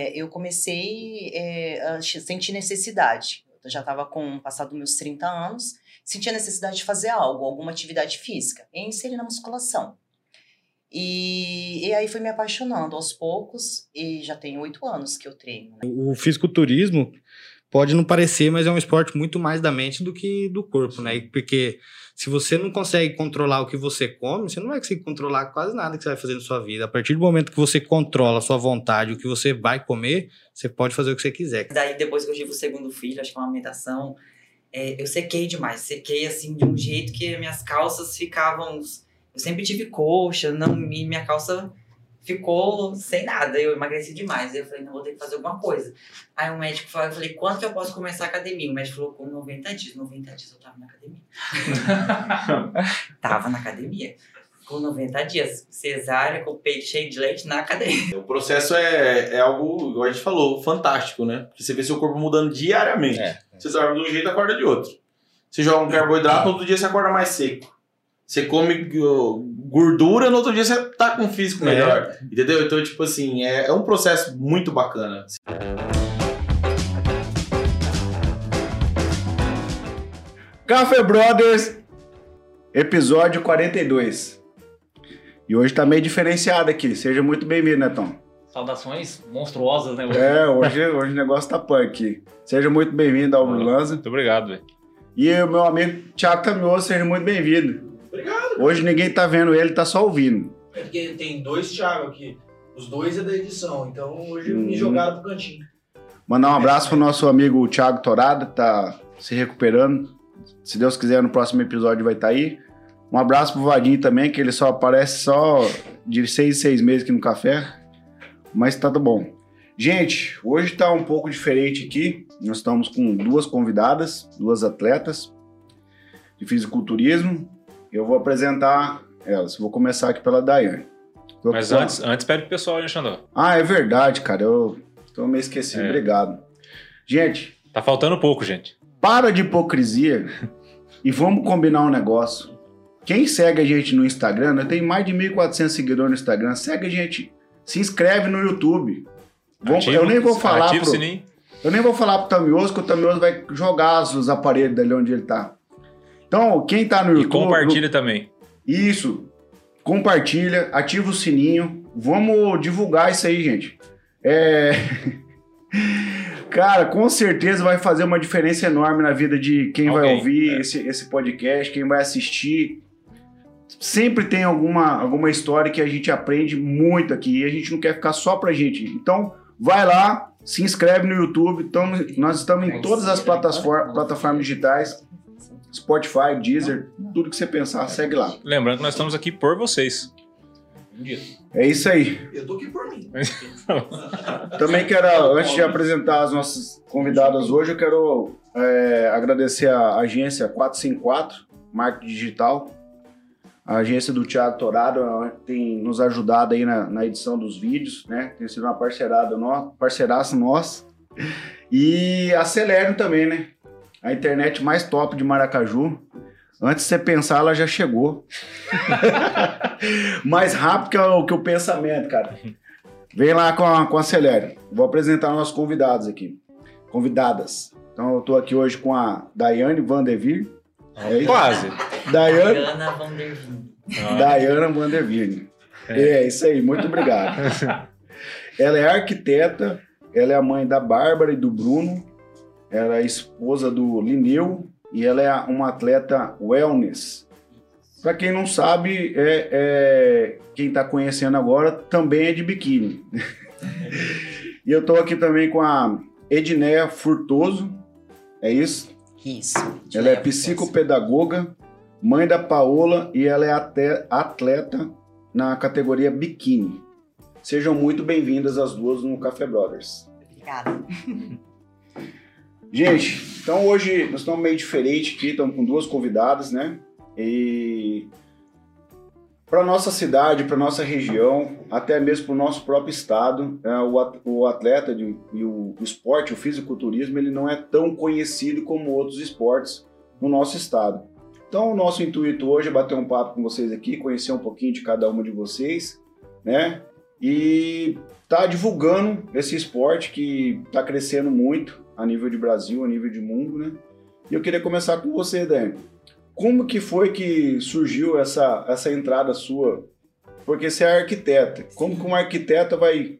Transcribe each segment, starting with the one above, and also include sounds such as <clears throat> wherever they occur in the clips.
É, eu comecei é, a sentir necessidade. Eu já estava com passado meus 30 anos, sentia necessidade de fazer algo, alguma atividade física, e inserir na musculação. E, e aí foi me apaixonando aos poucos, e já tem oito anos que eu treino. Né? O fisiculturismo pode não parecer, mas é um esporte muito mais da mente do que do corpo, né? Porque se você não consegue controlar o que você come, você não vai conseguir controlar quase nada que você vai fazer na sua vida. A partir do momento que você controla a sua vontade, o que você vai comer, você pode fazer o que você quiser. Daí, depois que eu tive o segundo filho, acho que é uma amamentação, é, eu sequei demais. Sequei, assim, de um jeito que minhas calças ficavam... Eu sempre tive coxa, não, minha calça ficou sem nada. Eu emagreci demais. Aí eu falei, não, vou ter que fazer alguma coisa. Aí o médico falou, eu falei, quando que eu posso começar a academia? O médico falou, com 90 dias. 90 dias eu tava na academia. <laughs> tava na academia. Com 90 dias. Cesárea, com o peito cheio de leite na academia. O processo é, é algo, igual a gente falou, fantástico, né? Porque você vê seu corpo mudando diariamente. É. Você dorme de um jeito, acorda de outro. Você joga um carboidrato, outro dia você acorda mais seco. Você come gordura, no outro dia você tá com um físico é. melhor. É. Entendeu? Então, tipo assim, é, é um processo muito bacana. Café Brothers, episódio 42. E hoje tá meio diferenciado aqui. Seja muito bem-vindo, Netão. Saudações monstruosas, né? Hoje. É, hoje, hoje o negócio tá punk. Seja muito bem-vindo ao Lanza. Muito obrigado, velho. E o meu amigo Thiago Camioso, seja muito bem-vindo. Obrigado. Hoje ninguém tá vendo ele, tá só ouvindo. É porque tem dois Thiago aqui. Os dois é da edição, então hoje hum. me jogaram pro cantinho. Mandar um abraço pro nosso amigo Thiago Torada, tá se recuperando. Se Deus quiser, no próximo episódio vai estar tá aí. Um abraço pro Vadinho também, que ele só aparece só de seis em seis meses aqui no café. Mas tá tudo bom. Gente, hoje tá um pouco diferente aqui. Nós estamos com duas convidadas, duas atletas de fisiculturismo. Eu vou apresentar elas. Vou começar aqui pela Daiane. Tô Mas antes, antes pede pro pessoal, hein, Xandó? Ah, é verdade, cara. Eu tô meio esquecido. É. Obrigado. Gente. Tá faltando pouco, gente. Para de hipocrisia e vamos combinar um negócio. Quem segue a gente no Instagram, eu tenho mais de 1.400 seguidores no Instagram, segue a gente. Se inscreve no YouTube. Vamos, eu nem vou falar pro, sininho. Eu nem vou falar pro Tamioso, que o Tamioso vai jogar os aparelhos dali onde ele tá. Então, quem tá no YouTube. E compartilha no... também. Isso. Compartilha, ativa o sininho. Vamos divulgar isso aí, gente. É. <laughs> Cara, com certeza vai fazer uma diferença enorme na vida de quem Alguém, vai ouvir é. esse, esse podcast, quem vai assistir. Sempre tem alguma, alguma história que a gente aprende muito aqui e a gente não quer ficar só pra gente. Então, vai lá, se inscreve no YouTube. Então, nós estamos em todas as plataformas, plataformas digitais. Spotify, Deezer, tudo que você pensar, segue lá. Lembrando que nós estamos aqui por vocês. É isso aí. Eu tô aqui por mim. <laughs> Também quero, antes de apresentar as nossas convidadas hoje, eu quero é, agradecer a agência 454, Marketing Digital, a agência do Thiago Torado tem nos ajudado aí na, na, edição dos vídeos, né? Tem sido uma parceirada no, parceiraça nossa. E a Celero também, né? A internet mais top de Maracaju. Antes de você pensar, ela já chegou. <laughs> mais rápido que o, que o pensamento, cara. Vem lá com a, com a Celere. Vou apresentar nossos convidados aqui. Convidadas. Então eu tô aqui hoje com a Daiane Vandervir. É Quase. Daiane Vandervir. Daiane Vandervir. É. é isso aí, muito obrigado. <laughs> ela é arquiteta, ela é a mãe da Bárbara e do Bruno, ela é esposa do Lineu e ela é uma atleta wellness. Para quem não sabe, é, é quem está conhecendo agora também é de biquíni. <laughs> e eu estou aqui também com a Edneia Furtoso, é isso? Isso. Ela é psicopedagoga, mãe da Paola e ela é atleta na categoria biquíni. Sejam muito bem-vindas as duas no Café Brothers. Obrigada. <laughs> Gente, então hoje nós estamos meio diferente aqui, estamos com duas convidadas, né? E para nossa cidade, para nossa região, até mesmo para o nosso próprio estado, é, o atleta e o, o esporte, o fisiculturismo, ele não é tão conhecido como outros esportes no nosso estado. Então, o nosso intuito hoje é bater um papo com vocês aqui, conhecer um pouquinho de cada uma de vocês, né? e tá divulgando esse esporte que tá crescendo muito a nível de Brasil, a nível de mundo, né? E eu queria começar com você, Dan. Como que foi que surgiu essa, essa entrada sua? Porque você é arquiteta. Como que uma arquiteta vai,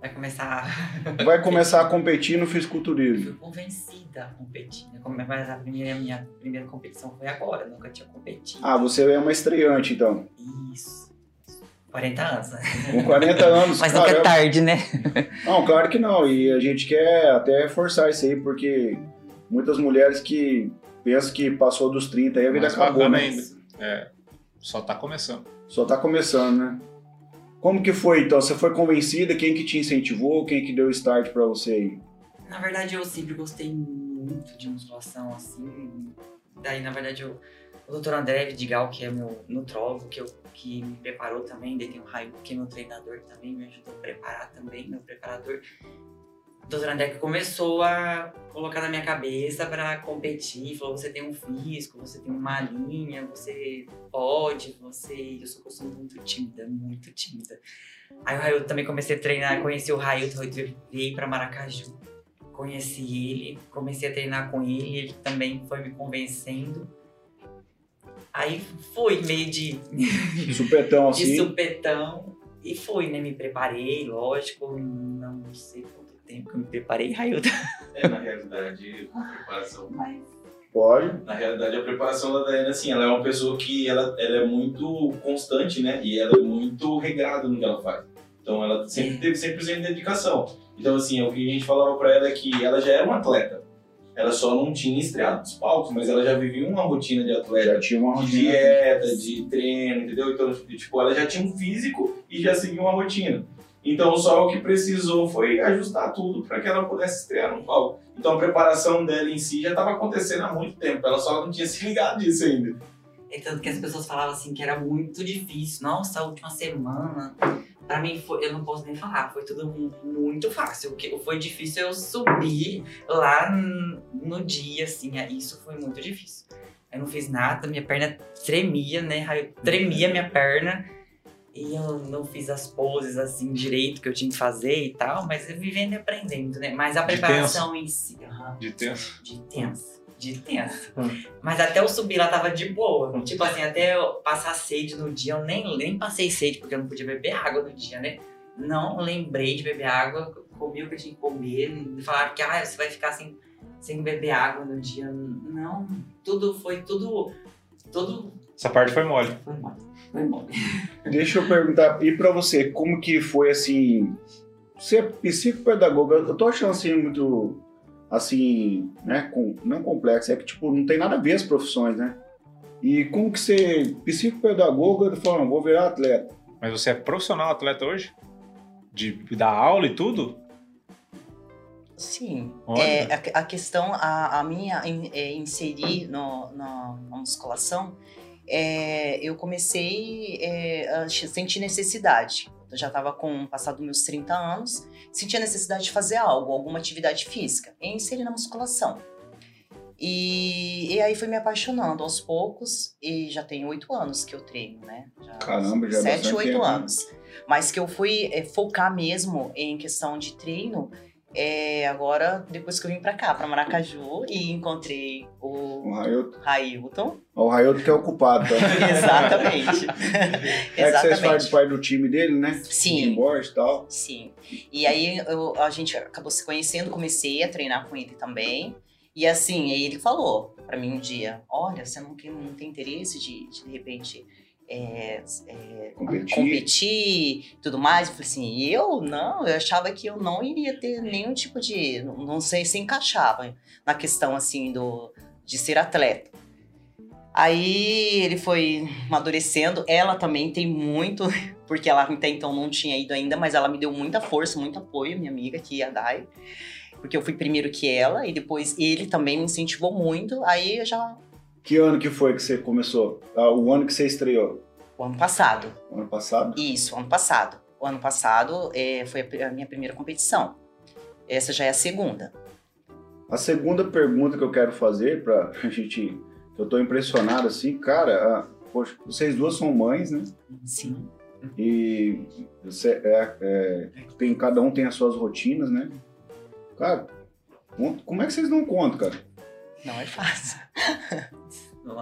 Vai começar. <laughs> vai começar a competir no fisiculturismo? Fui convencida a competir. né? Como- Mas a primeira, minha primeira competição foi agora, eu nunca tinha competido. Ah, você é uma estreante, então. Isso. 40 anos, né? Com 40 anos, <laughs> Mas nunca é tarde, né? <laughs> Não, claro que não. E a gente quer até forçar isso aí, porque muitas mulheres que pensam que passou dos 30 aí a vida Mais acabou, né? ainda. É, só tá começando. Só tá começando, né? Como que foi, então? Você foi convencida? Quem que te incentivou? Quem que deu start pra você aí? Na verdade, eu sempre gostei muito de musculação, assim. Daí, na verdade, eu, o doutor André Vidigal, que é meu nutrólogo, que, eu, que me preparou também, daí tem o Raio, que é meu treinador também, me ajudou a preparar também, meu preparador. O doutor André que começou a colocar na minha cabeça pra competir, falou, você tem um físico, você tem uma linha, você pode, você... Eu sou, eu muito tímida, muito tímida. Aí o Raio também comecei a treinar, conheci o Raio, veio pra Maracaju conheci ele, comecei a treinar com ele, ele também foi me convencendo. Aí foi meio de, Supetão de assim. supetão e fui, né? Me preparei, lógico, não sei quanto tempo que eu me preparei, Railton. É, na realidade, a preparação. Mas Pode. Na realidade, a preparação da Daiane, assim, ela é uma pessoa que ela, ela é muito constante, né? E ela é muito regrada no que ela faz. Então, ela sempre teve 100% de dedicação. Então, assim, o que a gente falava pra ela é que ela já era uma atleta. Ela só não tinha estreado nos palcos, mas ela já vivia uma rotina de atleta. Já tinha uma de rotina. dieta, de treino, entendeu? Então, tipo, ela já tinha um físico e já seguia uma rotina. Então, só o que precisou foi ajustar tudo para que ela pudesse estrear no palco. Então, a preparação dela em si já estava acontecendo há muito tempo. Ela só não tinha <laughs> se ligado disso ainda. é tanto que as pessoas falavam assim que era muito difícil. Nossa, a última semana. Pra mim, foi, eu não posso nem falar, foi tudo mu- muito fácil. O que foi difícil eu subir lá no dia, assim, é, isso foi muito difícil. Eu não fiz nada, minha perna tremia, né? Eu tremia minha perna e eu não fiz as poses assim direito que eu tinha que fazer e tal, mas eu vivendo e aprendendo, né? Mas a preparação em si, aham, De tempo. de tenso, de tenso. Hum. Mas até eu subir lá tava de boa. Tipo assim, até eu passar sede no dia, eu nem, nem passei sede, porque eu não podia beber água no dia, né? Não lembrei de beber água, comi o que eu tinha que comer, me falaram que ah, você vai ficar sem, sem beber água no dia. Não, tudo foi tudo. Tudo Essa parte foi mole. foi mole. Foi mole. <laughs> Deixa eu perguntar, e pra você, como que foi assim? Você é psicopedagoga, eu tô achando assim muito, assim, né, com, não complexo, é que tipo, não tem nada a ver as profissões, né? E como que você, psicopedagoga, falando, vou virar atleta. Mas você é profissional atleta hoje? De dar aula e tudo? Sim. Olha. É, a, a questão, a, a minha in- é, inserir no, na, na musculação, é, eu comecei é, a sentir necessidade. Eu já estava com passado meus 30 anos, sentia necessidade de fazer algo, alguma atividade física, e inserir na musculação. E, e aí foi me apaixonando aos poucos, e já tem oito anos que eu treino, né? Já Caramba, já é Sete, oito anos. Mas que eu fui é, focar mesmo em questão de treino é, agora, depois que eu vim pra cá, pra Maracaju, e encontrei O o Railton, Railton. o Railton que é ocupado, tá? <laughs> Exatamente. <laughs> É que vocês fazem parte do time dele, né? Sim. Borges e tal. Sim. E aí eu- a gente acabou se conhecendo, comecei a treinar com ele também. E assim, aí ele falou pra mim um dia: Olha, você não tem, não tem interesse de, de, de repente, é, é, Competir. competir e tudo mais. Eu falei assim, eu não, eu achava que eu não iria ter nenhum tipo de. Não, não sei se encaixava na questão assim do de ser atleta. Aí ele foi amadurecendo. Ela também tem muito, <laughs> porque ela até então não tinha ido ainda, mas ela me deu muita força, muito apoio, minha amiga aqui, a Dai. Porque eu fui primeiro que ela, e depois ele também me incentivou muito. Aí eu já. Que ano que foi que você começou? Ah, o ano que você estreou? O ano passado. O ano passado? Isso, ano passado. O ano passado é, foi a a minha primeira competição. Essa já é a segunda. A segunda pergunta que eu quero fazer pra <laughs> gente. que Eu tô impressionado assim, cara. ah, poxa, vocês duas são mães, né? Sim. E você é, é, tem, cada um tem as suas rotinas, né? Cara, como é que vocês não contam, cara? Não é <laughs> fácil.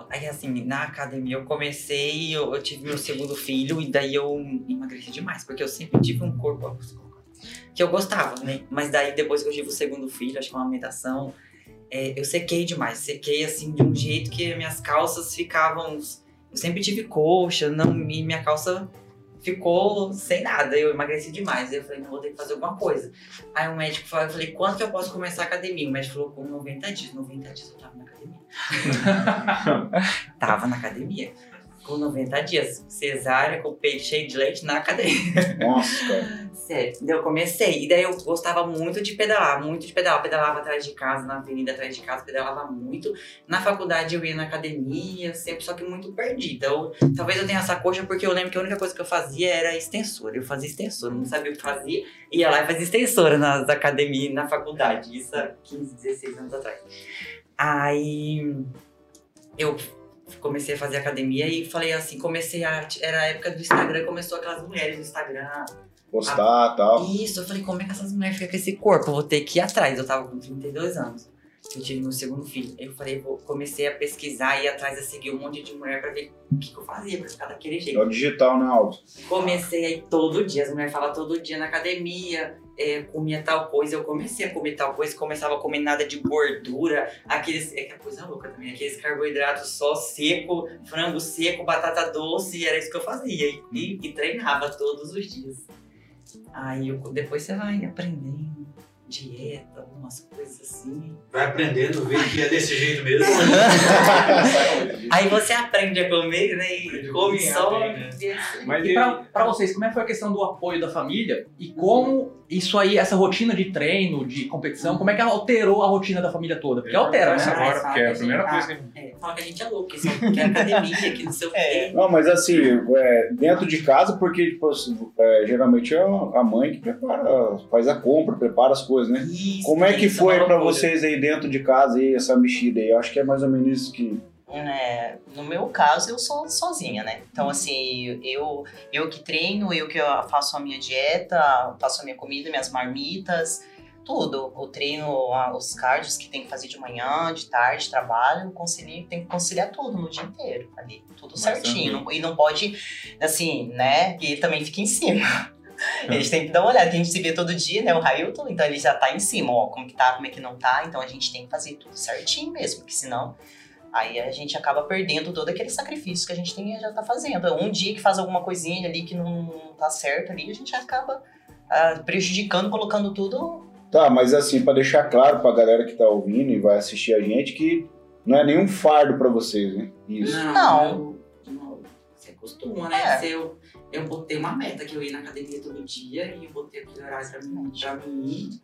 Aí assim, na academia eu comecei, eu, eu tive meu segundo filho e daí eu emagreci demais, porque eu sempre tive um corpo que eu gostava, né? Mas daí depois que eu tive o segundo filho, acho que é uma amamentação, é, eu sequei demais, sequei assim de um jeito que minhas calças ficavam. Eu sempre tive coxa, não, e minha calça ficou sem nada, eu emagreci demais. Aí eu falei, não vou ter que fazer alguma coisa. Aí o médico falou, eu falei, quando que eu posso começar a academia? O médico falou, com 90 dias. 90 dias eu tava na academia. <laughs> tava na academia. Com 90 dias, cesárea, com o peito cheio de leite na academia. Nossa, cara. <laughs> Sério. Eu comecei. E daí eu gostava muito de pedalar, muito de pedalar. Pedalava atrás de casa, na avenida atrás de casa, pedalava muito. Na faculdade eu ia na academia, sempre, só que muito perdida. Eu, talvez eu tenha essa coxa porque eu lembro que a única coisa que eu fazia era extensora. Eu fazia extensora, não sabia o que fazia. Ia lá e fazia extensora nas academias, na faculdade. Isso há 15, 16 anos atrás. Aí eu comecei a fazer academia e falei assim, comecei a. Era a época do Instagram, começou aquelas mulheres do Instagram. Postar e tal. Isso, eu falei, como é que essas mulheres ficam com esse corpo? Eu vou ter que ir atrás. Eu tava com 32 anos. Eu tive meu segundo filho. Eu falei, vou, comecei a pesquisar e ir atrás a seguir um monte de mulher pra ver o que, que eu fazia pra ficar daquele É o jeito. digital, né, Alves? Comecei aí todo dia, as mulheres falam todo dia na academia, é, comia tal coisa, eu comecei a comer tal coisa, começava a comer nada de gordura, aqueles. É que é coisa louca também, aqueles carboidratos só seco, frango seco, batata doce, era isso que eu fazia. E, e- e treinava todos os dias. Aí eu- depois você vai aprendendo dieta, algumas coisas assim. Vai aprendendo, vê que é desse jeito mesmo. <laughs> Aí você aprende a comer, né? E come só. bem, né? e. Mas E pra, pra vocês, como é que foi a questão do apoio da família e como isso aí, essa rotina de treino, de competição, como é que alterou a rotina da família toda? Porque altera, Essa né? agora, Ah, porque é a primeira ah, coisa que. É, fala que a gente é louco, que só quer academia, que não sei o quê. Não, mas assim, é, dentro de casa, porque tipo, assim, é, geralmente é a mãe que prepara, faz a compra, prepara as coisas, né? Isso, Como é que foi loucura. vocês aí dentro de casa aí, essa mexida aí? Eu acho que é mais ou menos isso que. É, no meu caso, eu sou sozinha, né? Então, assim, eu, eu que treino, eu que faço a minha dieta, faço a minha comida, minhas marmitas, tudo. Eu treino os cards que tem que fazer de manhã, de tarde, trabalho, concilio, tem que conciliar tudo no dia inteiro ali, tudo certinho. Não- e não pode, assim, né, que também fica em cima. <laughs> Eles têm que dar uma olhada, que a gente se vê todo dia, né? O Railton, então ele já tá em cima, ó, como que tá, como é que não tá. Então a gente tem que fazer tudo certinho mesmo, porque senão Aí a gente acaba perdendo todo aquele sacrifício que a gente tem já tá fazendo. Um dia que faz alguma coisinha ali que não tá certo ali, a gente acaba ah, prejudicando, colocando tudo. Tá, mas assim, pra deixar claro pra galera que tá ouvindo e vai assistir a gente, que não é nenhum fardo pra vocês, né? Isso. Não. eu- não, Você acostuma, né? É. Se eu, eu botei uma meta que eu ia na academia todo dia e eu botei aquele horário pra mim, pra mim ir.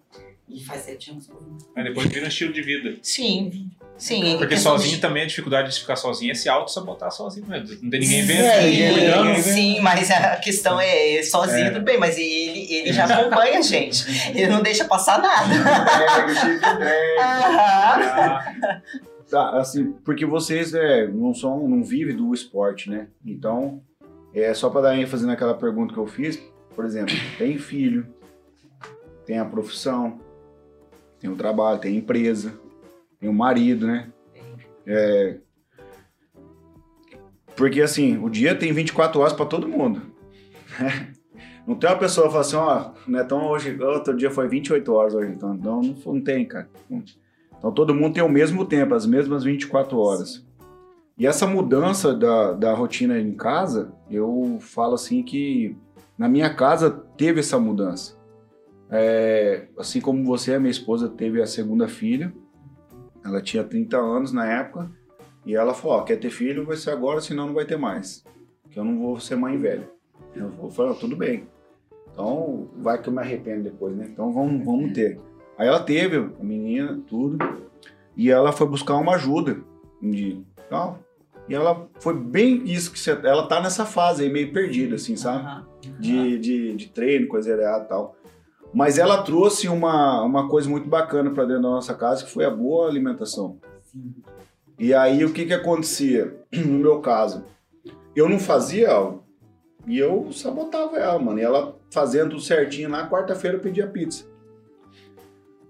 E faz sete anos que eu vou. Aí depois vira um estilo de vida. Sim, sim. Porque questão sozinho de- também a dificuldade de ficar sozinho é se auto-sabotar sozinho mesmo. Não tem ninguém vendo, É, ninguém cuidando. vendo. Sim, mas a questão é sozinho, É. tudo bem, mas ele, ele já acompanha a gente. Ele não deixa passar nada. <laughs> Aham. Ah, Tá, assim, porque vocês é, não são, não vivem do esporte, né? Então, é só pra dar ênfase naquela pergunta que eu fiz, por exemplo, tem filho, tem a profissão, tem o trabalho, tem a empresa, tem o marido, né? É, porque assim, o dia tem 24 horas pra todo mundo. né? <laughs> Não tem uma pessoa que fala assim, ó, né, então hoje, outro dia foi 28 horas hoje, então não, não, não tem, cara. Então todo mundo tem o mesmo tempo, as mesmas 24 horas. E essa mudança da, da rotina em casa, eu falo assim que na minha casa teve essa mudança. É, assim como você, a minha esposa teve a segunda filha, ela tinha 30 anos na época, e ela falou, ó, quer ter filho, vai ser agora, senão não vai ter mais. Que eu não vou ser mãe velha. Eu vou falar, tudo bem. Então, vai que eu me arrependo depois, né? Então vamos, vamos ter. Aí ela teve a menina, tudo, e ela foi buscar uma ajuda de tal. E ela foi bem isso que você, ela tá nessa fase aí meio perdida assim, sabe? De, de, de treino, coisa errada e tal. Mas ela trouxe uma, uma coisa muito bacana para dentro da nossa casa, que foi a boa alimentação. E aí o que que acontecia <clears throat> no meu caso? Eu não fazia algo E eu sabotava ela, mano. E ela fazendo tudo certinho lá, quarta-feira eu pedia pizza.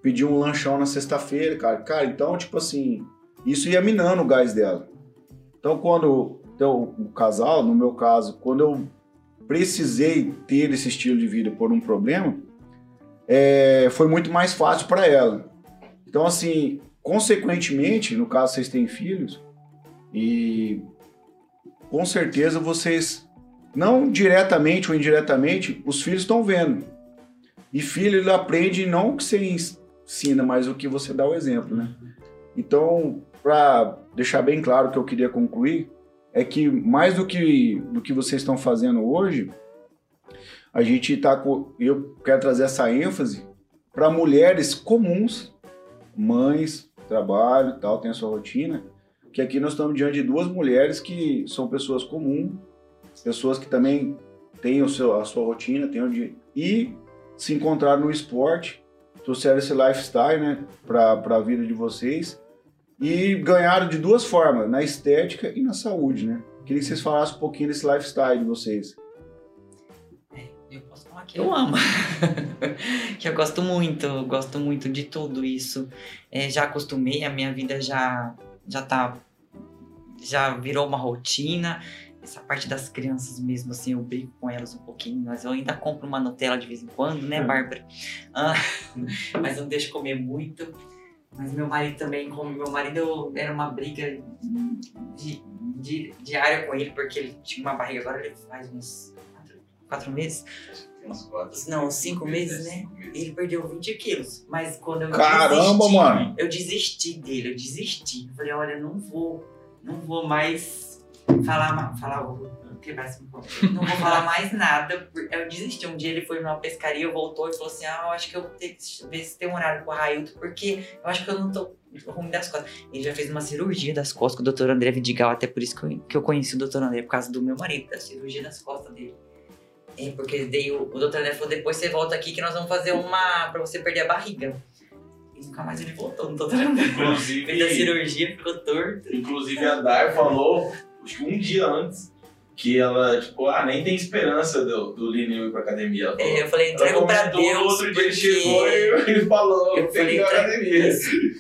Pedi um lanchão na sexta-feira, cara. Cara, então, tipo assim, isso ia minando o gás dela. Então, quando então, o casal, no meu caso, quando eu precisei ter esse estilo de vida por um problema, é, foi muito mais fácil para ela. Então, assim, consequentemente, no caso vocês têm filhos, e com certeza vocês, não diretamente ou indiretamente, os filhos estão vendo. E filho, ele aprende não o que você ensina, mas o que você dá o exemplo, né? Então, para deixar bem claro o que eu queria concluir, é que mais do que, do que vocês estão fazendo hoje, a gente está com. Eu quero trazer essa ênfase para mulheres comuns, mães, trabalho tal, tem a sua rotina, que aqui nós estamos diante de duas mulheres que são pessoas comuns, pessoas que também têm o seu, a sua rotina, têm o dia, e se encontraram no esporte, trouxeram esse lifestyle né, para a vida de vocês e ganharam de duas formas, na estética e na saúde, né? Queria que vocês falassem um pouquinho desse lifestyle de vocês. Que eu amo. <laughs> que eu gosto muito, eu gosto muito de tudo isso. É, já acostumei, a minha vida já, já tá. Já virou uma rotina. Essa parte das crianças mesmo, assim, eu brigo com elas um pouquinho, mas eu ainda compro uma Nutella de vez em quando, né, Bárbara? Ah, <laughs> <laughs> mas não deixo comer muito. Mas meu marido também, como meu marido era uma briga di, di, diária com ele, porque ele tinha uma barriga, agora ele faz uns quatro, quatro meses. Uns quatro. Não, cinco meses, né? Ele perdeu 20 quilos. Mas quando eu Caramba, desisti, mano! eu desisti dele, eu desisti. Eu falei, olha, não vou, não vou mais falar, falar. Não vou falar mais nada. Eu desisti. Um dia ele foi numa pescaria, voltou e falou assim: Ah, eu acho que eu vou ter que ver se tem um horário com o Railton, porque eu acho que eu não tô ruim das costas. Ele já fez uma cirurgia das costas com o doutor André Vidigal, até por isso que eu, que eu conheci o doutor André, por causa do meu marido, da cirurgia das costas. É, porque daí o, o doutor André falou: depois você volta aqui que nós vamos fazer uma pra você perder a barriga. E nunca mais ele voltou no doutor André. Fez a Inclusive, cirurgia, ficou torto. inclusive a Dai falou, acho que um dia antes, que ela, tipo, ah, nem tem esperança do, do Lineu ir pra academia. Ela falou. É, eu falei, entrega pra Deus. outro dia ele chegou e <laughs> falou, Eu tem que ir pra academia.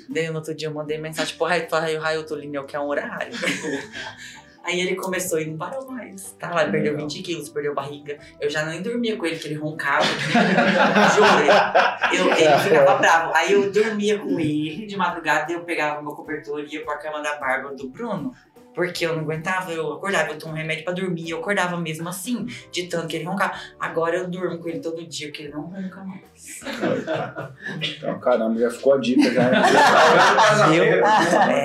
Daí no outro dia eu mandei mensagem pro Raio, Raio, tô lindo, eu quero um horário. <laughs> Aí ele começou e não parou mais. Tá lá, ele perdeu 20 quilos, perdeu barriga. Eu já nem dormia com ele, que ele roncava. <laughs> Juro. Eu, ele ficava bravo. Aí eu dormia com ele de madrugada, eu pegava meu cobertor e ia pra cama da Bárbara do Bruno. Porque eu não aguentava, eu acordava, eu tomo remédio pra dormir, eu acordava mesmo assim, de tanto que ele roncava. Agora eu durmo com ele todo dia, porque ele não ronca mais. Então, caramba, já ficou a dica já. <laughs> Viu? É.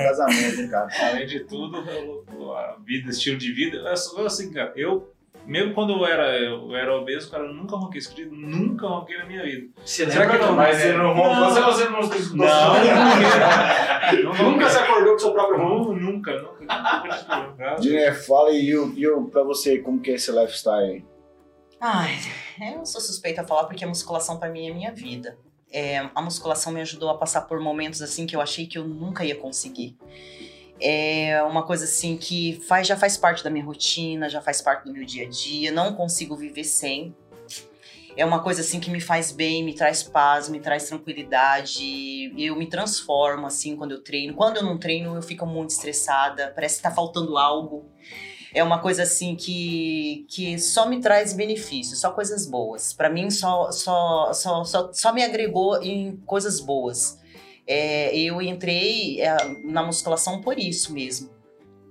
casamento, hein, cara. Além de tudo, eu- a vida, estilo de vida, é só assim, cara, eu, mesmo quando eu era, eu era obeso, cara, eu nunca ronquei escrito, nunca ronquei na minha vida. Você Será que não? Mas você não roncou, se você não escutou. Não, Nunca se acordou com seu próprio ronco? Nunca, nunca. Diné, fala aí, e pra você, como que é esse lifestyle aí? Ai, eu sou suspeita a falar porque a musculação pra mim é minha vida. É, a musculação me ajudou a passar por momentos assim que eu achei que eu nunca ia conseguir. É uma coisa assim que faz, já faz parte da minha rotina, já faz parte do meu dia a dia, não consigo viver sem. É uma coisa assim que me faz bem, me traz paz, me traz tranquilidade. Eu me transformo assim quando eu treino. Quando eu não treino, eu fico muito estressada, parece que tá faltando algo. É uma coisa assim que, que só me traz benefícios, só coisas boas. Pra mim, só, só, só, só, só me agregou em coisas boas. É, eu entrei é, na musculação por isso mesmo.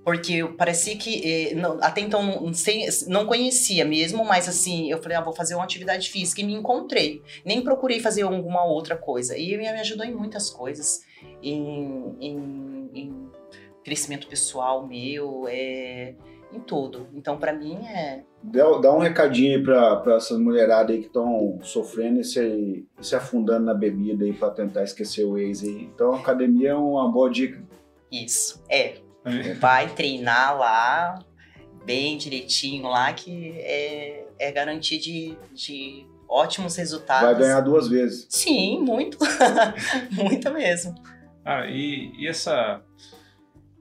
Porque parecia que. eh, não- até então não, sem- não conhecia mesmo, mas assim, eu falei, ah, vou fazer uma atividade física e me encontrei. Nem procurei fazer alguma outra coisa. E me ajudou em muitas coisas. Em, em- em crescimento pessoal meu, é, em tudo. Então, pra mim, é. Dá, dá um recadinho aí pra, pra essas mulheradas aí que estão sofrendo e se, e se afundando na bebida aí pra tentar esquecer o ex aí. Então, a academia é uma boa dica. Isso, é. Vai treinar lá, bem direitinho lá, que é, é garantia de, de ótimos resultados. Vai ganhar duas vezes. Sim, muito. <laughs> muito mesmo. Ah, e, e essa.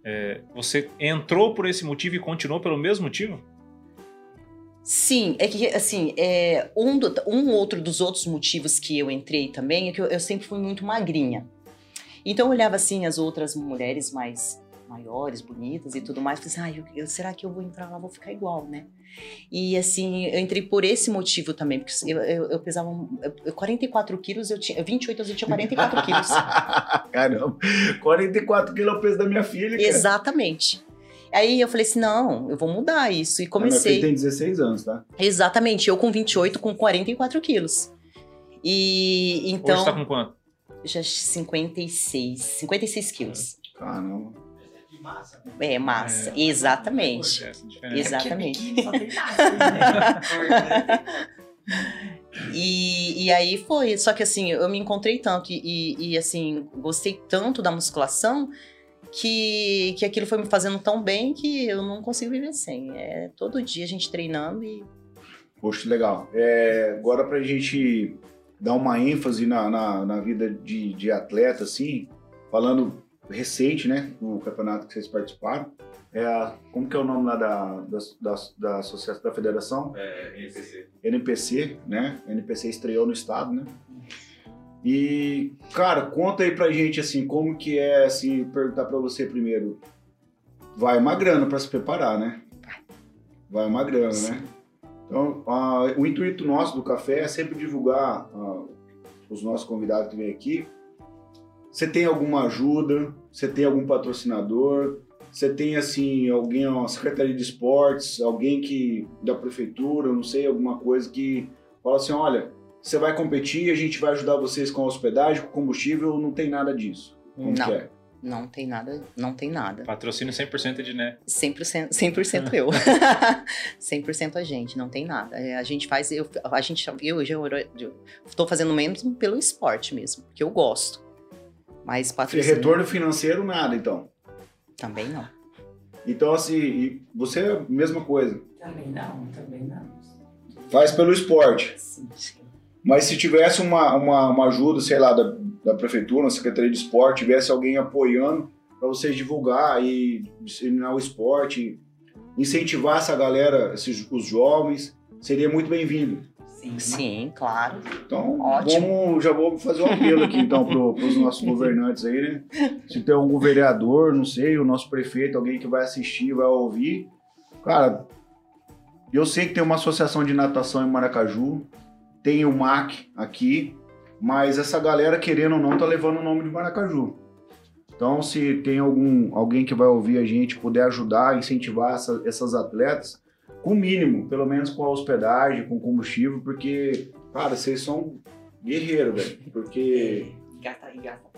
É, você entrou por esse motivo e continuou pelo mesmo motivo? Sim, é que, assim, é, um, do- um outro dos outros motivos que eu entrei também é que eu, eu sempre fui muito magrinha. Então eu olhava, assim, as outras mulheres mais maiores, bonitas e tudo mais, assim, ah, eu, eu- será que eu vou entrar lá, vou ficar igual, né? E, assim, eu entrei por esse motivo também, porque eu, eu, eu pesava um- eu- 44 quilos, eu tinha, 28 anos, eu tinha 44 quilos. <laughs> Caramba, 44 quilos é o peso da minha filha, cara. Exatamente. Aí eu falei assim, não, eu vou mudar isso. E A minha filha comecei. tem 16 anos, tá? Exatamente, eu com 28, com 44 quilos. E então. Hoje tá com quanto? Já 56, 56 quilos. Caramba. De massa. É, massa. Exatamente. Diferença. Exatamente. É é tem massa, né? <laughs> E, e aí foi. Só que assim, eu me encontrei tanto e, e, e, assim, gostei tanto da musculação que, que aquilo foi me fazendo tão bem que eu não consigo viver sem. É todo dia a gente treinando e. Poxa, legal. É, agora pra gente dar uma ênfase na, na, na vida de, de atleta, assim, falando recente, né, do campeonato que vocês participaram, é a, como que é o nome lá da, da, da, da associação, da federação? É, NPC. NPC, né? NPC estreou no estado, né? E, cara, conta aí pra gente, assim, como que é, assim, perguntar pra você primeiro. Vai uma grana pra se preparar, né? Vai uma grana, né? Então, ah, o intuito nosso do café é sempre divulgar ah, os nossos convidados que vêm aqui. Você tem alguma ajuda? Você tem algum patrocinador? Você tem, assim, alguém, uma secretaria de esportes, alguém que da prefeitura, não sei, alguma coisa que fala assim, olha, você vai competir, a gente vai ajudar vocês com a hospedagem, com combustível, não tem nada disso. Como não, que é? não tem nada, não tem nada. Patrocínio 100% de né. 100%, 100% eu. <laughs> 100% a gente, não tem nada. É, A gente faz, eu, a gente, eu, eu, eu tô fazendo mesmo pelo esporte mesmo, porque eu gosto. Mas patrocínio retorno financeiro, nada, então. também não. Então, assim, e você é a mesma coisa. Também não, também não. Faz pelo esporte. Sim. Mas se tivesse uma, uma, uma ajuda, sei lá, da, da prefeitura, uma secretaria de esporte, tivesse alguém apoiando para vocês divulgar e disseminar o esporte, incentivar essa galera, esses, os jovens, seria muito bem-vindo. Sim. Sim, claro. Então, Ótimo. vamos, já vou fazer um apelo aqui, então, para os nossos <laughs> governantes aí, né? Se tem algum vereador, não sei, o nosso prefeito, alguém que vai assistir, vai ouvir. Cara, eu sei que tem uma associação de natação em Maracaju, tem o MAC aqui, mas essa galera, querendo ou não, tá levando o nome de Maracaju. Então, se tem algum alguém que vai ouvir a gente, puder ajudar, incentivar essa- essas atletas, com o mínimo, pelo menos com a hospedagem, com combustível, porque, cara, vocês são guerreiros, velho. Porque Gasta, gasta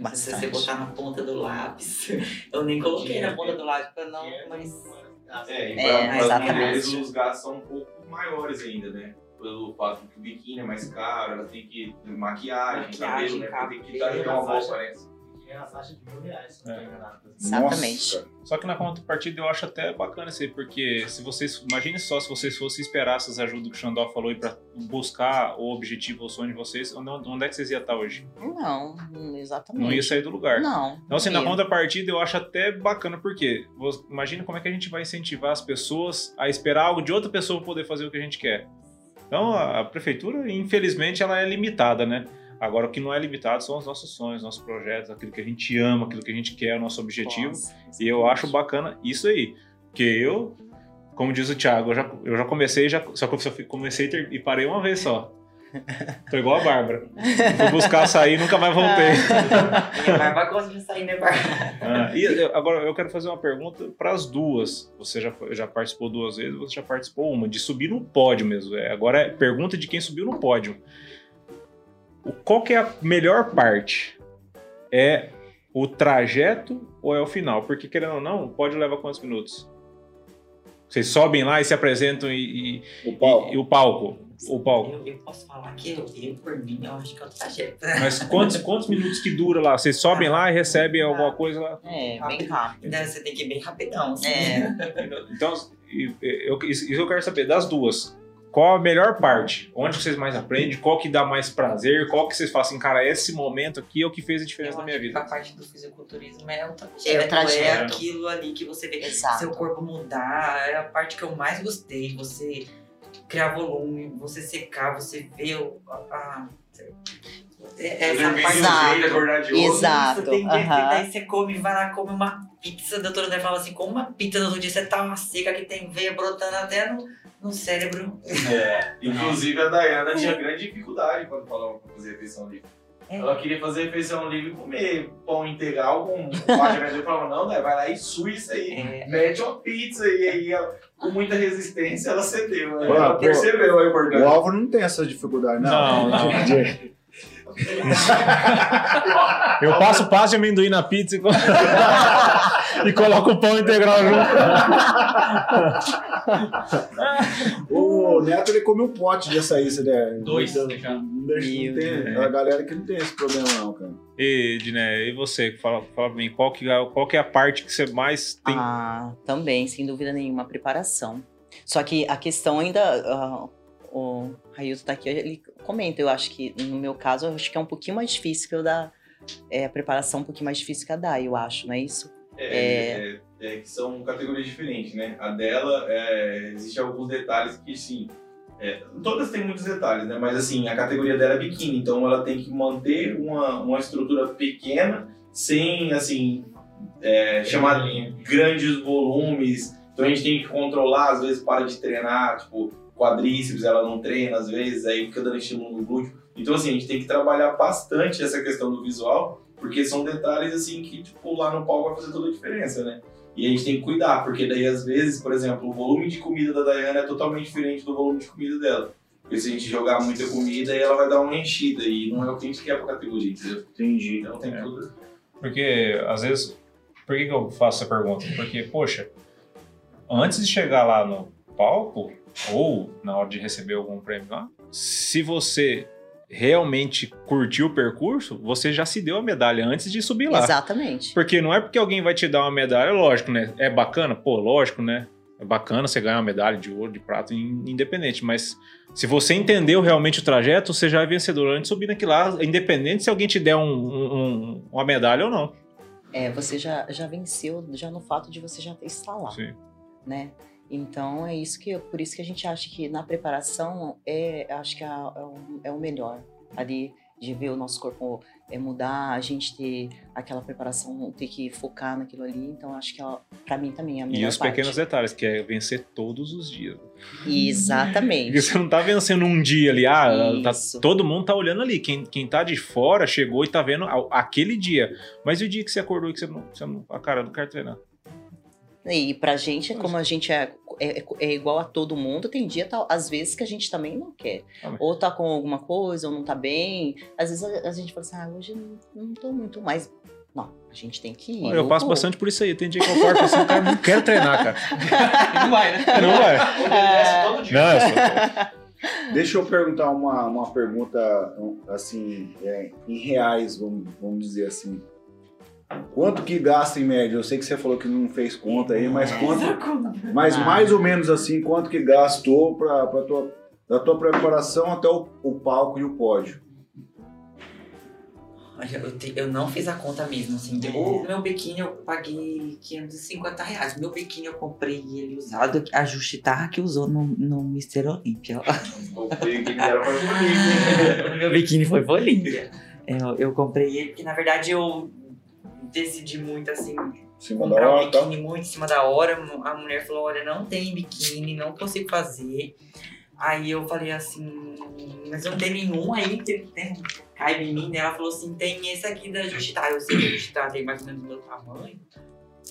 bastante. Se você botar na ponta do lápis. <laughs> Eu nem coloquei na ponta do lápis pra não, mas. É, e É, para exatamente. mulheres os gastos são um pouco maiores ainda, né? Pelo fato que o biquíni é mais caro, ela tem que maquiagem, Maquiagem, cabelo, né? Tem que dar uma boa aparência. É a faixa de mil reais, se não É. enganado. Exatamente. Nossa. Só que na contrapartida eu acho até bacana isso aí, porque se vocês. Imagine só se vocês fossem esperar essas ajudas que o Xandó falou aí pra buscar o objetivo, o sonho de vocês, onde, onde é que vocês iam estar hoje? Não, exatamente. Não ia sair do lugar. Não. Então, assim, na ia. contrapartida, eu acho até bacana, porque imagina como é que a gente vai incentivar as pessoas a esperar algo de outra pessoa pra poder fazer o que a gente quer. Então, a, a prefeitura, infelizmente, ela é limitada, né? Agora, o que não é limitado são os nossos sonhos, nossos projetos, aquilo que a gente ama, aquilo que a gente quer, o nosso objetivo. Nossa, E eu acho bacana isso aí. Porque eu, como diz o Thiago, eu já, eu já comecei, já, só que eu só comecei e parei uma vez só. Tô igual a Bárbara. Fui buscar açaí e nunca mais voltei. <laughs> Minha barba gosta de sair, né, barba? Ah, e agora eu quero fazer uma pergunta para as duas. Você já, já participou duas vezes, você já participou uma, de subir no pódio mesmo. É, agora é pergunta de quem subiu no pódio. O- Qual que é a melhor parte? É o trajeto ou é o final? Porque querendo ou não, o pódio leva quantos minutos? Vocês sobem lá e se apresentam e, e- O palco. e- e o palco. O palco. Eu, eu posso falar que eu, eu, por mim, eu acho que é o trajeto. Mas quantos, <laughs> quantos minutos que dura lá? Vocês sobem lá e recebem alguma coisa lá? É, bem rápido. Você tem que ir bem rapidão. assim. <laughs> É. Então, eu, isso eu quero saber das duas. Qual a melhor parte? Onde vocês mais aprendem? Qual que dá mais prazer? Qual que vocês falam assim, cara, esse momento aqui é o que fez a diferença Eu na minha vida? A parte do fisiculturismo é o trajeto. É o trajeto. É aquilo ali que você vê Exato. seu corpo mudar. É a parte que eu mais gostei. Você criar volume, você secar, você ver o, a, a- é- Você essa parte Exato. Exato. Isso, tem que aham. daí você come, vai lá, come uma pizza, a doutora André fala assim, come uma pizza no outro dia, você tá uma seca que tem veia brotando até no, no cérebro. É, inclusive a Dayana tinha grande dificuldade quando falava pra fazer refeição livre. É. Ela queria fazer refeição livre e comer pão integral com página Eu falava, não, Day, vai lá e sui isso aí. É, Mete uma pizza e aí ela, com muita resistência ela cedeu. né? Ela percebeu a O importância. Álvaro não tem essa dificuldade, não. Não, não. <laughs> Eu passo passo de amendoim na pizza e, <laughs> e coloco o pão integral junto. <laughs> O Neto ele come um pote de açaí, você der. Dois, Não já. não deixa, não Meu tem, Deus. a galera que não tem esse problema, não, cara. E, Diné, e você? Fala, fala pra mim, qual que, é- qual que é a parte que você mais tem? Ah, também, sem dúvida nenhuma, a preparação. Só que a questão ainda. ah, o Railton tá aqui, ele comenta. Eu acho que, no meu caso, eu acho que é um pouquinho mais difícil que eu dar. É, a preparação um pouquinho mais difícil que a Dai, eu acho, não é isso? É, é- é que são categorias diferentes, né? A dela, é, existe alguns detalhes que, sim, é, todas têm muitos detalhes, né? Mas, assim, a categoria dela é biquíni, então ela tem que manter uma, uma estrutura pequena, sem, assim, é, chamar grandes volumes. Então a gente tem que controlar, às vezes para de treinar, tipo, quadríceps ela não treina, às vezes, aí fica dando estímulo no glúteo. Então, assim, a gente tem que trabalhar bastante essa questão do visual, porque são detalhes assim que, tipo, lá no palco vai fazer toda a diferença, né? E a gente tem que cuidar, porque daí às vezes, por exemplo, o volume de comida da Dayana é totalmente diferente do volume de comida dela. Porque se a gente jogar muita comida, aí ela vai dar uma enchida, e não é o que a gente quer pra categoria, entendeu? Entendi. Então tem É. tudo. Porque, às vezes, por que, que eu faço essa pergunta? Porque, poxa, antes de chegar lá no palco, ou na hora de receber algum prêmio lá, se você realmente curtiu o percurso, você já se deu a medalha antes de subir lá. Exatamente. Porque não é porque alguém vai te dar uma medalha, lógico, né? É bacana? Pô, lógico, né? É bacana você ganhar uma medalha de ouro, de prata, in- independente. Mas se você entendeu realmente o trajeto, você já é vencedor antes de subir naquilo lá, independente se alguém te der um- um- um- uma medalha ou não. É, você já, já venceu já no fato de você já estar lá, Sim. né? Então é isso que por isso que a gente acha que na preparação é acho que é, é o, é melhor ali de ver o nosso corpo é, mudar, a gente ter aquela preparação, ter que focar naquilo ali. Então acho que para mim também é a melhor E os parte. pequenos detalhes, que é vencer todos os dias. Porque Exatamente. você não tá vencendo um dia ali, ah, tá- todo mundo tá olhando ali. Quem, quem tá de fora chegou e tá vendo a- aquele dia. Mas e o dia que você acordou e que você não, você não ah, cara, não quero treinar. E pra gente, como a gente é, é, é igual a todo mundo, tem dia, tá, às vezes, que a gente também não quer. Ah, Ou tá com alguma coisa, ou não tá bem. Às vezes a, a gente fala assim, ah, hoje não, não tô muito mais. Não, a gente tem que ir. Olha, eu passo Ou- bastante por isso aí. Tem dia que eu acordo assim, cara, não quero treinar, cara. <laughs> não vai, né? Não vai. <laughs> Obedece todo dia. Não, eu sou... <laughs> Deixa eu perguntar uma, uma pergunta, assim, é, em reais, vamos, vamos dizer assim. Quanto que gasta em média? Eu sei que você falou que não fez conta aí, mas quanto, mas mais ou menos assim, quanto que gastou para tua, da tua preparação até o, o palco e o pódio? Olha, eu, te- eu não fiz a conta mesmo, assim. O meu biquíni eu paguei 550 reais. Meu biquíni eu comprei ele usado, a Justitarra que usou no, no Mister Olímpia. O que era pra <laughs> o meu biquíni foi pra Olímpia. Eu, eu comprei ele porque, na verdade, eu decidi muito, assim, cima da comprar um tá? biquíni muito em cima da hora. A mulher falou: Olha, não tem biquíni, não consigo fazer. Aí eu falei assim: Mas não tenho nenhum aí que tem, caiba em mim. né? Ela falou assim: Tem esse aqui da Justitar. Eu sei que a Justitar tem mais ou menos o meu tamanho.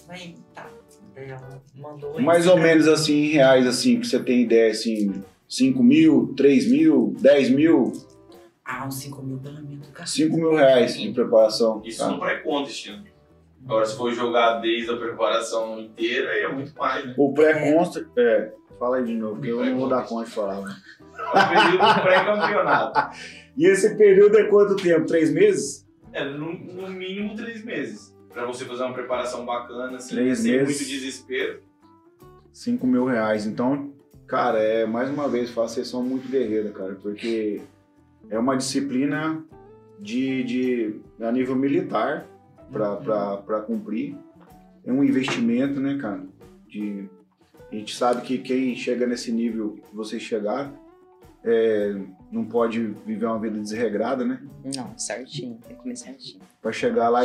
Aí tá. Ela mandou Mais ou menos assim, em reais, assim, que você tem ideia, assim, 5 mil, 3 mil, 10 mil, Ah, uns 5 mil pelo menos, cara. 5 mil reais de preparação. Isso tá? no pré-contest, né? Agora, se for jogar desde a preparação inteira, aí é muito mais, né? O pré-consta, é, fala aí de novo, que eu não vou dar conta de falar. Né? É o período do pré-campeonato. <laughs> E esse período é quanto tempo? Três meses? É, no, no mínimo três meses. Pra você fazer uma preparação bacana, assim, Três sem meses. muito desespero. 5 mil reais. Então, cara, é mais uma vez, fala, vocês são muito guerreiros, cara, porque é uma disciplina de, de a nível militar pra, pra cumprir. É um investimento, né, cara? De A gente sabe que quem chega nesse nível que vocês chegaram é, não pode viver uma vida desregrada, né? Não, certinho. Tem que comer certinho. Pra chegar lá.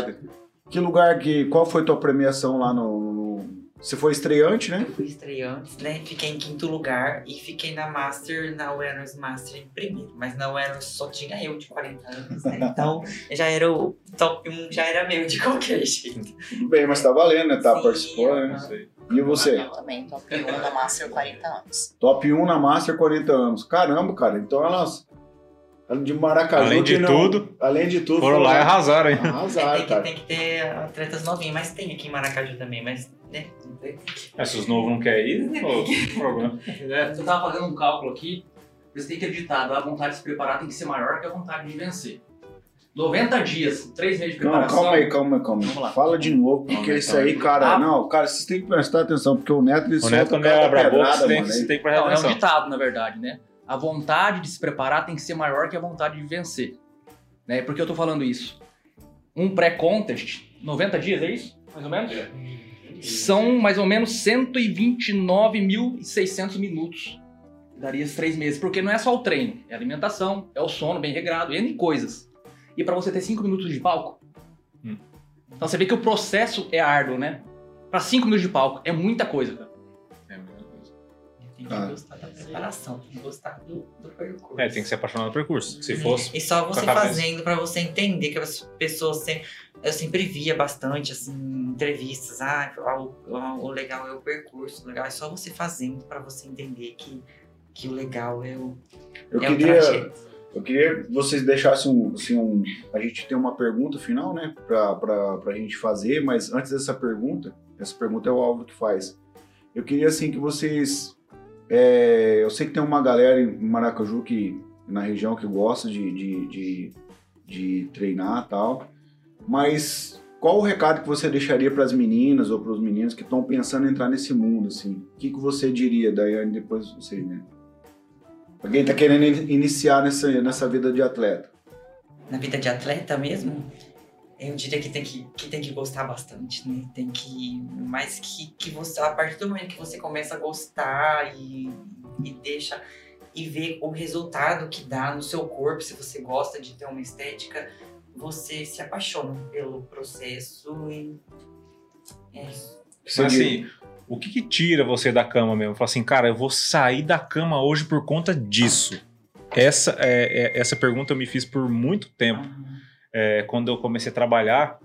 Que lugar que... Qual foi tua premiação lá no... no... Você foi estreante, né? Eu fui estreante, né? Fiquei em quinto lugar e fiquei na Master, na Awareness Master em primeiro. Mas na Awareness só tinha eu de 40 anos, né? Então <laughs> já era o top 1, já era meu de qualquer <laughs> jeito. Tudo bem, mas tá valendo, né? Tá, Sim, participou, né? aham. sei. E você? Eu também, top 1 da Master 40 anos. Top 1 na Master, 40 anos. Caramba, cara. Então elas... De Maracaju... Além de não- tudo, Além de tudo... foram lá e arrasaram, hein? Arrasaram, tem, que, cara. tem que ter atletas novinhos, mas tem aqui em Maracaju também, mas, né? não tem. É, se os novos não querem ir, pô, problema. É, eu tava fazendo um cálculo aqui, você tem que acreditar, a vontade de se preparar tem que ser maior que a vontade de vencer. 90 dias, 3 meses de Não, preparação. calma aí, calma aí, calma aí. Vamos lá. Fala de novo, porque isso aí, cara, Ah. não, cara, vocês têm que prestar atenção, porque o Neto ele O solta Neto, quando cada é abra a boca, pedrada, você tem, mano, que- você tem que prestar Não, é um atenção. ditado, na verdade, né? A vontade de se preparar tem que ser maior que a vontade de vencer. Né? Por que eu tô falando isso? Um pré-contest, 90 dias, é isso? Mais ou menos? São mais ou menos 129.600 minutos. Daria esses três meses. Porque não é só o treino, é a alimentação, é o sono bem regrado, N coisas. E pra você ter 5 minutos de palco. Hum. Então você vê que o processo é árduo, né? Pra 5 minutos de palco, é muita coisa, cara. Tem que Ah. gostar da preparação, tem que gostar do, do percurso. É, tem que ser apaixonado pelo percurso. Se fosse. E só você fazendo pra você entender que as pessoas sempre. Eu sempre via bastante, assim, entrevistas. Ah, o, o- o legal é o percurso, o legal é só você fazendo pra você entender que, que o legal é o, Eu é o queria, trajeto. eu queria que vocês deixassem um, assim, um, a gente tem uma pergunta final, né, pra, pra, pra gente fazer, mas antes dessa pergunta, essa pergunta é o Álvaro que faz. Eu queria, assim, que vocês, é, eu sei que tem uma galera em Maracaju que, na região que gosta de, de, de, de treinar tal, mas qual o recado que você deixaria para as meninas ou para os meninos que estão pensando em entrar nesse mundo, assim? O que, que você diria, Daiane, depois de vocês, né? Pra quem tá querendo in- iniciar nessa, nessa vida de atleta. Na vida de atleta mesmo, eu diria que tem que, que, tem que gostar bastante, né? Tem que. Mas que, que você, a partir do momento que você começa a gostar e, e deixa. E ver o resultado que dá no seu corpo, se você gosta de ter uma estética, você se apaixona pelo processo e. É isso. Mas assim, o que, que tira você da cama mesmo? Fala assim, cara, eu vou sair da cama hoje por conta disso. Essa, é, é- essa pergunta eu me fiz por muito tempo. É, quando eu comecei a trabalhar,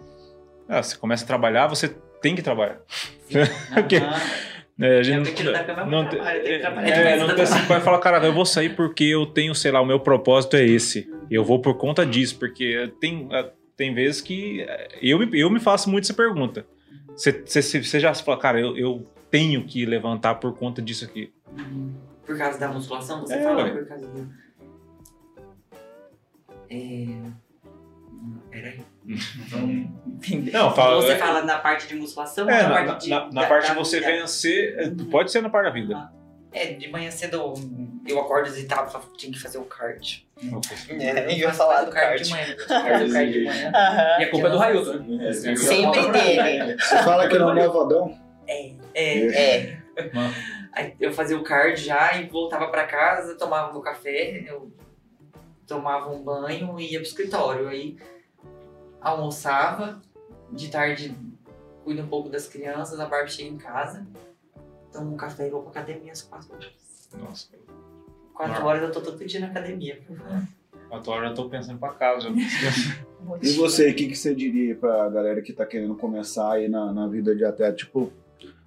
ah, você começa a trabalhar, você tem que trabalhar. <laughs> Porque- É, a gente É o que tira da cama é o não, tem- trabalho, tem é, não né? tem assim, vai falar, cara, eu vou sair porque eu tenho, sei lá, o meu propósito é esse. Eu vou por conta disso, porque tem, ah, tem vezes que eh, eu, me- eu me faço muito essa pergunta. Você- Você você já se fala, cara, eu, eu tenho que levantar por conta disso aqui. Por causa da musculação, você É, fala ué. por causa do. É. Não, Peraí. Entender. Não, fala- Você é- fala na parte de musculação É, ou na, na, parte de. na- na da- parte de você vida? vencer, eh, pode ser na parte da vida. É, de manhã cedo eu acordo e tava, tinha que fazer o card. É, eu ia falar do card card. de manhã. o card de manhã. Aham. E a culpa é do Railton, né? Sempre dele. Você fala que não é Vadão? É, é. É. Aí eu fazia o card já e voltava pra casa, tomava meu café, eu tomava um banho e ia pro escritório. Aí almoçava, de tarde cuido um pouco das crianças, a Barbie chega em casa, tomo um café e vou pra academia às quatro horas. Nossa, Quatro horas eu tô todo dia na academia. quatro horas eu tô pensando pra casa. <laughs> E você, o que, que você diria pra galera que tá querendo começar aí na, na vida de atleta? Tipo,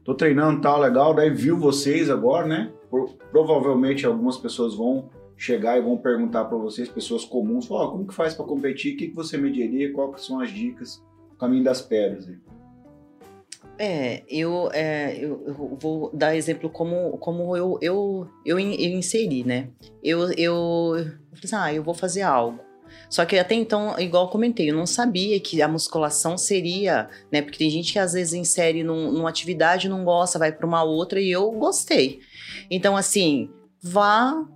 tô treinando tal, legal, daí viu vocês agora, né? Por- provavelmente algumas pessoas vão chegar e vão perguntar pra vocês, pessoas comuns, falar, ó, como que faz pra competir? O que, que você me diria? Qual que são as dicas? O caminho das pedras aí. É, eu, é, eu, eu vou dar exemplo como, como eu, eu, eu, eu inseri, né? Eu, eu, eu falei assim, ah, eu vou fazer algo. Só que até então, igual eu comentei, eu não sabia que a musculação seria, né? Porque tem gente que às vezes insere num, numa atividade, não gosta, vai para uma outra, e eu gostei. Então, assim, vá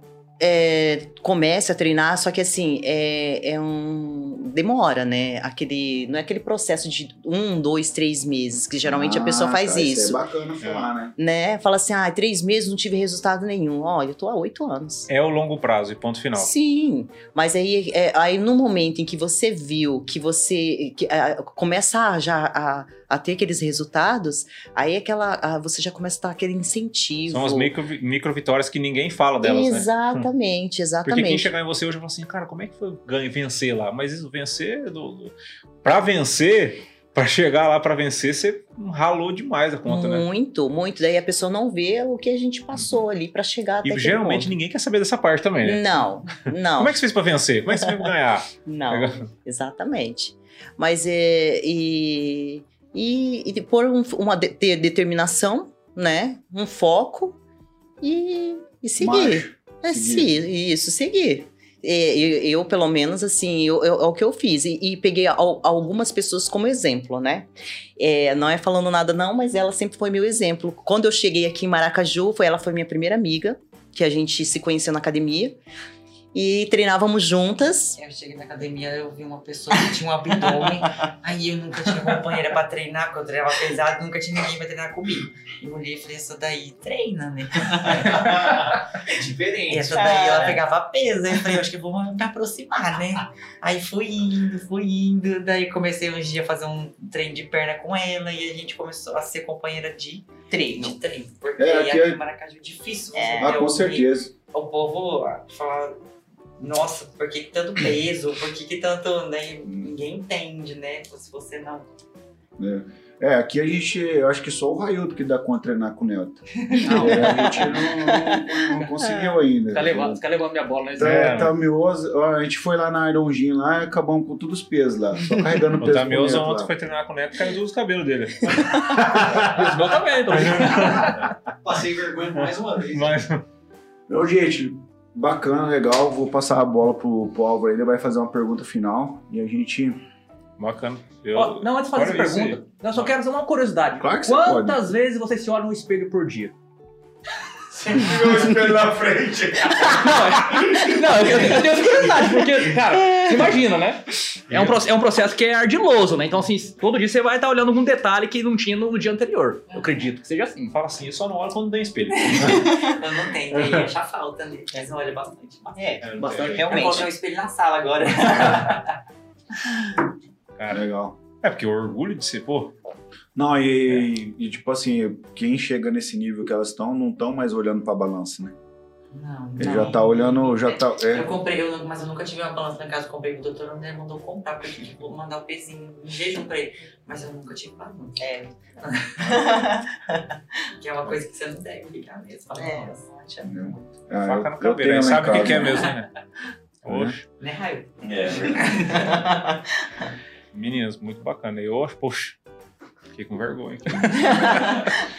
é, comece a treinar, só que assim, é, é um. demora, né? Aquele. Não é aquele processo de um, dois, três meses, que geralmente a pessoa Ah, faz tá, isso. é bacana falar, né? Né? Fala assim, ah, três meses não tive resultado nenhum. Olha, eu tô há oito anos. É o longo prazo e ponto final. Sim, mas aí, é, aí no momento em que você viu que você que, ah, começa a, já a, a ter aqueles resultados, aí aquela, ah, você já começa a dar aquele incentivo. São as micro, micro vitórias que ninguém fala delas, né? Exatamente, Porque exatamente. quem chegar em você hoje vai falar assim, cara, como é que foi ganhar, vencer lá? Mas isso, vencer, do, pra vencer, pra chegar lá pra vencer, você ralou demais a conta, né? muito, muito. Daí a pessoa não vê o que a gente passou ali pra chegar até E geralmente ponto. ninguém quer saber dessa parte também, né? Não, não. Como é que você fez pra vencer? Como é que você fez pra ganhar? Não, <laughs> exatamente. Mas é. E, e, e por um- uma de- ter determinação, né? Um foco e, e seguir. Marcha. É, seguir. sim, isso, seguir. Eu, eu, pelo menos, assim, eu, eu- é o que eu fiz. E, e peguei al- algumas pessoas como exemplo, né? É, não é falando nada, não, mas ela sempre foi meu exemplo. Quando eu cheguei aqui em Maracaju, foi, ela foi minha primeira amiga, que a gente se conheceu na academia. E treinávamos juntas. Eu cheguei na academia, eu vi uma pessoa que tinha um abdômen. <laughs> aí eu nunca tinha companheira pra treinar, porque eu treinava pesado, nunca tinha ninguém pra treinar comigo. E eu olhei e falei, essa daí treina, né? <laughs> É diferente. Essa daí ela pegava peso, eu falei, eu acho que eu vou me aproximar, né? Aí fui indo, fui indo, daí comecei um dia a fazer um treino de perna com ela e a gente começou a ser companheira de Treino. de treino. Porque É, aqui, aqui é- em Maracaju é difícil É. Ah, com certeza. o povo fala, nossa, por que, que tanto peso? Por que, que tanto. Né? Não entende, né? Se você não. É, aqui a gente, eu acho que só o Raildo que dá conta treinar com o Neto. É, a gente não, não- não conseguiu ainda. Fica levando, levando minha bola, né? Tá, É. tá a gente foi lá na Iron Gym lá e acabamos com todos os pesos lá. Só carregando O peso. pro Tamioso Neto ontem lá. foi treinar com o Neto e caiu dos cabelos dele. E <laughs> os meus também, então. Passei vergonha mais uma vez. Mas, Então, gente, bacana, legal. Vou passar a bola pro, pro Álvaro, ele vai fazer uma pergunta final e a gente. bacana. Eu, Ó, não, antes de fazer essa isso pergunta, eu só quero fazer uma curiosidade. Claro que você Quantas vezes você se olha no espelho por dia? Sempre viu o espelho na frente. Não, não eu, eu tenho curiosidade, porque, cara, você imagina, né? É um, é um processo que é ardiloso, né? Então, assim, todo dia você vai estar olhando algum detalhe que não tinha no, no dia anterior. Eu acredito que seja assim. fala assim, eu só não olho quando tem espelho. Eu não tenho, aí achar falta, né? Mas olha bastante. bastante. É, Bastante. Eu realmente. coloquei um espelho na sala agora. <laughs> Cara, Legal. é porque o orgulho de ser, pô, Não, e, e, tipo assim, quem chega nesse nível que elas estão, não estão mais olhando pra balança, né? Não, Ele não. já tá olhando, já tá. Eu É, comprei, eu, mas eu nunca tive uma balança na casa, eu comprei, o doutor André mandou comprar, porque eu vou mandar o pezinho em jejum pra ele. Mas eu nunca tive balança. É. <laughs> Que é uma coisa que você não deve ficar mesmo. Fala, É. nossa, ah, faca no eu, eu cabelo. Aí lá em sabe o que, que é mesmo, né? Oxe, Né, Raio? É. <laughs> meninas, muito bacana. E eu, poxa, fiquei com vergonha. <laughs>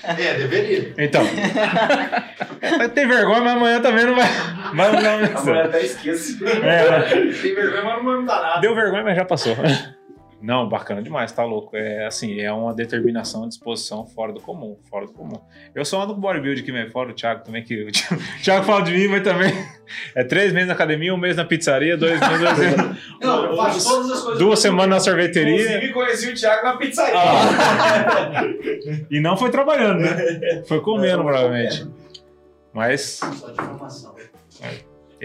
É, deveria. Então, <laughs> vai ter vergonha, mas amanhã também não vai. Mas não, Amanhã até esqueço. É, Tem vergonha, mas não dá nada. Deu vergonha, mas já passou. Não, bacana demais, tá louco. É assim, é uma determinação, disposição fora do comum, fora do comum. Eu sou ando com bodybuild aqui, mesmo, fora o Thiago também, que o Thiago fala de mim, mas também é três meses na academia, um mês na pizzaria, dois meses, dois <laughs> meses Não, eu faço todas as coisas. duas semanas na sorveteria Inclusive, conheci o Thiago na pizzaria. Ah. <laughs> e não foi trabalhando, né? Foi comendo, provavelmente. Mas Só de informação.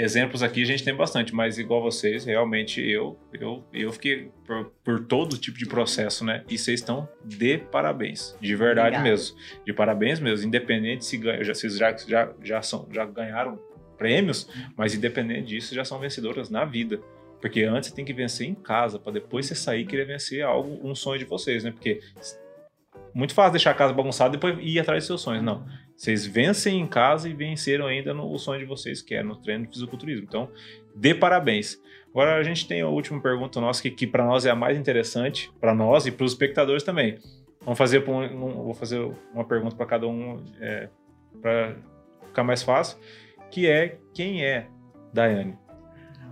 Exemplos aqui a gente tem bastante, mas igual vocês, realmente eu eu, eu fiquei por, por todo tipo de processo, né? E vocês estão de parabéns, de verdade mesmo, de parabéns mesmo, independente se ganha, já vocês já, já já são já ganharam prêmios, mas independente disso já são vencedoras na vida. Porque antes você tem que vencer em casa, para depois você sair e querer vencer algo, um sonho de vocês, né? Porque muito fácil deixar a casa bagunçada e depois ir atrás dos seus sonhos. Não. Vocês vencem em casa e venceram ainda no sonho de vocês, que é no treino de fisiculturismo. Então, dê parabéns. Agora a gente tem a última pergunta nossa, que, que para nós é a mais interessante, para nós e para os espectadores também. Vamos fazer um, um- vou fazer uma pergunta para cada um para ficar mais fácil, que é quem é Daiane?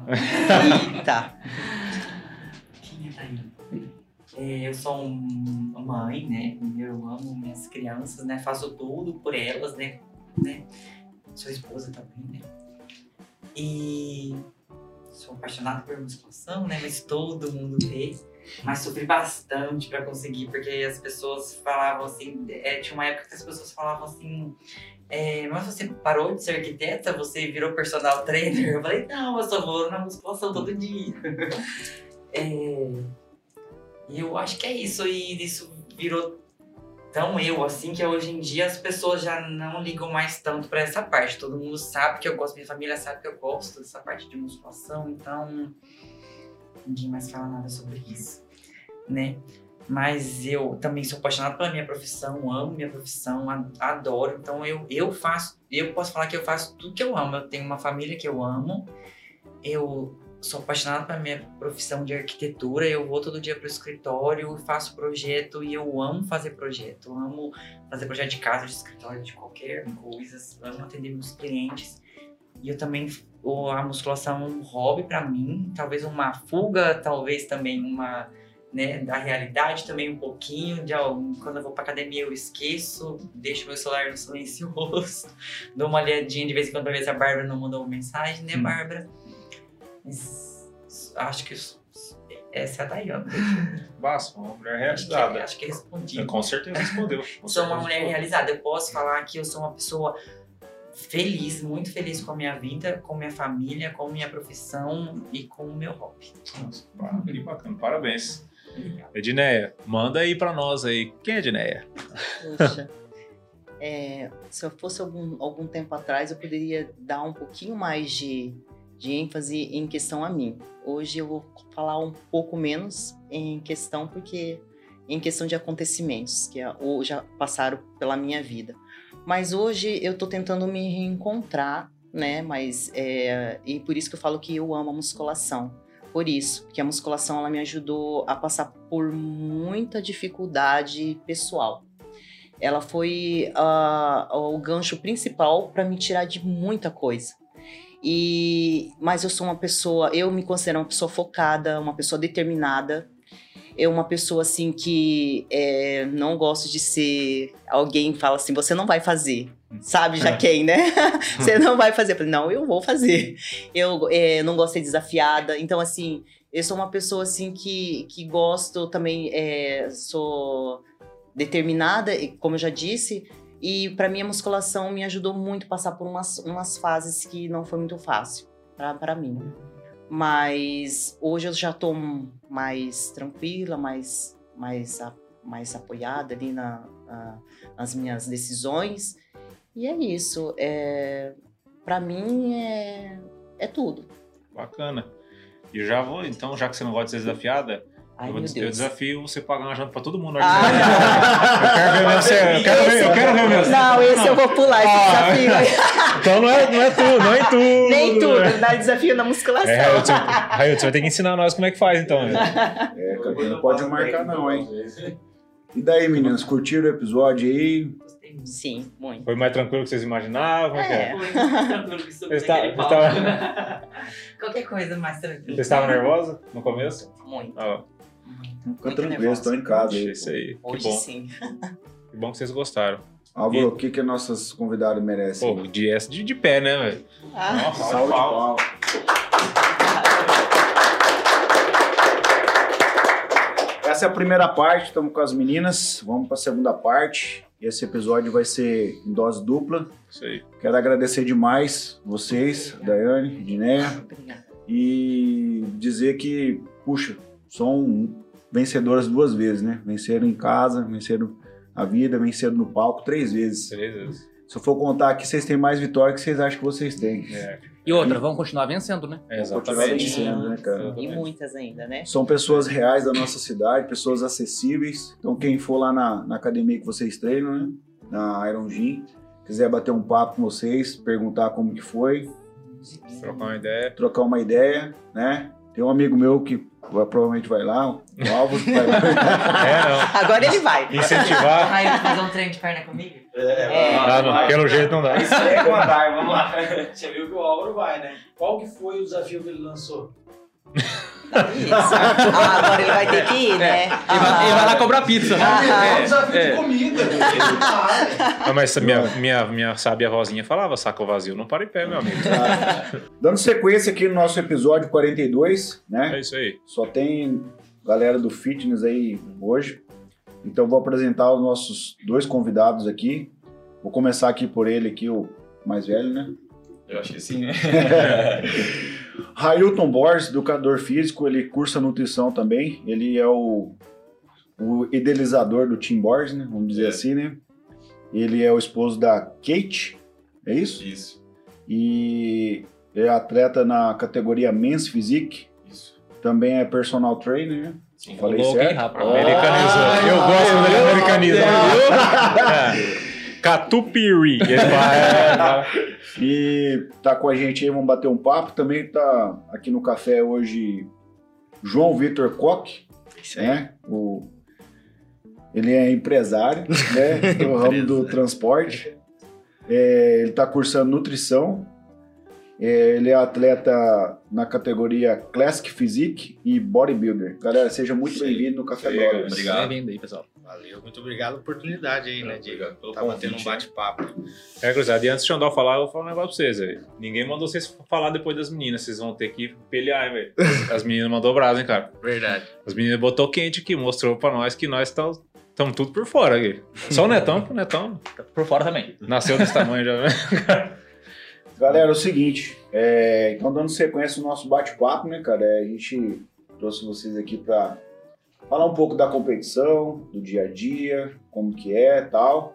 Eita. Quem é Daiane? É, eu sou mãe, né? Eu amo minhas crianças, né? Faço tudo por elas, né? né? Sou esposa também, né? E sou apaixonada por musculação, né? Mas todo mundo vê. Mas sofri bastante pra conseguir, porque as pessoas falavam assim. é, tinha uma época que as pessoas falavam assim. é, mas você parou de ser arquiteta? Você virou personal trainer? Eu falei, não, eu só vou na musculação todo dia. <laughs> É, e eu acho que é isso. E isso virou tão eu, assim, que hoje em dia as pessoas já não ligam mais tanto pra essa parte. Todo mundo sabe que eu gosto, minha família sabe que eu gosto dessa parte de musculação, então ninguém mais fala nada sobre isso, né? Mas eu também sou apaixonado pela minha profissão, amo minha profissão, adoro. Então eu, eu faço, eu posso falar que eu faço tudo que eu amo. Eu tenho uma família que eu amo, eu sou apaixonada pela minha profissão de arquitetura, eu vou todo dia pro escritório, faço projeto e eu amo fazer projeto. Eu amo fazer projeto de casa, de escritório, de qualquer coisa. Amo atender meus clientes. E eu também, o- a musculação é um hobby pra mim, talvez uma fuga, talvez também uma, né, da realidade também um pouquinho. De, ó, quando eu vou pra academia eu esqueço, deixo meu celular no silencioso, <laughs> dou uma olhadinha de vez em quando pra ver se a Bárbara não mandou mensagem, né, Hum. Bárbara? Mas acho que essa é a Dayana. Basta, uma mulher Acho que, realizada. acho que respondi. Com certeza respondeu. <laughs> Com Sou uma certeza mulher respondeu. realizada. Eu posso falar que eu sou uma pessoa feliz, muito feliz com a minha vida, com minha família, com minha profissão e com o meu hobby. Nossa, que bacana. Parabéns. Obrigada. Edneia, manda aí pra nós aí. Quem é Edneia? Poxa, é, se eu fosse algum, algum tempo atrás, eu poderia dar um pouquinho mais de, de ênfase em questão a mim. Hoje eu vou falar um pouco menos em questão, porque em questão de acontecimentos que já passaram pela minha vida. Mas hoje eu tô tentando me reencontrar, né? Mas é, e por isso que eu falo que eu amo a musculação. Por isso, que a musculação ela me ajudou a passar por muita dificuldade pessoal ela foi ah, o gancho principal para me tirar de muita coisa. E mas eu sou uma pessoa, eu me considero uma pessoa focada, uma pessoa determinada. Eu uma pessoa assim que é, não gosto de ser alguém que fala assim, você não vai fazer. Sabe já É. quem, né? <laughs> você não vai fazer. Eu falei, não, eu vou fazer. Eu é, não gosto de ser desafiada. Então, assim, eu sou uma pessoa assim que, que gosto também, é, sou determinada, e como eu já disse, e para mim a musculação me ajudou muito a passar por umas, umas fases que não foi muito fácil para mim. Mas hoje eu já tô mais tranquila, mais, mais, mais apoiada ali na- nas minhas decisões. E é isso. É, para mim é, é tudo. Bacana. E já vou, então, já que você não gosta de ser desafiada, Ai, meu des- eu Deus. desafio você pagar uma janta pra todo mundo. Ah, eu quero ver você. Eu quero ver, eu quero ver mesmo. Não, esse eu vou pular esse Ah. desafio. <laughs> Então não é, não é tudo, não é tudo. Nem tudo, dá desafio na musculação. É, Railton, você vai ter que ensinar nós como é que faz, então. né? <laughs> É, cara, não pode marcar não, hein? E daí, meninas, curtiram o episódio aí? Gostei muito. Sim, muito. Foi mais tranquilo que vocês imaginavam? É é? É. Foi muito tranquilo que Você tá- você palco. tava- Qualquer coisa mais tranquila. Você estava nervosa no começo? Muito. Ah, Fica Muito tranquilo, estou em casa aí. isso aí. Que Hoje bom. sim. Que bom que vocês gostaram. Álvaro, o que, que nossas convidadas merecem? Pô, de, de, de pé, né, velho? Ah, Nossa, Salve de palma. palmas. Essa é a primeira parte, estamos com as meninas. Vamos para a segunda parte. Esse episódio vai ser em dose dupla. Isso aí. Quero agradecer demais vocês, Daiane, Dinéia, obrigada. e dizer que, puxa, são vencedoras duas vezes, né? Venceram em casa, venceram a vida, venceram no palco três vezes. Três vezes. Se eu for contar aqui, vocês têm mais vitória que vocês acham que vocês têm. É, E outra, vamos continuar vencendo, né? é Vão continuar exatamente. vencendo, né, cara? E muitas ainda, né? São pessoas reais da nossa cidade, pessoas acessíveis. Então, quem for lá na, na academia que vocês treinam, né? Na Iron Gym, quiser bater um papo com vocês, perguntar como que foi, Trocar uma ideia. trocar uma ideia, né? Tem um amigo meu que vai- provavelmente vai lá, o Álvaro, vai lá. <laughs> É, não. Agora ele vai. Incentivar. Ai, vai fazer um treino de perna comigo? É. Ah, não, pelo jeito não dá. Esfrega o andar, vamos lá. <laughs> Você viu que o Álvaro vai, né? Qual que foi o desafio que ele lançou? <laughs> Isso. Ah, agora ele vai ter que ir, né? Ele vai, ele vai lá cobrar pizza, né? É um É, desafio é. de comida. né? Ah, mas minha, minha, minha sábia vozinha falava, saco vazio, não para em pé, meu amigo. Dando sequência aqui no nosso episódio 42, né? É isso aí. Só tem galera do fitness aí hoje. Então vou apresentar os nossos dois convidados aqui. Vou começar aqui por ele aqui, o mais velho, né? Eu acho que sim. <laughs> <laughs> Railton Borges, educador físico, ele cursa nutrição também. Ele é o, o idealizador do Team Borges, né? Vamos dizer É. assim, né? Ele é o esposo da Kate, é isso? Isso, E é atleta na categoria Men's Physique. isso. Também é personal trainer, né? Sim. Falei certo? rapaz? Americanizou. Ah, eu gosto. Catupiry. Ele <laughs> <laughs> é, vai- E tá com a gente aí, vamos bater um papo. Também tá aqui no café hoje João Vitor Koch, né? O, ele é empresário, né? <laughs> Do ramo do transporte. É, ele tá cursando nutrição. É, ele é atleta na categoria Classic Physique e Bodybuilder. Galera, seja muito bem-vindo no Café Brothers. obrigado. Bem-vindo aí, pessoal. Valeu, muito obrigado pela oportunidade aí, né, Diego? Pelo Tá batendo um bate-papo. É, cruzado. E antes de Xandó falar, eu vou falar um negócio pra vocês, velho. Ninguém mandou vocês falar depois das meninas. Vocês vão ter que pelear, hein, velho. As meninas mandou brasa, hein, cara. Verdade. As meninas botou quente aqui, mostrou pra nós que nós estamos tudo por fora aqui. Só o Netão, o Netão Por fora também. nasceu desse tamanho já, né? <laughs> Galera, é o seguinte, é, então dando sequência no nosso bate-papo, né, cara? é, a gente trouxe vocês aqui para falar um pouco da competição, do dia a dia, como que é tal.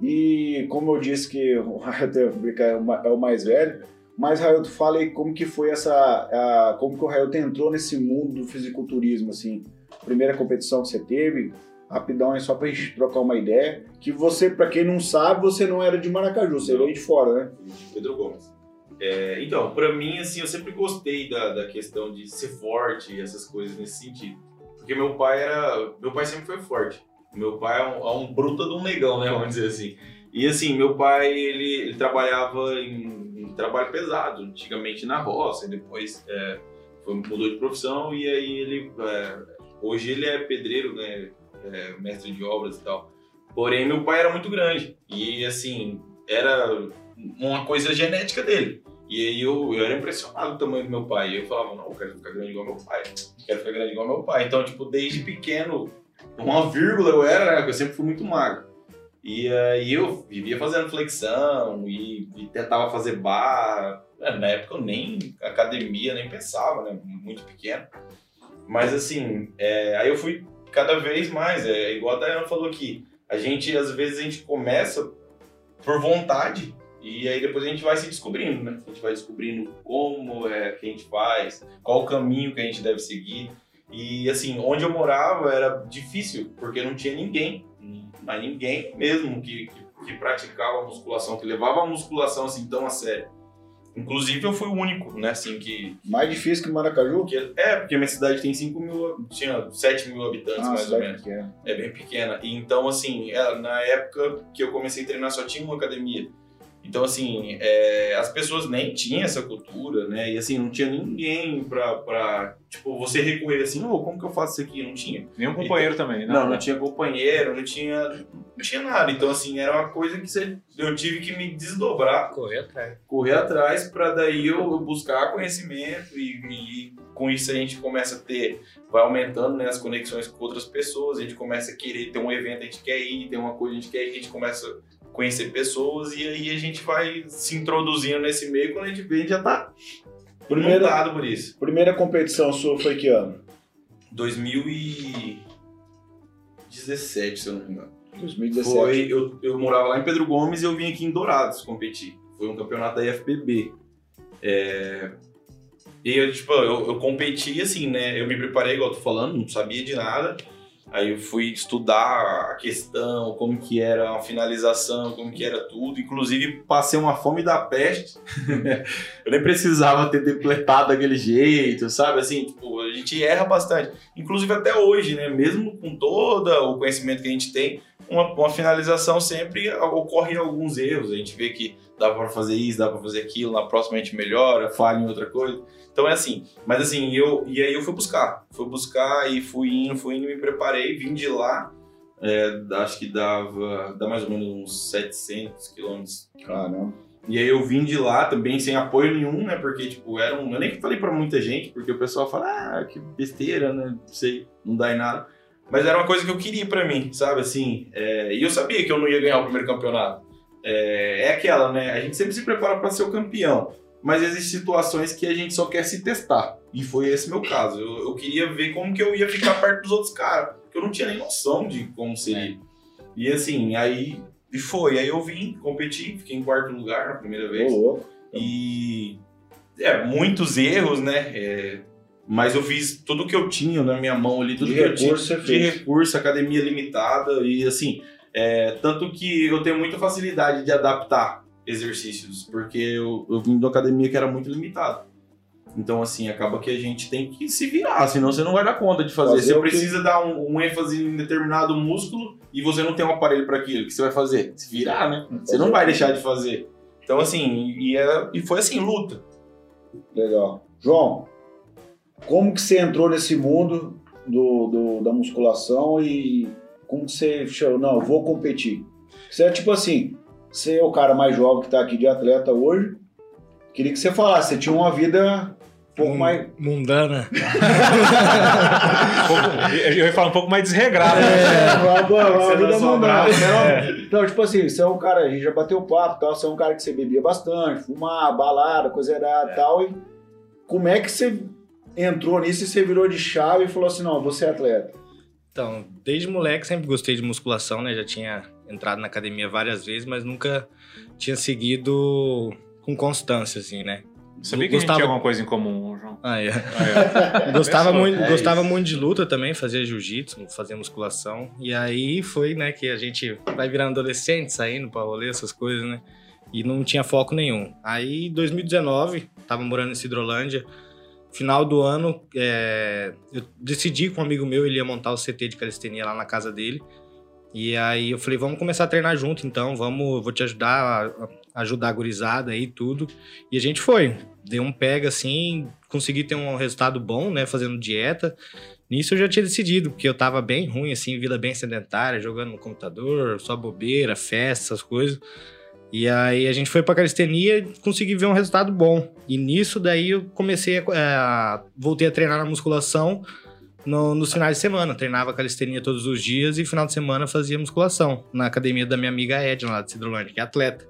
E como eu disse que <laughs> o Railton é o é o mais velho, mas Railton, fala aí como que foi essa, a- como que o Railton entrou nesse mundo do fisiculturismo, assim, primeira competição que você teve, rapidão aí só pra gente trocar uma ideia, que você, pra quem não sabe, você não era de Maracaju, você veio de fora, né? Pedro Gomes. É, então, pra mim, assim, eu sempre gostei da, da questão de ser forte e essas coisas nesse sentido. Porque meu pai era. Meu pai sempre foi forte. Meu pai é um, é um bruta de um negão, né? Vamos dizer assim. E assim, meu pai, ele, ele trabalhava em, em trabalho pesado, antigamente na roça, e depois é, foi, mudou de profissão, e aí ele. é, hoje ele é pedreiro, né? é, mestre de obras e tal. Porém, meu pai era muito grande. E assim, era uma coisa genética dele. E aí eu, eu era impressionado com o tamanho do meu pai. Eu falava, não, eu quero ficar grande igual meu pai. Quero ficar grande igual meu pai. Então, tipo, desde pequeno, uma vírgula eu era, né? Porque eu sempre fui muito magro. E aí eu vivia fazendo flexão e, e tentava fazer barra. É, Na época eu nem academia, nem pensava, né? Muito pequeno. Mas assim, é, aí eu fui cada vez mais. É igual a Dayana falou aqui. A gente, às vezes, a gente começa por vontade e aí depois a gente vai se descobrindo, né? A gente vai descobrindo como é que a gente faz, qual o caminho que a gente deve seguir. E assim, onde eu morava era difícil, porque não tinha ninguém, mas ninguém mesmo que, que, que praticava musculação, que levava a musculação assim tão a sério. Inclusive eu fui o único, né, assim, que... Mais difícil que Maracaju? Porque, é, porque minha cidade tem 5 mil, tinha 7 mil habitantes, Ah, mais ou menos. pequena. É bem pequena. E então, assim, é, na época que eu comecei a treinar só tinha uma academia. Então, assim, é, as pessoas nem tinham essa cultura, né? E assim, não tinha ninguém pra, pra tipo, você recorrer assim, ô, como que eu faço isso aqui? Não tinha. Nenhum companheiro também, Não, não tinha companheiro, não tinha, não tinha nada. Então, assim, era uma coisa que você, eu tive que me desdobrar Correr atrás. correr atrás para daí eu buscar conhecimento e, e com isso a gente começa a ter, vai aumentando né, as conexões com outras pessoas, a gente começa a querer ter um evento, a gente quer ir, tem uma coisa, a gente quer ir, a gente começa conhecer pessoas e aí a gente vai se introduzindo nesse meio quando a gente vê, a gente já tá Primeiro- montado por isso. Primeira competição sua foi que ano? 2017, se eu não me engano. 2017. Foi, eu, eu morava lá em Pedro Gomes e eu vim aqui em Dourados competir. Foi um campeonato da IFPB. É, E eu, tipo, eu, eu competi assim, né? Eu me preparei, igual eu tô falando, não sabia de nada. Aí eu fui estudar a questão, como que era a finalização, como que era tudo. Inclusive, passei uma fome da peste. <laughs> eu nem precisava ter depletado daquele jeito, sabe? Assim, tipo, a gente erra bastante. Inclusive até hoje, né? Mesmo com todo o conhecimento que a gente tem, uma, uma finalização sempre ocorre alguns erros. A gente vê que dá pra fazer isso, dá pra fazer aquilo, na próxima a gente melhora, falha em outra coisa. Então é assim, mas assim, eu, e aí eu fui buscar, fui buscar e fui indo, fui indo, me preparei, vim de lá, é, acho que dava, dá mais ou menos uns 700 quilômetros. Caramba. E aí eu vim de lá também sem apoio nenhum, né? Porque, tipo, era um. Eu nem falei pra muita gente, porque o pessoal fala, ah, que besteira, né? Não sei, não dá em nada. Mas era uma coisa que eu queria pra mim, sabe? Assim, é, e eu sabia que eu não ia ganhar o primeiro campeonato. É, é aquela, né? A gente sempre se prepara pra ser o campeão. Mas existem situações que a gente só quer se testar. E foi esse meu caso. Eu, eu queria ver como que eu ia ficar perto dos outros caras. Porque eu não tinha nem noção de como seria. E assim, aí e foi. Aí eu vim, competi, fiquei em quarto lugar na primeira vez. Louco. E é, muitos erros, né? É, mas eu fiz tudo que eu tinha na minha mão ali, tudo De que eu tinha recurso de fez. recurso, academia limitada e assim, é, tanto que eu tenho muita facilidade de adaptar exercícios, porque eu, eu vim de uma academia que era muito limitada. Então, assim, acaba que a gente tem que se virar, senão você não vai dar conta de fazer. Fazer você o que- precisa dar um, um ênfase em determinado músculo e você não tem um aparelho para aquilo. O que você vai fazer? Se virar, né? Você não vai deixar de fazer. Então, assim, e, é- e foi assim, luta. Legal. João, como que você entrou nesse mundo do, do- da musculação e como que você chegou? Não, eu vou competir. Você é tipo assim, você é o cara mais jovem que tá aqui de atleta hoje. Queria que você falasse, você tinha uma vida um pouco mais. Mundana. Um <laughs> pouco- eu ia falar um pouco mais desregrado. né? É, uma, boa- uma Você vida mundana. brava. Então, tipo assim, você é um cara, a gente já bateu papo e tal, você é um cara que você bebia bastante, fumar, balada, coisa errada e tal. E como é que você entrou nisso e você virou de chave e falou assim, não, você é atleta? Então, desde moleque sempre gostei de musculação, né? Já tinha entrado na academia várias vezes, mas nunca tinha seguido com constância, assim, né? Sabia que a gente Gostava- tinha alguma coisa em comum, João? Ah, é. Ah, é. <laughs> Gostava Pensou? muito, É gostava muito de luta também, fazia jiu-jitsu, fazia musculação. E aí foi, né, que a gente vai virando adolescente, saindo pra rolê, essas coisas, né? E não tinha foco nenhum. Aí, em 2019, tava morando em Cidrolândia. Final do ano, é, eu decidi com um amigo meu, ele ia montar o CT de calistenia lá na casa dele. E aí eu falei, vamos começar a treinar junto, então, vamos, vou te ajudar a, ajudar a gurizada aí tudo. E a gente foi, deu um pega assim, consegui ter um resultado bom, né, fazendo dieta. Nisso eu já tinha decidido, porque eu tava bem ruim, assim, vida bem sedentária, jogando no computador, só bobeira, festa, essas coisas. E aí a gente foi pra calistenia e consegui ver um resultado bom. E nisso daí eu comecei a, a- voltei a treinar na musculação no- nos finais de semana. Treinava calistenia todos os dias e final de semana fazia musculação na academia da minha amiga Edna, lá de Cidrolândia, que é atleta.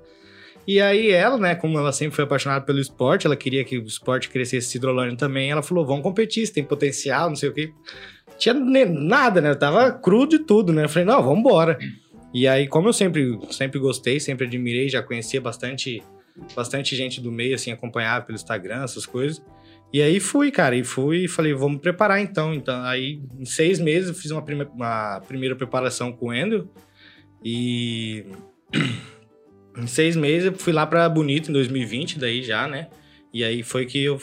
E aí ela, né, como ela sempre foi apaixonada pelo esporte, ela queria que o esporte crescesse Cidrolândia também, ela falou, vamos competir, você tem potencial, não sei o quê. Tinha nada, né, eu tava cru de tudo, né, eu falei, não, vamos embora. E aí, como eu sempre, sempre gostei, sempre admirei, já conhecia bastante, bastante gente do meio, assim, acompanhava pelo Instagram, essas coisas. E aí fui, cara, e fui e falei, vamos preparar então. Então, aí em seis meses eu fiz uma, prime- uma primeira preparação com o Endel. E <clears throat> em seis meses eu fui lá pra Bonito em 2020, daí já, né? E aí foi que eu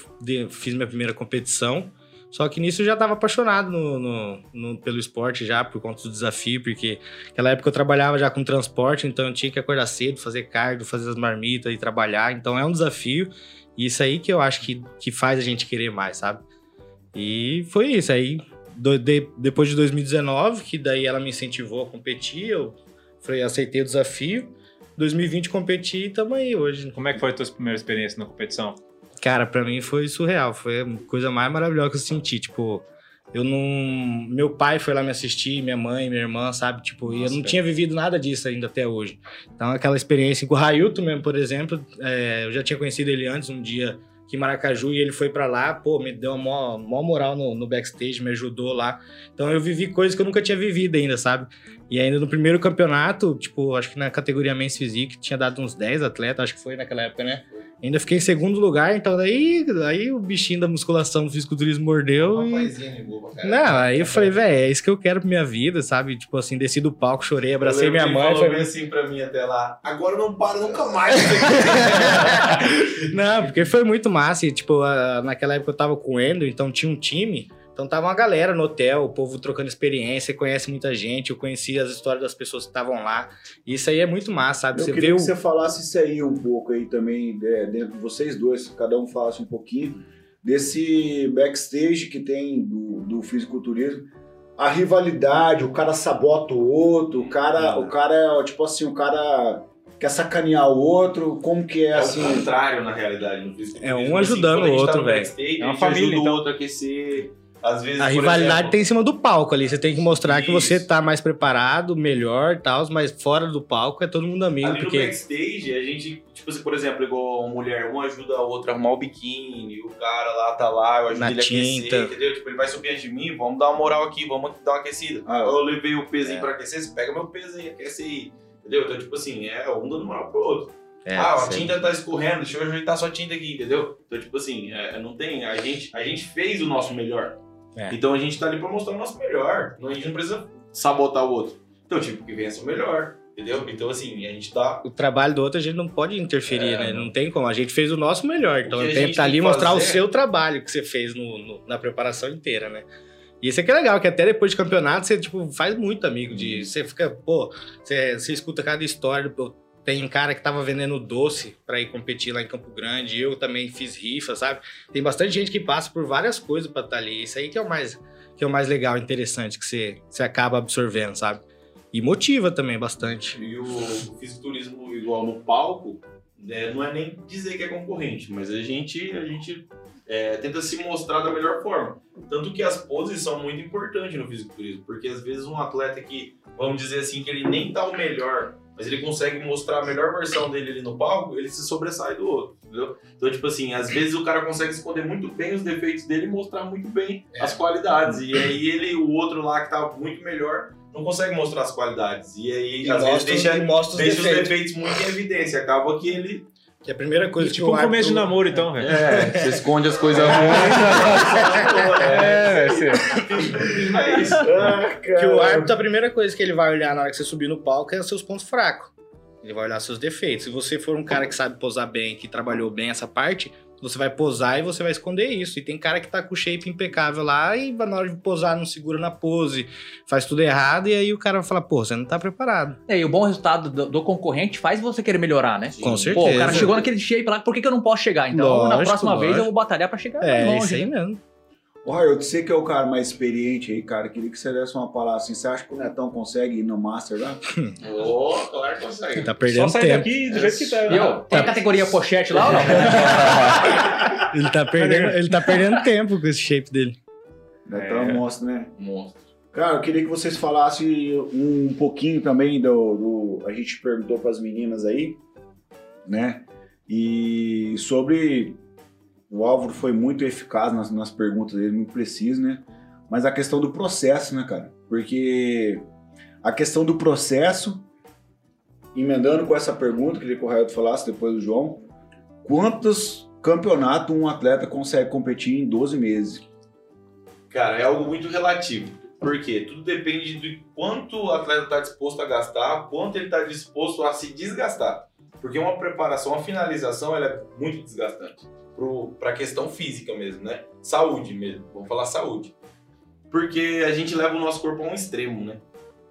fiz minha primeira competição. Só que nisso eu já tava apaixonado no, no- no- pelo esporte já, por conta do desafio, porque naquela época eu trabalhava já com transporte, então eu tinha que acordar cedo, fazer cardio, fazer as marmitas e trabalhar. Então é um desafio. E isso aí que eu acho que, que faz a gente querer mais, sabe? E foi isso. Aí, do- de- depois de 2019, que daí ela me incentivou a competir, eu falei, aceitei o desafio. 2020 competi e tamo aí hoje. Como é que foi a tua primeira experiência na competição? Cara, pra mim foi surreal. Foi a coisa mais maravilhosa que eu senti. Tipo, eu não. Meu pai foi lá me assistir, minha mãe, minha irmã, sabe? Tipo, e eu Nossa, não cara. tinha vivido nada disso ainda até hoje. Então, aquela experiência com o Railton mesmo, por exemplo, é, eu já tinha conhecido ele antes, um dia aqui em Maracaju, e ele foi pra lá, pô, me deu uma mó moral no, no backstage, me ajudou lá. Então, eu vivi coisas que eu nunca tinha vivido ainda, sabe? E ainda no primeiro campeonato, tipo, acho que na categoria Men's Physique tinha dado uns 10 atletas, acho que foi naquela época, né? Ainda fiquei em segundo lugar, então daí, aí o bichinho da musculação do fisiculturismo mordeu e... Rapazinho de boa, cara. Não, aí eu falei, velho, é isso que eu quero pra minha vida, sabe? Tipo assim, desci do palco, chorei, abracei minha ele mãe. falou Foi... assim pra mim até lá. Agora não para nunca mais. <laughs> Não, porque foi muito massa. E, tipo, naquela época eu tava com o Endo, então tinha um time. Então tava uma galera no hotel, o povo trocando experiência, conhece muita gente, eu conheci as histórias das pessoas que estavam lá. E isso aí é muito massa, sabe? Eu Você queria vê o... que você falasse isso aí um pouco aí também, é, dentro de vocês dois, cada um falasse um pouquinho desse backstage que tem do, do fisiculturismo. A rivalidade, o cara sabota o outro, o cara, o cara é tipo assim, o cara quer sacanear o outro, como que é, É assim. o contrário, na realidade, no fisiculturismo. É um Assim, ajudando quando a gente o outro, tá velho. É uma família, ajuda então. o outro a aquecer. Às vezes, A rivalidade exemplo, tem em cima do palco ali. Você tem que mostrar que você Isso. tá mais preparado, melhor e tal, mas fora do palco é todo mundo amigo, Ali no porque backstage, a gente, tipo assim, por exemplo, igual a mulher, um ajuda a outra a arrumar o biquíni, o cara lá tá lá, eu ajudo Na ele a tinta. aquecer, entendeu? Tipo, ele vai subir antes de mim, vamos dar uma moral aqui, vamos dar uma aquecida. Ah, eu levei o pezinho é. pra aquecer, você pega meu peso aí, aquece aí. Entendeu? Então, tipo assim, é um dando moral pro outro. É, ah, a tinta tá escorrendo, deixa eu ajeitar sua tinta aqui, entendeu? Então, tipo assim, é, não tem. A gente, a gente fez o nosso melhor. É. Então a gente tá ali pra mostrar o nosso melhor. A gente não precisa sabotar o outro. Então, tipo, que vença o melhor. Entendeu? Então, assim, a gente tá. o trabalho do outro a gente não pode interferir, É, né? não. Tem como. A gente fez o nosso melhor. Então que a tem que gente estar tem ali que mostrar o fazer- seu trabalho que você fez no- no- na preparação inteira, né? E isso aqui é legal, que até depois de campeonato você, tipo, faz muito amigo. De, você fica, pô, você, você escuta cada história. pô, Tem cara que tava vendendo doce pra ir competir lá em Campo Grande. Eu também fiz rifa, sabe? Tem bastante gente que passa por várias coisas pra estar ali. Isso aí que é o mais, que é o mais legal, interessante, que você, você acaba absorvendo, sabe? E motiva também bastante. E o, o fisiculturismo igual no palco, né, não é nem dizer que é concorrente, mas a gente, a gente é, tenta se mostrar da melhor forma. Tanto que as poses são muito importantes no fisiculturismo, porque às vezes um atleta que, vamos dizer assim, que ele nem tá o melhor, mas ele consegue mostrar a melhor versão dele ali no palco, ele se sobressai do outro, entendeu? Então, tipo assim, às vezes o cara consegue esconder muito bem os defeitos dele e mostrar muito bem as qualidades. E aí ele, o outro lá que tá muito melhor, não consegue mostrar as qualidades. E aí, às vezes, deixa, e mostra os deixa os defeitos. defeitos muito em evidência. Acaba que ele. Que é a primeira coisa que tipo o um começo de árbitro- namoro, então, velho. É, você esconde as coisas ruins. <laughs> É. É isso. Ah, Que o árbitro, a primeira coisa que ele vai olhar na hora que você subir no palco é os seus pontos fracos. Ele vai olhar seus defeitos. Se você for um cara que sabe posar bem, que trabalhou bem essa parte, você vai posar e você vai esconder isso. E tem cara que tá com o shape impecável lá e na hora de posar não segura na pose, faz tudo errado e aí o cara vai falar, pô, você não tá preparado. É, e o bom resultado do, do concorrente faz você querer melhorar, né? Com Pô, certeza. o cara chegou naquele shape lá, por que, que eu não posso chegar? Então, na Lógico, próxima vez eu lógico. vou batalhar pra chegar mais É, longe. isso aí né? mesmo. Ô, Raio, você que é o cara mais experiente aí, cara, queria que você desse uma palavra assim. Você acha que o Netão consegue ir no Master lá? <laughs> Ô, claro que consegue. Tá Só perdendo sai tempo. daqui do jeito que tá. Viu? Tem a categoria pochete lá ou não? <laughs> Ele tá, perdendo, ele tá perdendo tempo com esse shape dele. Netão é. monstro, né? Monstro. Cara, eu queria que vocês falassem um pouquinho também do. do- a gente perguntou para as meninas aí, né? E sobre. O Álvaro foi muito eficaz nas, nas perguntas dele, muito preciso, né? Mas a questão do processo, né, cara? Porque a questão do processo, emendando com essa pergunta, que o Raio falasse depois do João, quantos campeonatos um atleta consegue competir em 12 meses? Cara, é algo muito relativo. Por quê? Tudo depende de quanto o atleta está disposto a gastar, quanto ele está disposto a se desgastar. Porque uma preparação, uma finalização, ela é muito desgastante. Para a questão física mesmo, né? Saúde mesmo. Vamos falar saúde. Porque a gente leva o nosso corpo a um extremo, né?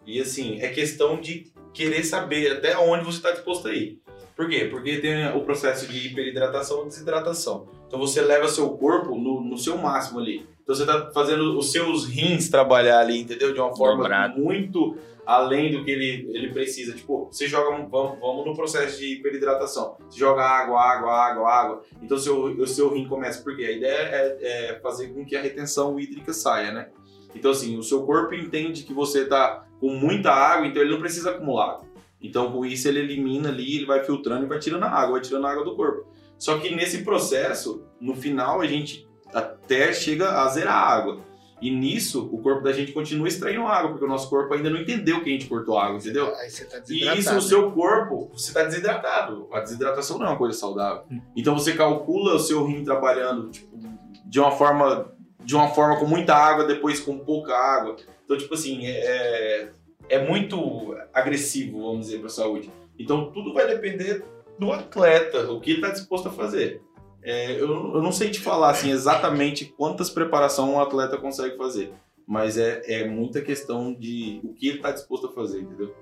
E assim, é questão de querer saber até onde você está disposto a ir. Por quê? Porque tem o processo de hiperidratação e desidratação. Então você leva seu corpo no, no seu máximo ali. Então você tá fazendo os seus rins trabalhar ali, entendeu? De uma forma Dobrado. muito além do que ele, ele precisa. Tipo, você joga, vamos, vamos no processo de hiperidratação. Você joga água, água, água, água. Então o seu, o seu rim começa. Porque a ideia é, é fazer com que a retenção hídrica saia, né? Então assim, o seu corpo entende que você tá com muita água, então ele não precisa acumular água. Então com isso ele elimina ali, ele vai filtrando e vai tirando a água, vai tirando a água do corpo. Só que nesse processo, no final a gente até chega a zerar a água. E nisso, o corpo da gente continua extraindo água, porque o nosso corpo ainda não entendeu que a gente cortou água, entendeu? Aí você tá E isso, o seu corpo, você está desidratado. A desidratação não é uma coisa saudável. Então você calcula o seu rim trabalhando tipo, de uma forma de uma forma com muita água, depois com pouca água. Então, tipo assim, é, é muito agressivo, vamos dizer, para a saúde. Então, tudo vai depender do atleta, o que ele está disposto a fazer. É, eu, eu não sei te falar assim, exatamente quantas preparações um atleta consegue fazer. Mas é, é muita questão de o que ele está disposto a fazer, entendeu?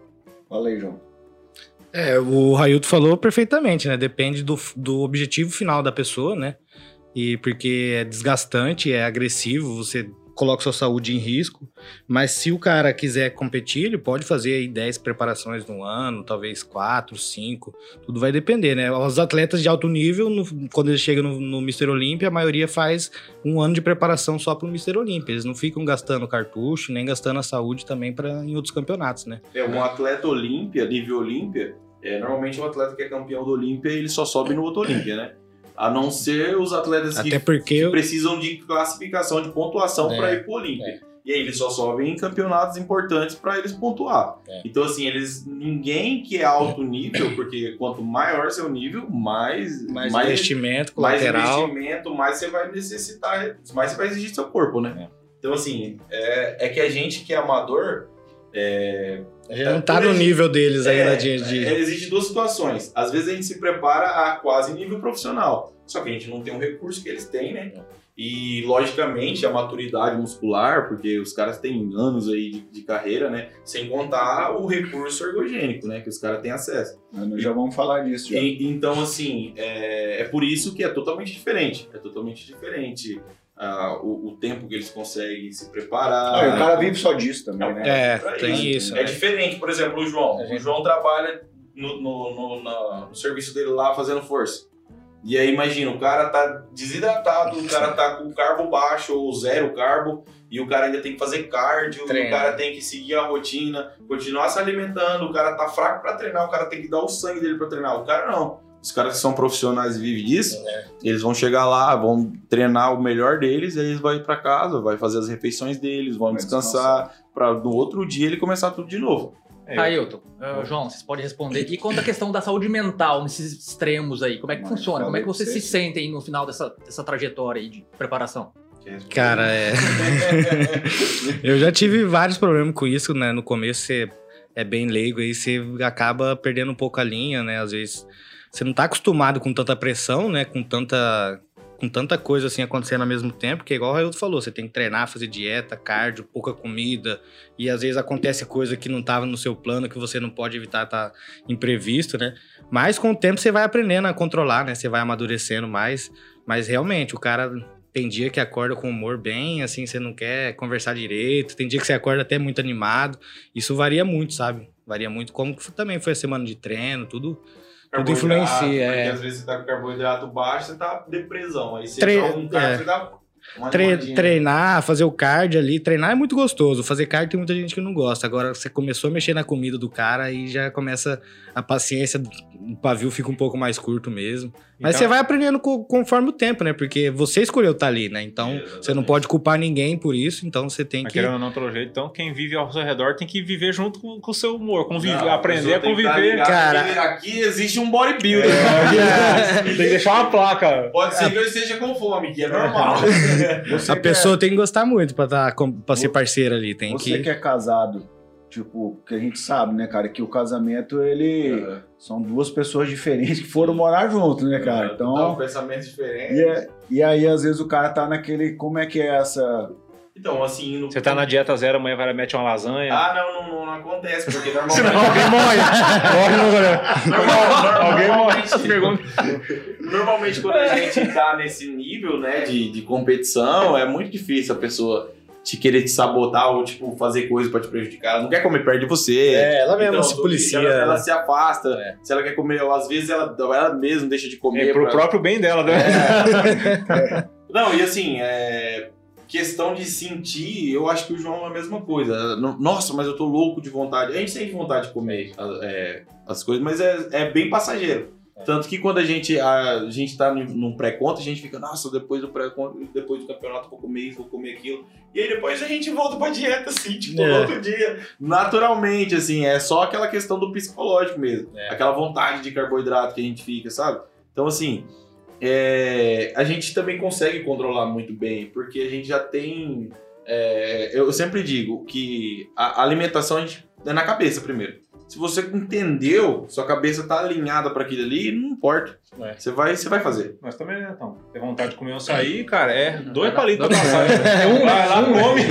Fala aí, João. É, o Railton falou perfeitamente, né? Depende do, do objetivo final da pessoa, né? E porque é desgastante, é agressivo, você coloca sua saúde em risco. Mas se o cara quiser competir, ele pode fazer aí 10 preparações no ano, talvez 4, 5. Tudo vai depender, né? Os atletas de alto nível, no, quando eles chegam no, no Mr. Olímpia, a maioria faz um ano de preparação só para o Mr. Olímpia. Eles não ficam gastando cartucho, nem gastando a saúde também para em outros campeonatos, né? É, um atleta Olímpia, nível Olímpia, é, normalmente um atleta que é campeão do Olímpia, ele só sobe no outro Olímpia, né? A não ser os atletas que, que precisam de classificação, de pontuação É, para ir pro Olímpia. E aí eles só sobem em campeonatos importantes para eles pontuar. É. Então, assim, eles. Ninguém que é alto nível, porque quanto maior seu nível, mais, mais, mais, investimento mais colateral. investimento, mais você vai necessitar, mais você vai exigir seu corpo, né? Então, assim, é, é que a gente que é amador. É, A gente não tá no nível deles ainda de, de- é, existe duas situações. Às vezes a gente se prepara a quase nível profissional. Só que a gente não tem o recurso que eles têm, né? E, logicamente, a maturidade muscular, porque os caras têm anos aí de, de carreira, né? Sem contar o recurso ergogênico, né? Que os caras têm acesso. Mas nós já vamos falar disso já. E- então, assim, é, é por isso que é totalmente diferente. É totalmente diferente ah, o, o tempo que eles conseguem se preparar. Ah, o cara vive só disso também, né? É, tem isso. isso. É né? diferente, por exemplo, o João. O João trabalha no, no, no- no serviço dele lá fazendo força. E aí, imagina, o cara tá desidratado, o cara tá com carbo baixo ou zero carbo, e o cara ainda tem que fazer cardio, Treino. o cara tem que seguir a rotina, continuar se alimentando, o cara tá fraco pra treinar, o cara tem que dar o sangue dele pra treinar. O cara não. Os caras que são profissionais e vivem disso, eles vão chegar lá, vão treinar o melhor deles, e aí eles vão ir pra casa, vai fazer as refeições deles, vão Vai descansar, pra no outro dia ele começar tudo de novo. É, Ailton, uh, João, vocês podem responder. E quanto à questão da saúde mental nesses extremos aí? Como é que Mas funciona? Como é que vocês você. se sentem no final dessa, dessa trajetória aí de preparação? Cara, é. <laughs> eu já tive vários problemas com isso, né? No começo você é bem leigo aí, você acaba perdendo um pouco a linha, né? Às vezes você não tá acostumado com tanta pressão, né? Com tanta com tanta coisa assim acontecendo ao mesmo tempo, que é igual o Railton falou, você tem que treinar, fazer dieta, cardio, pouca comida, e às vezes acontece coisa que não tava no seu plano, que você não pode evitar tá imprevisto, né? Mas com o tempo você vai aprendendo a controlar, né? Você vai amadurecendo mais, mas realmente o cara tem dia que acorda com humor bem, assim, você não quer conversar direito. Tem dia que você acorda até muito animado. Isso varia muito, sabe? Varia muito. Como também foi a semana de treino, tudo. Tudo influencia, é. Porque às vezes você tá com carboidrato baixo, você tá depressão. Aí você Tre- joga um carbo, é. você dá uma Tre- treinar, fazer o cardio ali. Treinar é muito gostoso. Fazer cardio tem muita gente que não gosta. Agora você começou a mexer na comida do cara e já começa a paciência, o pavio fica um pouco mais curto mesmo. Mas Então- você vai aprendendo co- conforme o tempo, né? Porque você escolheu estar ali, né? Então Exatamente. você não pode culpar ninguém por isso. Então você tem Mas que. querendo ou não, pelo jeito, então quem vive ao seu redor tem que viver junto com com o seu humor, conviver, Não, aprender a tá conviver. Cara. Aqui existe um bodybuilder. <laughs> tem que deixar uma placa. Pode ser que eu esteja com fome, que é normal. <laughs> A que pessoa tem que gostar muito pra, tá, ser parceira ali. Tem Você que. que é casado, tipo, que a gente sabe, né, cara, que o casamento, ele... São duas pessoas diferentes que foram morar juntos, né, cara? Então, Então... pensamento diferente. E, é- e aí, às vezes, o cara tá naquele... Como é que é essa... Então, assim. No... Você tá na dieta zero, amanhã vai lá mete uma lasanha. Ah, não, não, não, não acontece, porque <laughs> normalmente. Senão alguém morre. Morre no Alguém morre. normalmente, normalmente, quando a gente tá nesse nível, né, de, de competição, é muito difícil a pessoa te querer te sabotar ou, tipo, fazer coisa pra te prejudicar. Ela não quer comer perto de você. É, ela mesma Então, se policia. Ela, ela né? se afasta. É. Se ela quer comer, às vezes ela, ela mesma deixa de comer. É, pro pra- próprio bem dela, né? <laughs> É. Não, e assim, é, questão de sentir, eu acho que o João é a mesma coisa. No- Nossa, mas eu tô louco de vontade. A gente sente vontade de comer é, as coisas, mas é, é bem passageiro. Tanto que quando a gente, a, gente tá num- pré-conta, a gente fica, nossa, depois do pré-conta, depois do campeonato vou comer isso, vou comer aquilo. E aí depois a gente volta pra dieta, assim, <laughs> tipo, É. no outro dia. Naturalmente, assim, é só aquela questão do psicológico mesmo. É. Aquela vontade de carboidrato que a gente fica, sabe? Então, assim, é, a gente também consegue controlar muito bem, porque a gente já tem. é, eu sempre digo que a alimentação a gente, é na cabeça primeiro. Se você entendeu, sua cabeça tá alinhada para aquilo ali, não importa. É. Você vai, você vai fazer. Nós também, né, então? Ter vontade de comer um açaí, cara, é dois palitos pra açaí. É um, Vai lá, um. come.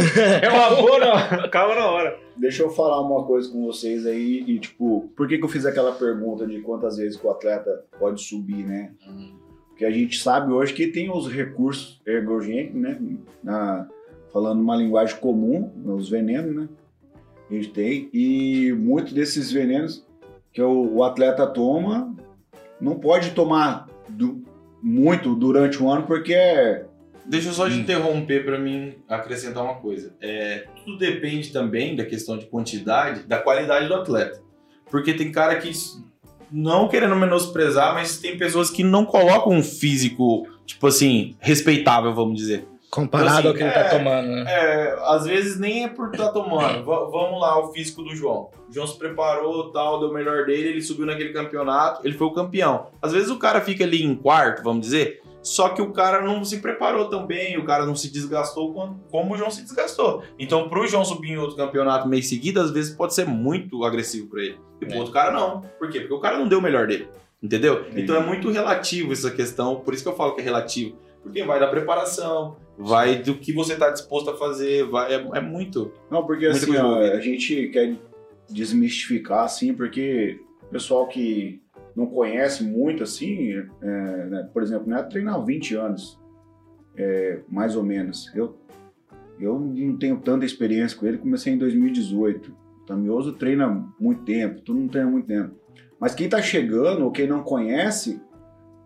É uma boa. Acaba na hora. Deixa eu falar uma coisa com vocês aí e, tipo, por que, que eu fiz aquela pergunta de quantas vezes que o atleta pode subir, né? Porque a gente sabe hoje que tem os recursos ergogênicos, né? Na- falando uma linguagem comum, os venenos, né? A gente tem. E muitos desses venenos que o, o atleta toma, não pode tomar du- muito durante o ano, porque é. Deixa eu só Hum. te interromper para mim acrescentar uma coisa. É, tudo depende também da questão de quantidade, da qualidade do atleta. Porque tem cara que, não querendo menosprezar, mas tem pessoas que não colocam um físico, tipo assim, respeitável, vamos dizer. Comparado Então, ao que assim, ele tá é- tomando, né? É, às vezes nem é por estar tomando. Va- vamos lá, o físico do João. O João se preparou, tal, deu o melhor dele, ele subiu naquele campeonato, ele foi o campeão. Às vezes o cara fica ali em quarto, vamos dizer, só que o cara não se preparou tão bem, o cara não se desgastou como, o João se desgastou. Então, pro João subir em outro campeonato mês seguido, às vezes pode ser muito agressivo pra ele. E pro É. outro cara não. Por quê? Porque o cara não deu o melhor dele. Entendeu? Então é muito relativo essa questão, por isso que eu falo que é relativo. Porque vai da preparação, vai do que você está disposto a fazer, vai, é, é muito. Não, porque Muita assim, ó, a gente quer desmistificar, assim, porque o pessoal que não conhece muito, assim, é, né, por exemplo, né, treina há 20 anos, é, mais ou menos. Eu, eu não tenho tanta experiência com ele, comecei em 2018. O Tamioso treina muito tempo, todo mundo treina muito tempo. Mas quem tá chegando ou quem não conhece,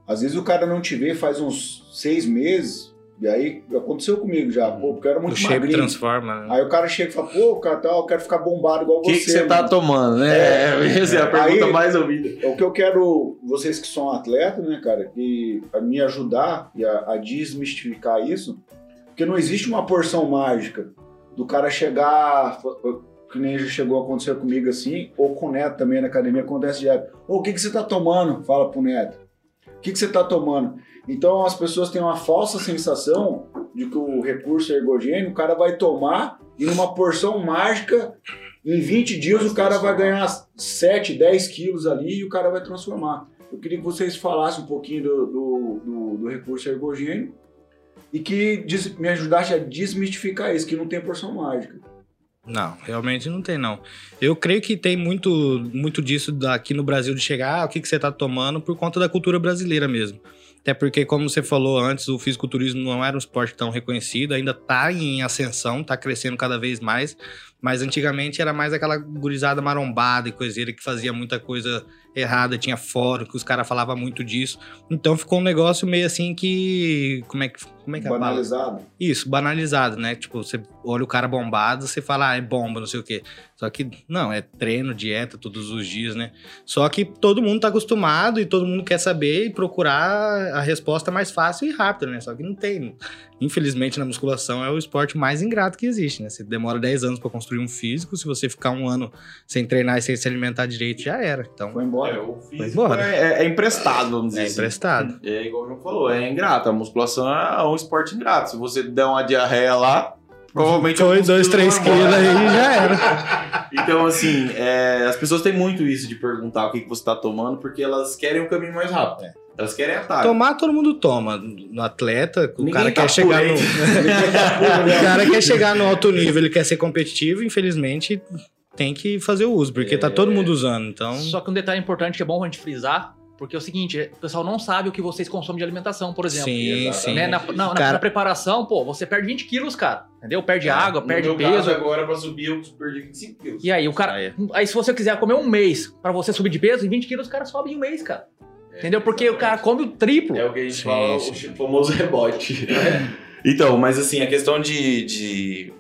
às vezes o cara não te vê faz uns seis meses, e aí aconteceu comigo já, pô, porque eu era O muito shape magrinho. transforma, né? Aí o cara chega e fala, pô, cara, tal, eu quero ficar bombado igual O que, você. que você tá mano." tomando, né? É, <laughs> essa é a pergunta Aí- mais ouvida. O que eu quero, vocês que são atletas, né, cara, que a me ajudar e a, a desmistificar isso, porque não existe uma porção mágica do cara chegar, que nem já chegou a acontecer comigo assim, ou com o Neto também na academia, acontece direto. Ô, o que, que você tá tomando? Fala pro Neto. O que, que você tá tomando? Então as pessoas têm uma falsa sensação de que o recurso ergogênio o cara vai tomar e numa porção mágica, em 20 dias o cara vai ganhar 7, 10 quilos ali e o cara vai transformar. Eu queria que vocês falassem um pouquinho do, do, do- do recurso ergogênio e que me ajudasse a desmistificar isso, que não tem porção mágica. Não, realmente não tem, não. Eu creio que tem muito, muito disso aqui no Brasil de chegar, ah, o que, que você tá tomando, por conta da cultura brasileira mesmo. Até porque, como você falou antes, o fisiculturismo não era um esporte tão reconhecido, ainda tá em ascensão, tá crescendo cada vez mais. Mas antigamente era mais aquela gurizada marombada e coiseira que fazia muita coisa errada, tinha fórum, que os caras falavam muito disso. Então ficou um negócio meio assim que. Como é que, como é, que é? Banalizado. Isso, banalizado, né? Tipo, você olha o cara bombado, você fala, ah, é bomba, não sei o quê. Só que, não, é treino, dieta, todos os dias, né? Só que todo mundo tá acostumado e todo mundo quer saber e procurar a resposta mais fácil e rápida, né? Só que não tem. Infelizmente, na musculação é o esporte mais ingrato que existe, né? Você demora 10 anos pra construir um físico, se você ficar um ano sem treinar e sem se alimentar direito, já era. Então, Foi embora. É, o físico embora. é, é emprestado, vamos dizer é assim. emprestado. É igual o João falou, é ingrato. A musculação é um esporte ingrato. Se você der uma diarreia lá, provavelmente. Foi alguns 2, 3 vão quilos aí já era. <laughs> Então, assim, é, as pessoas têm muito isso de perguntar o que, que você tá tomando, porque elas querem um caminho mais rápido. Elas querem atalho. Tomar, todo mundo toma. No atleta, o Ninguém cara tá quer chegar no. <laughs> o cara quer chegar no alto nível, ele quer ser competitivo, infelizmente tem que fazer o uso, porque tá todo mundo usando. Então, Só que um detalhe importante que é bom a gente frisar, porque é o seguinte, o pessoal não sabe o que vocês consomem de alimentação, por exemplo. sim, sim. Né? Na, na- Cara- na preparação, pô, você perde 20 quilos, cara. Entendeu? Perde água, No perde meu peso. agora, pra subir, eu perdi 25 quilos. E aí, o cara. Ah, é. Aí, se você quiser comer um mês pra você subir de peso, em 20 quilos o cara sobe em um mês, cara. Entendeu? Porque o cara come o triplo. É o que a gente Sim, fala, sim. o famoso rebote. Então, mas assim, a questão de, de,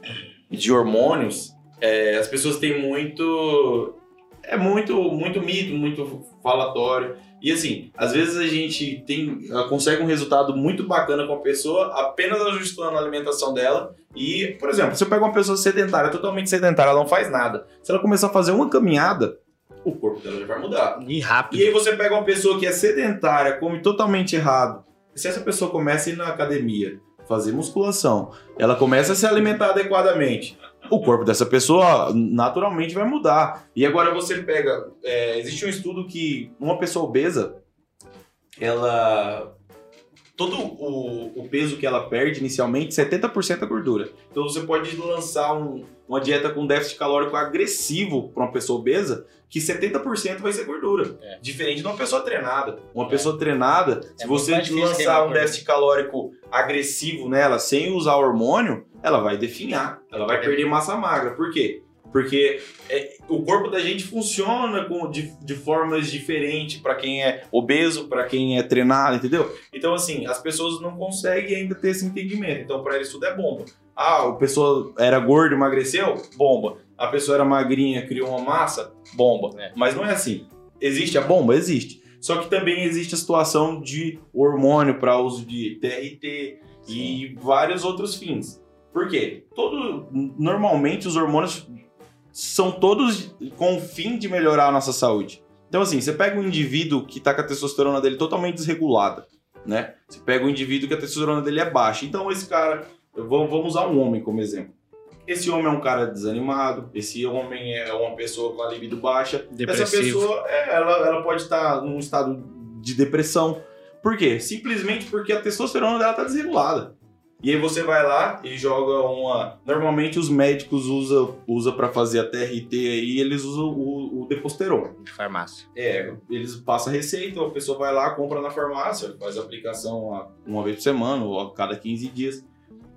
de hormônios, é, as pessoas têm muito. É muito, muito mito, muito falatório. E assim, às vezes a gente tem, consegue um resultado muito bacana com a pessoa apenas ajustando a alimentação dela. E, por exemplo, se eu pego uma pessoa sedentária, totalmente sedentária, ela não faz nada. Se ela começar a fazer uma caminhada, o corpo dela já vai mudar. E E rápido. aí você pega uma pessoa que é sedentária, come totalmente errado. Se essa pessoa começa a ir na academia, fazer musculação, ela começa a se alimentar adequadamente, o corpo dessa pessoa naturalmente vai mudar. E agora você pega. é, existe um estudo que uma pessoa obesa, ela. Todo o, o peso que ela perde inicialmente, 70% é gordura. Então você pode lançar um- uma dieta com déficit calórico agressivo para uma pessoa obesa, que 70% vai ser gordura. É. Diferente de uma pessoa treinada. Uma pessoa treinada, se É você lançar um déficit calórico agressivo nela, sem usar hormônio, ela vai definhar. Ela vai perder massa magra. Por quê? Porque é, o corpo da gente funciona com, de, de formas diferentes para quem é obeso, para quem é treinado, entendeu? Então, assim, as pessoas não conseguem ainda ter esse entendimento. Então, para eles tudo é bomba. Ah, a pessoa era gorda, emagreceu? Bomba. A pessoa era magrinha, criou uma massa? Bomba. É. Mas não é assim. Existe a bomba? Existe. Só que também existe a situação de hormônio para uso de TRT e vários outros fins. Por quê? Todo, normalmente os hormônios são todos com o fim de melhorar a nossa saúde. Então, assim, você pega um indivíduo que tá com a testosterona dele totalmente desregulada, né? Você pega um indivíduo que a testosterona dele é baixa. Então, esse cara, vamos usar um homem como exemplo. Esse homem é um cara desanimado, esse homem é uma pessoa com a libido baixa. Essa Depressivo. pessoa, é, ela, ela pode estar num estado de depressão. Por quê? Simplesmente porque a testosterona dela tá desregulada. E aí você vai lá e joga uma. Normalmente os médicos usam usa para fazer a TRT aí, eles usam o, o deposterona. De farmácia. É, eles passam a receita, a pessoa vai lá, compra na farmácia, faz a aplicação uma vez por semana ou a cada 15 dias.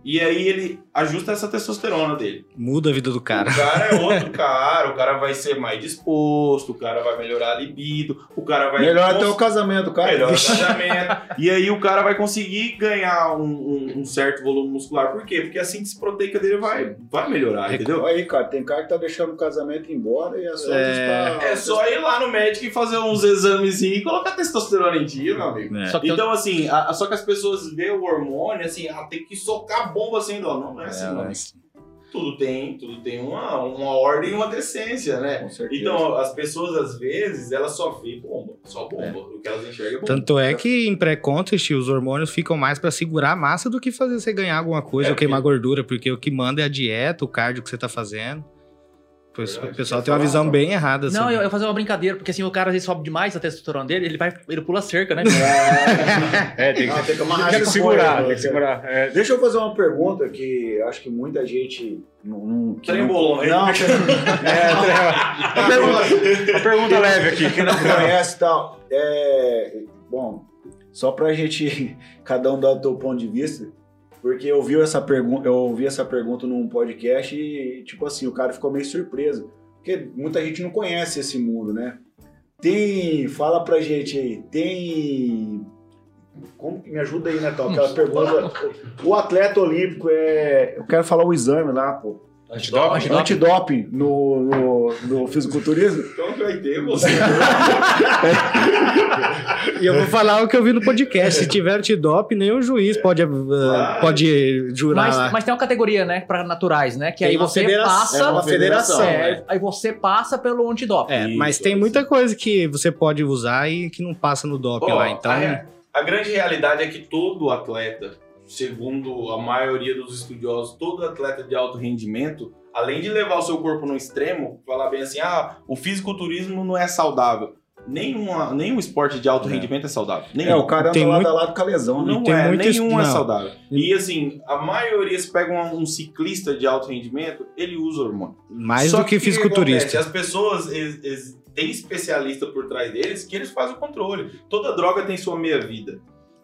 E aí ele ajusta essa testosterona dele. Muda a vida do cara. O cara é outro <laughs> cara, o cara vai ser mais disposto, o cara vai melhorar a libido, o cara vai. Melhor até o casamento, cara. Melhor Vixe. casamento. E aí o cara vai conseguir ganhar um, um- um certo volume muscular. Por quê? Porque a síntese proteica dele vai, vai melhorar, entendeu? Aí, cara, tem cara que tá deixando o casamento embora e é só É. ajustar- É só ir lá no médico e fazer uns exames e colocar testosterona em dia, meu amigo. É. Então, assim, a- só que as pessoas veem o hormônio, assim, ah, tem que socar bomba assim, não, não é assim, É, não. mas- Tudo tem, tudo tem uma, uma ordem e uma decência, né? Com certeza. Então, as pessoas, às vezes, elas só veem bomba, só bomba. O que elas enxergam é bomba. Tanto é que em pré-contest os hormônios ficam mais pra segurar a massa do que fazer você ganhar alguma coisa É, ou queimar gordura, porque o que manda é a dieta, o cardio que você tá fazendo. Pois, o pessoal tem uma visão bem errada. Não, eu, eu fazer uma brincadeira, porque assim, o cara às vezes sobe demais a testosterona dele, ele vai, ele pula a cerca, né? <laughs> É, tem que, tem que tem que segurar, tem que né? segurar. É, Deixa eu fazer uma pergunta que acho que muita gente não. não que Trem não-? Não, <laughs> que- uma pergunta, uma pergunta leve aqui. que <laughs> não conhece e tal. É, bom, só pra gente, cada um dar o teu ponto de vista, porque eu vi essa pergunta, eu ouvi essa pergunta num podcast e, tipo assim, o cara ficou meio surpreso. Porque muita gente não conhece esse mundo, né? Tem. Fala pra gente aí, tem. Como que me ajuda aí, Natal? Aquela <laughs> pergunta. O atleta olímpico é. Eu quero falar o exame lá, pô. Antidoping? Antidoping. Antidoping no, no, no fisiculturismo. Então que vai ter, você. <laughs> E eu vou falar o que eu vi no podcast. Se tiver antidoping, nem o juiz pode, uh, pode jurar. Mas, mas tem uma categoria, né, pra naturais, né? Que Tem aí você federa- passa. é uma federação, é, é. Aí você passa pelo antidoping. É, Isso, mas tem muita coisa que você pode usar e que não passa no doping lá. Então, a, a grande realidade é que todo atleta, segundo a maioria dos estudiosos, todo atleta de alto rendimento, além de levar o seu corpo no extremo, falar bem assim, ah, o fisiculturismo não é saudável. Nenhuma, nenhum esporte de alto É. rendimento é saudável. É, Nenhum. o cara anda Tem lado muito- a lado com a lesão, né? Não tem é, muito nenhum é não. saudável. E assim, a maioria, se pega um, um ciclista de alto rendimento, ele usa hormônio. mais Só do que o fisiculturista. acontece? As pessoas eles, eles- têm especialista por trás deles que eles fazem o controle. Toda droga tem sua meia-vida.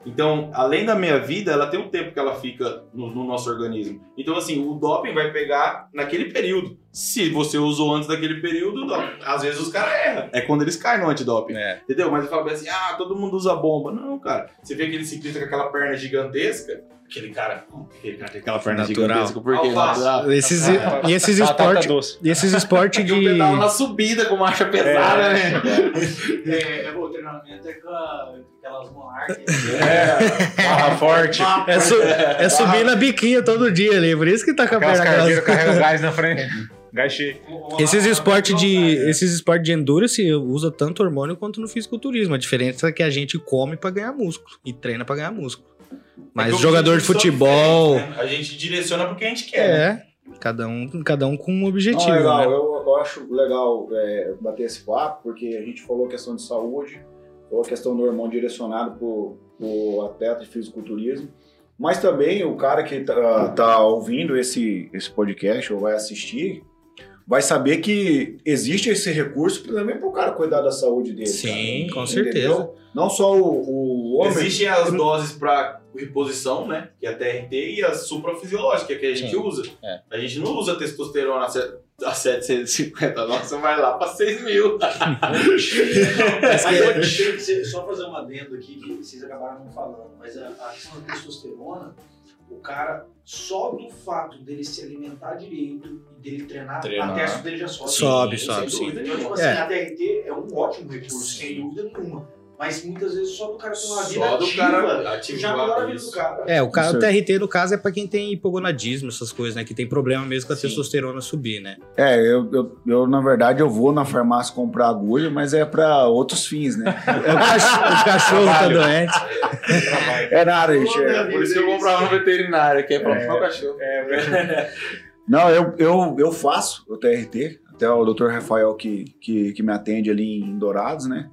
Então, além da meia-vida, ela tem um tempo que ela fica no, no nosso organismo. Então, assim, o doping vai pegar naquele período. Se você usou antes daquele período, o doping- às vezes os caras erram. É quando eles caem no antidoping. É. Entendeu? Mas eu falo assim, ah, todo mundo usa bomba. Não, cara. Você vê aquele ciclista com aquela perna gigantesca, aquele cara, aquele cara tem aquela perna Natural. gigantesca. Natural. Esses, e esses Batata esportes e esses <laughs> esportes um de pedal na subida com marcha pesada, né? É, é, o treinamento é com aquelas monarcas. É, barra forte. é, su- é subir na biquinha todo dia ali, por isso que tá com a Aquelas perna aquelas... carregam <laughs> gás na frente. Gás cheio. Esses esportes de esses esportes de endurance usa tanto hormônio quanto no fisiculturismo. A diferença é que a gente come pra ganhar músculo e treina pra ganhar músculo. Mas É jogador de futebol. né? A gente direciona pro que a gente quer. né? É, cada um, cada um com um objetivo. Não, legal, né? eu, eu acho legal é, bater esse papo, porque a gente falou questão de saúde, falou questão do hormônio direcionado pro, pro atleta de fisiculturismo, mas também o cara que tá, tá ouvindo esse, esse podcast ou vai assistir, vai saber que existe esse recurso também para o cara cuidar da saúde dele. Sim, cara, com entendeu? certeza. Não só o, o homem. Existem as doses para reposição, né? Que é a TRT, e as suprafisiológicas, que a gente Sim. usa. É. A gente não usa testosterona a se- a 750, nossa, vai lá para 6 mil. <laughs> Mas ser- só fazer um adendo aqui que vocês acabaram não falando, mas a, a questão da testosterona, o cara, só do fato dele se alimentar direito e dele treinar, Treinar. a testo dele já sobe. Sobe, Sem sobe, dúvida sim. nenhuma. Então, tipo É. assim, a TRT é um ótimo recurso, sem dúvida nenhuma. Mas muitas vezes só do cara ter uma vida Só do ativa, cara ativar já melhora a vida do cara. É, o, cara, o. TRT, no caso, é pra quem tem hipogonadismo, essas coisas, né? Que tem problema mesmo com a Sim. testosterona subir, né? É, eu, eu, eu, na verdade, eu vou na farmácia comprar agulha, mas é para outros fins, né? <laughs> É o cachorro, o cachorro tá doente. <laughs> É nada, gente. é- Por isso que eu comprava no veterinário, que é pra É. o cachorro. Não, eu, eu, eu faço o TRT, até o Dr. Rafael que, que, que me atende ali em Dourados, né?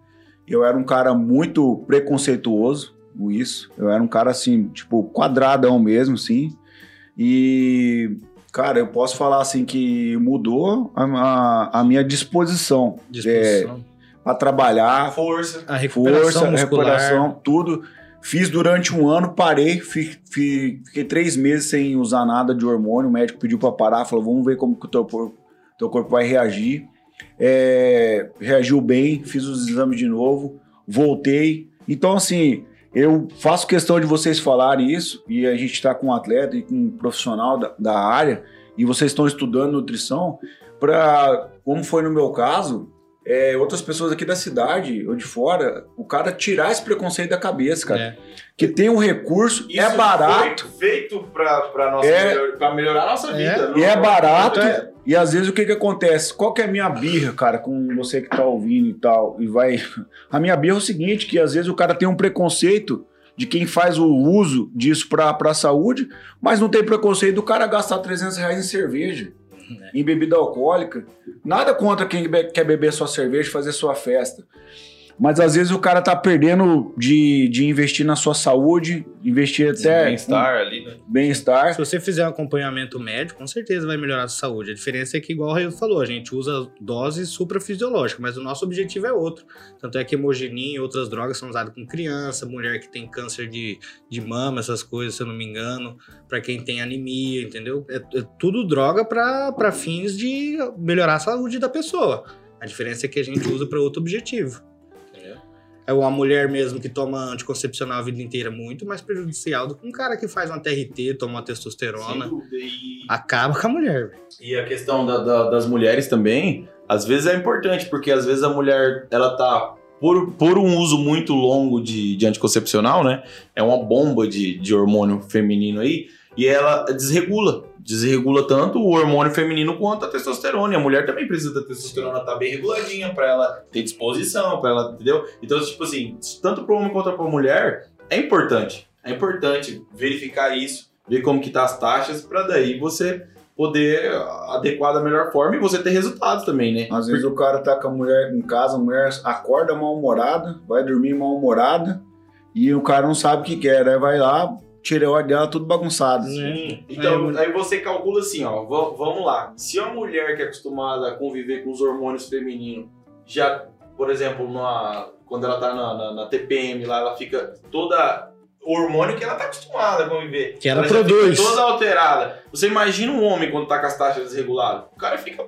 Eu era um cara muito preconceituoso com isso. Eu era um cara assim, tipo, quadradão mesmo, assim. E, cara, eu posso falar assim que mudou a, a, a minha disposição Disposição. para trabalhar, Força. a recuperação força, muscular. recuperação, tudo. Fiz durante um ano, parei, fi- fi- fiquei três meses sem usar nada de hormônio. O médico pediu para parar, falou: vamos ver como que o teu corpo, teu corpo vai reagir. É, reagiu bem, fiz os exames de novo, voltei. Então, assim, eu faço questão de vocês falarem isso, e a gente está com um atleta e com um profissional da, da área, e vocês estão estudando nutrição, para, como foi no meu caso, é, outras pessoas aqui da cidade ou de fora, o cara tirar esse preconceito da cabeça, cara. É. Que tem um recurso, Isso é barato, Foi feito nossa É. melhor- melhorar a nossa É. vida. e é não- barato. É. E às vezes o que que acontece? Qual que é a minha birra, cara, com você que tá ouvindo e tal, e vai... <laughs> A minha birra é o seguinte, que às vezes o cara tem um preconceito de quem faz o uso disso pra, pra saúde, mas não tem preconceito do cara gastar 300 reais em cerveja, em bebida alcoólica. Nada contra quem quer beber sua cerveja e fazer sua festa. Mas às vezes o cara tá perdendo de, de investir na sua saúde, investir até Bem-estar ali, né? bem-estar. Se você fizer um acompanhamento médico, com certeza vai melhorar a sua saúde. A diferença é que, igual o Raio falou, a gente usa doses suprafisiológicas, mas o nosso objetivo é outro. Tanto é que hemogenin e outras drogas são usadas com criança, mulher que tem câncer de, de mama, essas coisas, se eu não me engano, para quem tem anemia, entendeu? É, é tudo droga para fins de melhorar a saúde da pessoa. A diferença é que a gente usa para outro objetivo. É uma mulher mesmo que toma anticoncepcional a vida inteira muito mais prejudicial do que um cara que faz uma TRT, toma uma testosterona. E, Acaba com a mulher. e a questão da- da- das mulheres também, às vezes é importante, porque às vezes a mulher, ela tá. Por, por um uso muito longo de, de anticoncepcional, né? É uma bomba de, de hormônio feminino aí, e ela desregula. Desregula tanto o hormônio feminino quanto a testosterona. E a mulher também precisa da testosterona estar bem reguladinha pra ela ter disposição, para ela, entendeu? Então, tipo assim, tanto para homem quanto para mulher, é importante. É importante verificar isso, ver como que tá as taxas, pra daí você poder adequar da melhor forma e você ter resultados também, né? Às vezes o cara tá com a mulher em casa, a mulher acorda mal-humorada, vai dormir mal-humorada e o cara não sabe o que quer, aí vai lá, hora dela tudo bagunçado. Sim. Então, aí você calcula assim, ó, va- vamos lá. Se a mulher que é acostumada a conviver com os hormônios femininos, já, por exemplo, numa, quando ela tá na, na- na TPM lá, ela fica toda o hormônio que ela tá acostumada a conviver. Que ela fica produz. toda alterada. Você imagina um homem quando tá com as taxas desreguladas. O cara fica.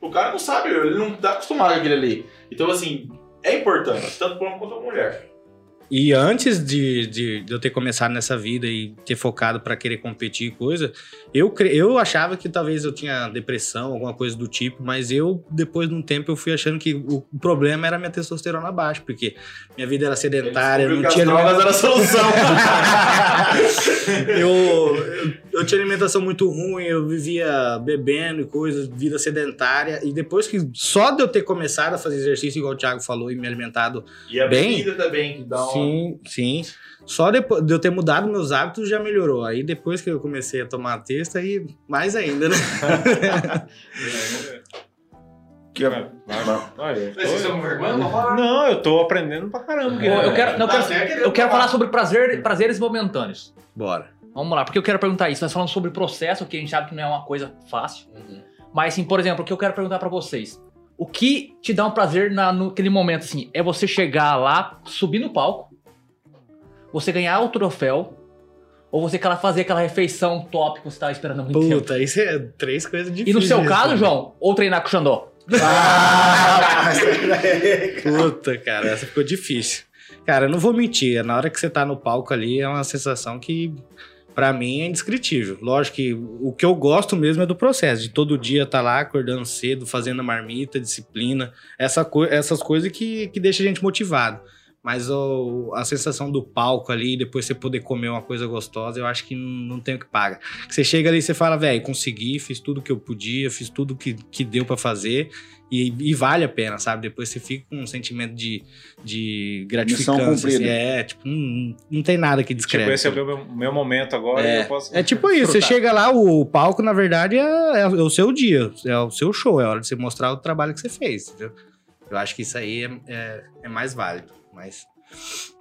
O cara não sabe, ele não tá acostumado com aquele ali. Então, assim, é importante, tanto para homem quanto para mulher. E antes de, de, de eu ter começado nessa vida e ter focado pra querer competir e coisa, eu, eu achava que talvez eu tinha depressão, alguma coisa do tipo, mas eu, depois de um tempo, eu fui achando que o, o problema era minha testosterona baixa, porque minha vida era sedentária, não tinha drogas era a solução. <laughs> eu, eu, eu tinha alimentação muito ruim, eu vivia bebendo e coisas, vida sedentária. E depois que. Só de eu ter começado a fazer exercício, igual o Thiago falou, e me alimentado E a Bem, bebida também, que dá. Sim, sim. Só depois de eu ter mudado meus hábitos já melhorou. Aí depois que eu comecei a tomar a testa, aí mais ainda, né? <laughs> Que é- Vocês estão com vergonha? Não, eu tô aprendendo pra caramba. Eu, Guilherme. eu quero, não, eu Tá quero, certo, eu quero falar. sobre prazer, prazeres momentâneos. Bora. Vamos lá, porque eu quero perguntar isso. Nós falamos sobre processo, que a gente sabe que não é uma coisa fácil. Mas, assim, por exemplo, o que eu quero perguntar pra vocês. O que te dá um prazer na, naquele momento, assim? É você chegar lá, subir no palco, você ganhar o troféu, ou você fazer aquela refeição top que você tava esperando muito tempo? Puta, isso é três coisas E difíceis. no seu caso. João, ou treinar com o Xandó? Ah, <laughs> Puta, cara, essa ficou difícil. Cara, eu não vou mentir, na hora que você tá no palco ali é uma sensação que pra mim é indescritível. Lógico que o que eu gosto mesmo é do processo, de todo dia estar lá acordando cedo, fazendo a marmita, disciplina, essa co essas coisas que, que deixam a gente motivado. Mas o- a sensação do palco ali, depois você poder comer uma coisa gostosa, eu acho que não, não tem o que paga. Que você chega ali e você fala, velho, consegui, fiz tudo que eu podia, fiz tudo que, que deu pra fazer e, e vale a pena, sabe? Depois você fica com um sentimento de, de gratificância. cumprida. assim, é, tipo, não, não tem nada que descreve. Tipo, esse é o meu, meu momento agora É. e eu posso. É tipo isso, você chega lá, o palco, na verdade, é, é o seu dia, é o seu show, é a hora de você mostrar o trabalho que você fez, entendeu? Eu acho que isso aí é, é, é mais válido, mas...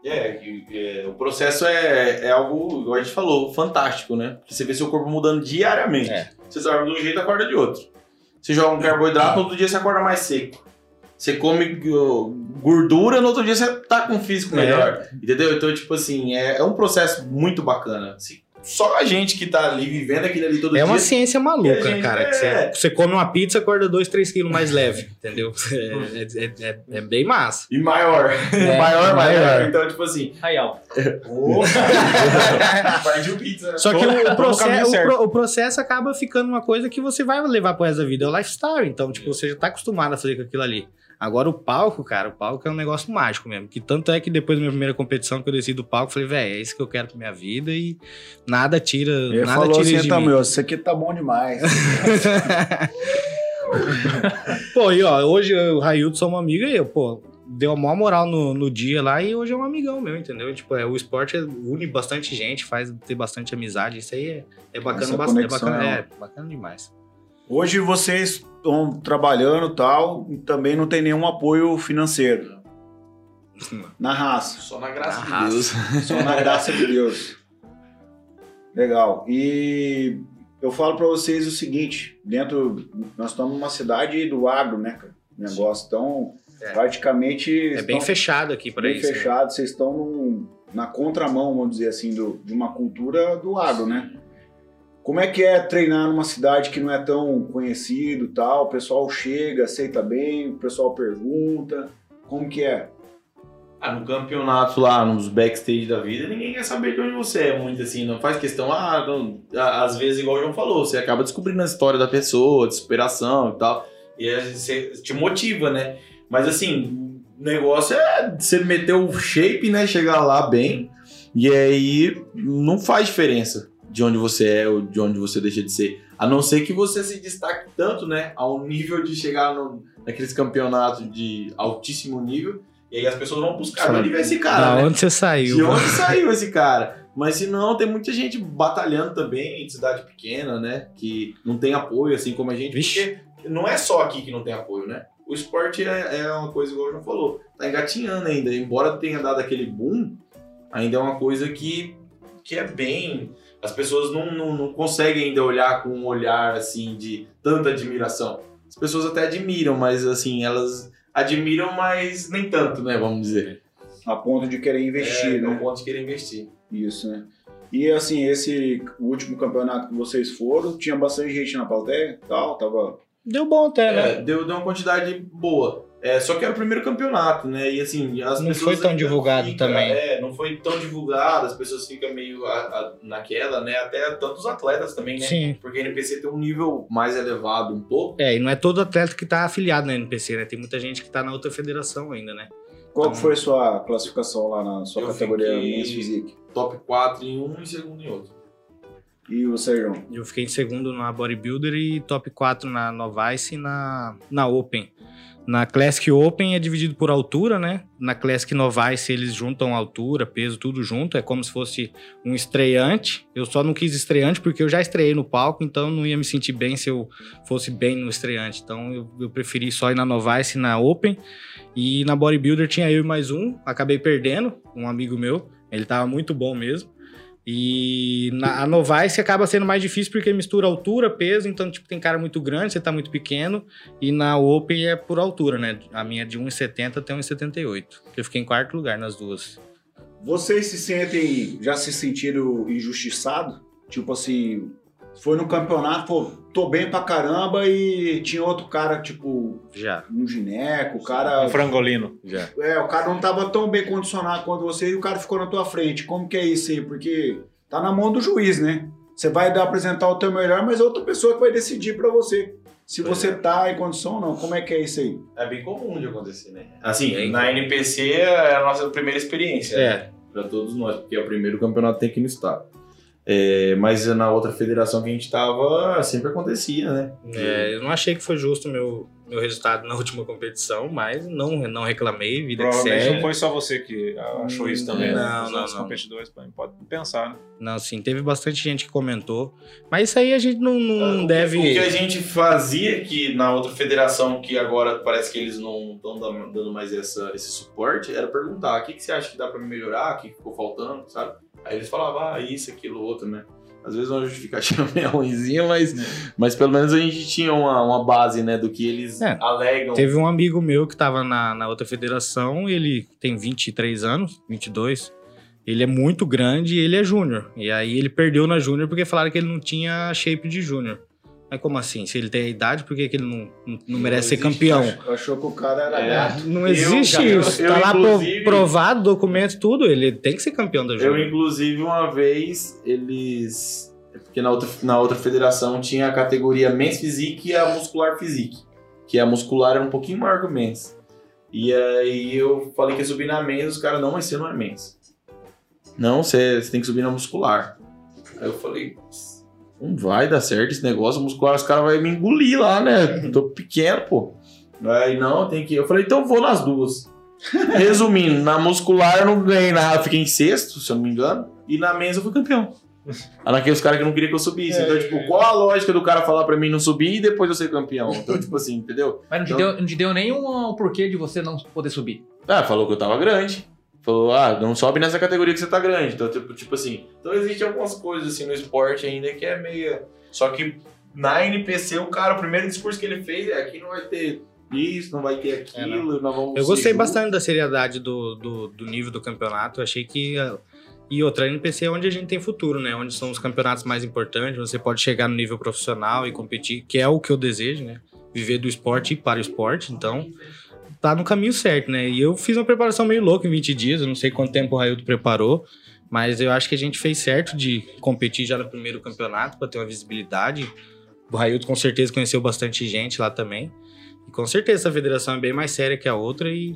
É, é, o processo é, é algo, igual a gente falou, fantástico, né? Porque você vê seu corpo mudando diariamente. É. Você dorme de um jeito, acorda de outro. Você joga um carboidrato, no outro dia você acorda mais seco. Você come uh, gordura, no outro dia você tá com um físico É. melhor. Entendeu? Então, tipo assim, é, é um processo muito bacana. Se- só a gente que tá ali vivendo aquilo ali todo É dia. uma ciência maluca, cara. que é. você, você come uma pizza, acorda 2, 3 quilos mais leve, entendeu? <laughs> É, é- é- é bem massa. E maior. É, <laughs> maior, maior. maior. Então, tipo assim. Aí, ó. <laughs> Partiu pizza, né? Só que o, no processo, o, pro- o processo acaba ficando uma coisa que você vai levar pro resto da vida. É o lifestyle. Então, tipo, você já tá acostumado a fazer com aquilo ali. Agora, o palco, cara, o palco é um negócio mágico mesmo. Que tanto é que depois da minha primeira competição, que eu desci do palco, falei, velho, é isso que eu quero pra minha vida e nada tira, Ele nada falou tira assim, de tá, mim. meu, isso aqui tá bom demais. <laughs> Pô, e ó, hoje eu o Railton somos amigos e eu, pô, deu a maior moral no, no dia lá e hoje é um amigão meu, entendeu? Tipo, é, o esporte é- une bastante gente, faz ter bastante amizade. Isso aí é, é bacana bastante. É bacana, é é bacana demais. Hoje vocês estão trabalhando e tal, e também não tem nenhum apoio financeiro. Na raça. Só na graça Na de raça. Deus. <laughs> Só na graça de Deus. Legal. E eu falo pra vocês o seguinte: dentro. Nós estamos numa cidade do agro, né, cara? Negócio. Então, É. praticamente. É bem fechado aqui bem isso. né? fechado. Vocês estão num- na contramão, vamos dizer assim, do- de uma cultura do agro, né? Como é que é treinar numa cidade que não é tão conhecido tal? O pessoal chega, aceita bem, o pessoal pergunta. Como que é? Ah, no campeonato lá, nos backstage da vida, ninguém quer saber de onde você é muito assim, não faz questão, ah, não, às vezes, igual o João falou, você acaba descobrindo a história da pessoa, de superação e tal, e você te motiva, né? Mas assim, o negócio é você meter o shape, né? Chegar lá bem, e aí não faz diferença de onde você é ou de onde você deixa de ser. A não ser que você se destaque tanto, né? Ao nível de chegar no, naqueles campeonatos de altíssimo nível. E aí as pessoas vão buscar. De onde veio esse cara? Da né? onde você saiu? De onde saiu esse cara? Mas se não, tem muita gente batalhando também em cidade pequena, né? Que não tem apoio, assim como a gente. Vixe. Porque não é só aqui que não tem apoio, né? O esporte é, é uma coisa, igual o João falou, tá engatinhando ainda. Embora tenha dado aquele boom, ainda é uma coisa que, que é bem. As pessoas não, não, não conseguem ainda olhar com um olhar assim de tanta admiração. As pessoas até admiram, mas assim, elas admiram, mas nem tanto, né? Vamos dizer. A ponto de querer investir, é, né? não ponto de querer investir. Isso, né? E assim, esse último campeonato que vocês foram, tinha bastante gente na plateia e tal, tava. Deu bom até, né? É, deu, deu uma quantidade boa. É, só que era o primeiro campeonato, né? E assim, as Não pessoas. foi tão divulgado fica- também. É, não foi tão divulgado, as pessoas ficam meio a- a- naquela, né? Até tantos atletas também, né? Sim. Porque a NPC tem um nível mais elevado um pouco. É, e não é todo atleta que tá afiliado na NPC, né? Tem muita gente que tá na outra federação ainda, né? Qual que foi a sua classificação lá na sua Eu categoria Men's Physique? Top 4 em um e segundo em outro. E o Sérgio? Eu fiquei em segundo na Bodybuilder e top 4 na Novice e na, na Open. Na Classic Open é dividido por altura, né? Na Classic Novice eles juntam altura, peso, tudo junto. É como se fosse um estreante. Eu só não quis estreante porque eu já estreiei no palco, então não ia me sentir bem se eu fosse bem no estreante. Então eu, eu preferi só ir na Novice e na Open. E na Bodybuilder tinha eu e mais um. Acabei perdendo, um amigo meu. Ele tava muito bom mesmo. E na, a Novice acaba sendo mais difícil porque mistura altura, peso, então tipo, tem cara muito grande, você tá muito pequeno. E na Open é por altura, né? A minha é de 1,70 até 1,78. Eu fiquei em quarto lugar nas duas. Vocês se sentem, já se sentiram injustiçados? Tipo assim, foi no campeonato, pô, tô bem pra caramba e tinha outro cara, tipo, Já. um gineco, o cara. Um frangolino. Já. É, o cara não tava tão bem condicionado quanto você e o cara ficou na tua frente. Como que é isso aí? Porque tá na mão do juiz, né? Você vai dar, apresentar o teu melhor, mas é outra pessoa que vai decidir pra você. Se Pois você é. tá em condição ou não. Como é que é isso aí? É bem comum de acontecer, né? Assim, Bem na NPC é a nossa primeira experiência. né? É. Pra todos nós, porque é o primeiro campeonato que tem aqui no estado. É, mas na outra federação que a gente tava, sempre acontecia, né? É, eu não achei que foi justo o meu, meu resultado na <laughs> última competição, mas não, não reclamei, vida que Provavelmente segue. não foi só você que achou isso também, né? Não, Os não, outros não. competidores podem podem pensar, né? Não, sim, teve bastante gente que comentou. Mas isso aí a gente não, não O que- deve. O que a gente fazia que na outra federação, que agora parece que eles não estão dando mais essa, esse suporte, era perguntar: o que, que você acha que dá pra melhorar? O que ficou faltando, sabe? Aí eles falavam: ah, isso, aquilo, outro, né? Às vezes uma justificativa <laughs> meio ruimzinha, mas, mas pelo menos a gente tinha uma, uma base, né, do que eles É. alegam. Teve um amigo meu que tava na, na outra federação, ele tem 23 anos, 22. Ele é muito grande e ele é júnior. E aí ele perdeu na júnior porque falaram que ele não tinha shape de júnior. Mas como assim? Se ele tem a idade, por que, que ele não, não, não merece ser existe, campeão? Achou, achou que o cara era É. gato. Não Eu- existe eu- isso. eu, tá lá pro- inclusive- provado, documento, tudo. Ele tem que ser campeão da Eu, júnior. inclusive, uma vez, eles. Porque na outra, na outra federação tinha a categoria Men's Physique e a Muscular Physique. Que a muscular era um pouquinho maior que o Men's. E aí eu falei que ia subir na Men's, os caras, não, mas você não é Men's. Não, você, você tem que subir na muscular. Aí eu falei, não vai dar certo esse negócio, muscular, os caras vão me engolir lá, né? Eu tô pequeno, pô. Aí não, tem que. Eu falei, então vou nas duas. <laughs> Resumindo, na muscular eu não ganhei nada, fiquei em sexto, se eu não me engano, e na mesa eu fui campeão. Era naqueles caras que não queriam que eu subisse. Então, tipo, qual a lógica do cara falar pra mim não subir e depois eu ser campeão? Então, tipo assim, entendeu? Mas não te, Então- deu, não te deu nenhum porquê de você não poder subir. Ah, falou que eu tava grande. Falou, ah, não sobe nessa categoria que você tá grande. Então, tipo, tipo assim. Então existem algumas coisas assim no esporte ainda que é meio. Só que na NPC, o cara, o primeiro discurso que ele fez é aqui não vai ter isso, não vai ter aquilo, nós vamos. Eu gostei juntos." bastante da seriedade do, do, do nível do campeonato. Eu achei que. ah, E outra, a NPC é onde a gente tem futuro, né? Onde são os campeonatos mais importantes, você pode chegar no nível profissional e competir, que é o que eu desejo, né? Viver do esporte e para o esporte. Então, tá no caminho certo, né? E eu fiz uma preparação meio louca em 20 dias, eu não sei quanto tempo o Raildo preparou, mas eu acho que a gente fez certo de competir já no primeiro campeonato para ter uma visibilidade. O Raildo com certeza conheceu bastante gente lá também. E com certeza essa federação é bem mais séria que a outra e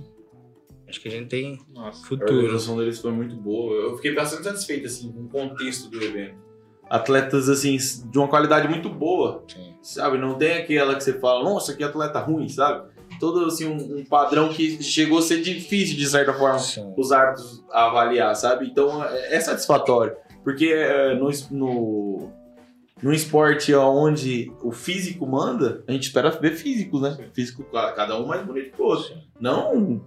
acho que a gente tem Nossa. A futuro. organização deles foi muito boa. Eu fiquei bastante satisfeito, assim, com o contexto do evento. Atletas, assim, de uma qualidade muito boa, Sim. sabe? Não tem aquela que você fala, nossa, que atleta ruim, sabe? Todo, assim, um, um padrão que chegou a ser difícil, de certa forma, Sim. os árbitros avaliar, sabe? Então, é é satisfatório. Porque é, no, no, no esporte onde o físico manda, a gente espera ver físicos, né? Físico, cada um mais bonito que o outro. Não um-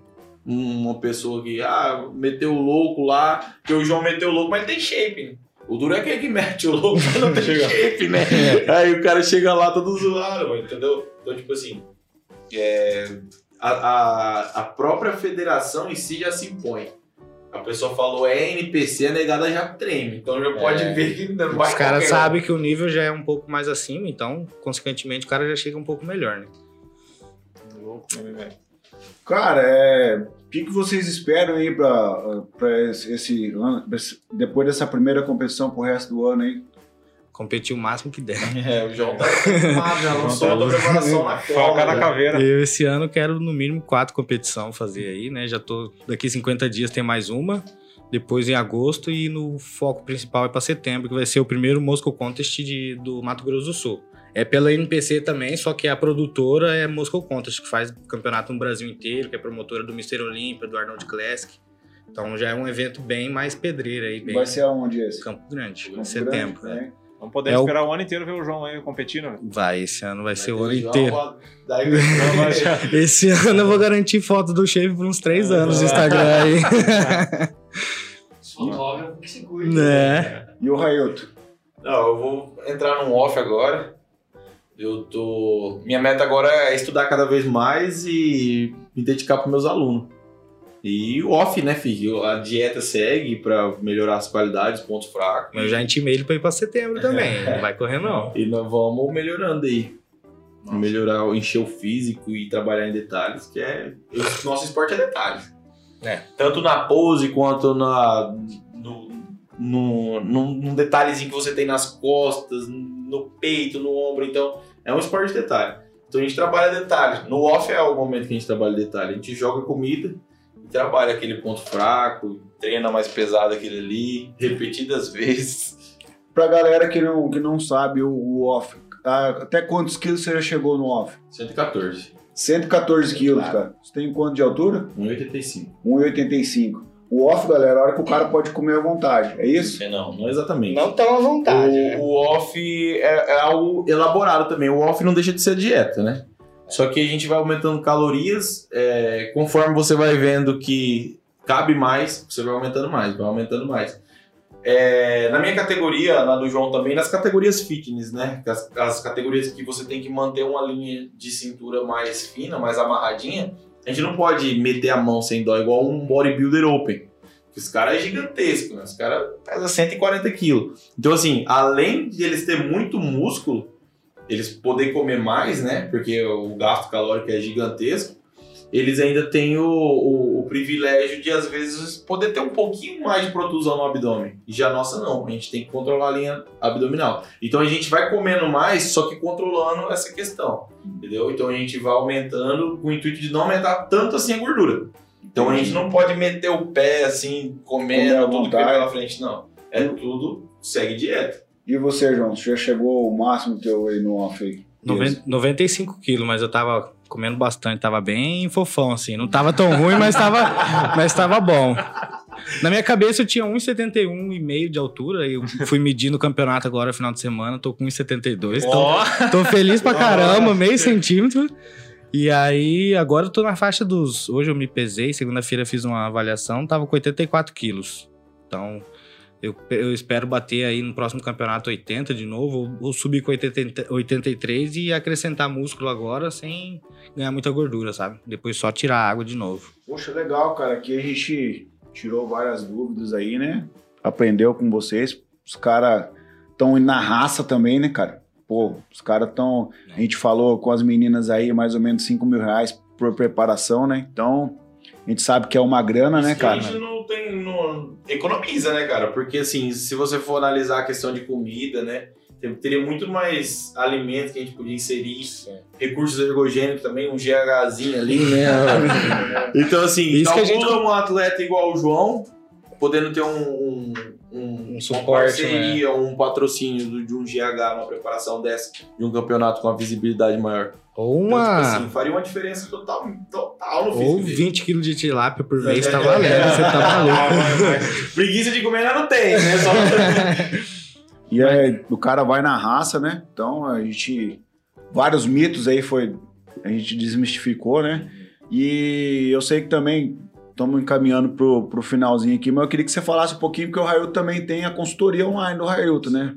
uma pessoa que, ah, meteu o louco lá, que o João meteu o louco, mas ele tem shape, né? O duro é quem é que mete o louco, mas não tem <laughs> shape, né? <laughs> Aí o cara chega lá todo zoado, entendeu? Então, tipo assim, é, a, a, a própria federação em si já se impõe. A pessoa falou é NPC, a negada já treme. Então já pode É. ver que não vai Os caras sabem que o nível já é um pouco mais acima, então, consequentemente, o cara já chega um pouco melhor, né? Louco, né? Cara, é, o que, que vocês esperam aí pra esse, ano, esse- depois dessa primeira competição pro resto do ano aí? Competir o máximo que der. <laughs> É, o João tá acostumado, já lançou a preparação na Foca na caveira. Eu esse ano quero no mínimo quatro competições fazer aí, né? Já tô daqui 50 dias tem mais uma. depois em agosto e no foco principal é para setembro, que vai ser o primeiro Moscow Contest de, do Mato Grosso do Sul. É pela NPC também, só que a produtora é Moscow Contest, que faz campeonato no Brasil inteiro, que é promotora do Mr. Olímpia, do Arnold Classic. Então já é um evento bem mais pedreiro aí, bem Vai ser aonde esse? Campo Grande, em Campo setembro. Grande, né? Vamos poder É o- esperar o ano inteiro ver o João aí competindo. né? Vai, esse ano vai ser o ano Vai inteiro. <laughs> Daí Esse ano eu vou garantir foto do Shape por uns três anos no <laughs> Instagram aí. Fotógrafo que se cuide. né? E o Railton? Não, eu vou entrar num off agora. Eu tô. Minha meta agora é estudar cada vez mais e me dedicar para meus alunos. E o off, né, filho? A dieta segue para melhorar as qualidades, pontos fracos. Mas eu já intimei ele pra ir pra setembro também. <laughs> Não vai correr, não. E nós vamos melhorando aí. Melhorar, encher o físico e trabalhar em detalhes, que é. Nosso esporte é detalhes. É. Tanto na pose quanto na. No, no, num, num detalhezinho que você tem nas costas, no peito, no ombro. Então, é um esporte de detalhe. Então a gente trabalha detalhes. No off é o momento que a gente trabalha detalhe. A gente joga comida trabalha aquele ponto fraco, treina mais pesado aquele ali, repetidas <laughs> vezes. Pra galera que não, que não sabe o, o off, até quantos quilos você já chegou no off? 114. 114 quilos, cara. Você tem quanto de altura? 1,85. 1,85. O off, galera, é a hora que o cara pode comer à vontade. É isso? É, não, não exatamente. Não tão à vontade, né? o, o off é, é algo elaborado também. O off não deixa de ser dieta, né? Só que a gente vai aumentando calorias, é, conforme você vai vendo que cabe mais, você vai aumentando mais, vai aumentando mais. É, na minha categoria, na do João também, nas categorias fitness, né? As, as categorias que você tem que manter uma linha de cintura mais fina, mais amarradinha, a gente não pode meter a mão sem dó igual um bodybuilder open. Os caras é gigantesco, né? Os caras pesam 140 quilos. Então, assim, além de eles ter muito músculo, eles poder comer mais, né? Porque o gasto calórico é gigantesco. Eles ainda têm o, o, o privilégio de, às vezes, poder ter um pouquinho mais de protusão no abdômen. E já a nossa não. A gente tem que controlar a linha abdominal. Então a gente vai comendo mais, só que controlando essa questão. Entendeu? Então a gente vai aumentando com o intuito de não aumentar tanto assim a gordura. Então a gente não pode meter o pé assim, comendo tudo que vem pela frente, não. É tudo, segue dieta. E você, João? Você já chegou ao máximo teu aí no off aí? Noven- 95 quilos, mas eu tava comendo bastante, tava bem fofão, assim. Não tava tão ruim, mas tava, mas tava bom. Na minha cabeça eu tinha 1,71 e meio de altura. Eu fui medir no campeonato agora, final de semana, tô com 1,72. Então, Ó, tô feliz pra caramba, meio centímetro. E aí, agora eu tô na faixa dos. Hoje eu me pesei, segunda-feira fiz uma avaliação, tava com 84 quilos. Então, eu, eu espero bater aí no próximo campeonato 80 de novo, ou, ou subir com 80, 83 e acrescentar músculo agora sem ganhar muita gordura, sabe? Depois só tirar a água de novo. Poxa, legal, cara. Aqui a gente tirou várias dúvidas aí, né? Aprendeu com vocês. Os caras estão na raça também, né, cara? Pô, os caras estão. A gente falou com as meninas aí, mais ou menos 5 mil reais por preparação, né? Então, a gente sabe que é uma grana, né, cara? Não tem. Não, economiza, né, cara? Porque assim, se você for analisar a questão de comida, né? Teria muito mais alimentos que a gente podia inserir, recursos ergogênicos também, um GHzinho ali, né? <laughs> <laughs> então, assim, Isso que a gente- um atleta igual o João, podendo ter um, um, um, Um uma suporte, parceria, um patrocínio do- de um GH, uma preparação dessa, de um campeonato com uma visibilidade maior. Ou Então, uma. tipo assim, faria uma diferença total, total no ou físico dele. 20 quilos de tilápia por mês tá valendo, você tá maluco. Preguiça de comer ainda não tem, né? Só... <laughs> E aí, o cara vai na raça, né? Então a gente. Vários mitos aí foi. A gente desmistificou, né? E eu sei que também estamos encaminhando pro, pro finalzinho aqui, mas eu queria que você falasse um pouquinho, porque o Railton também tem a consultoria online do Railton, né?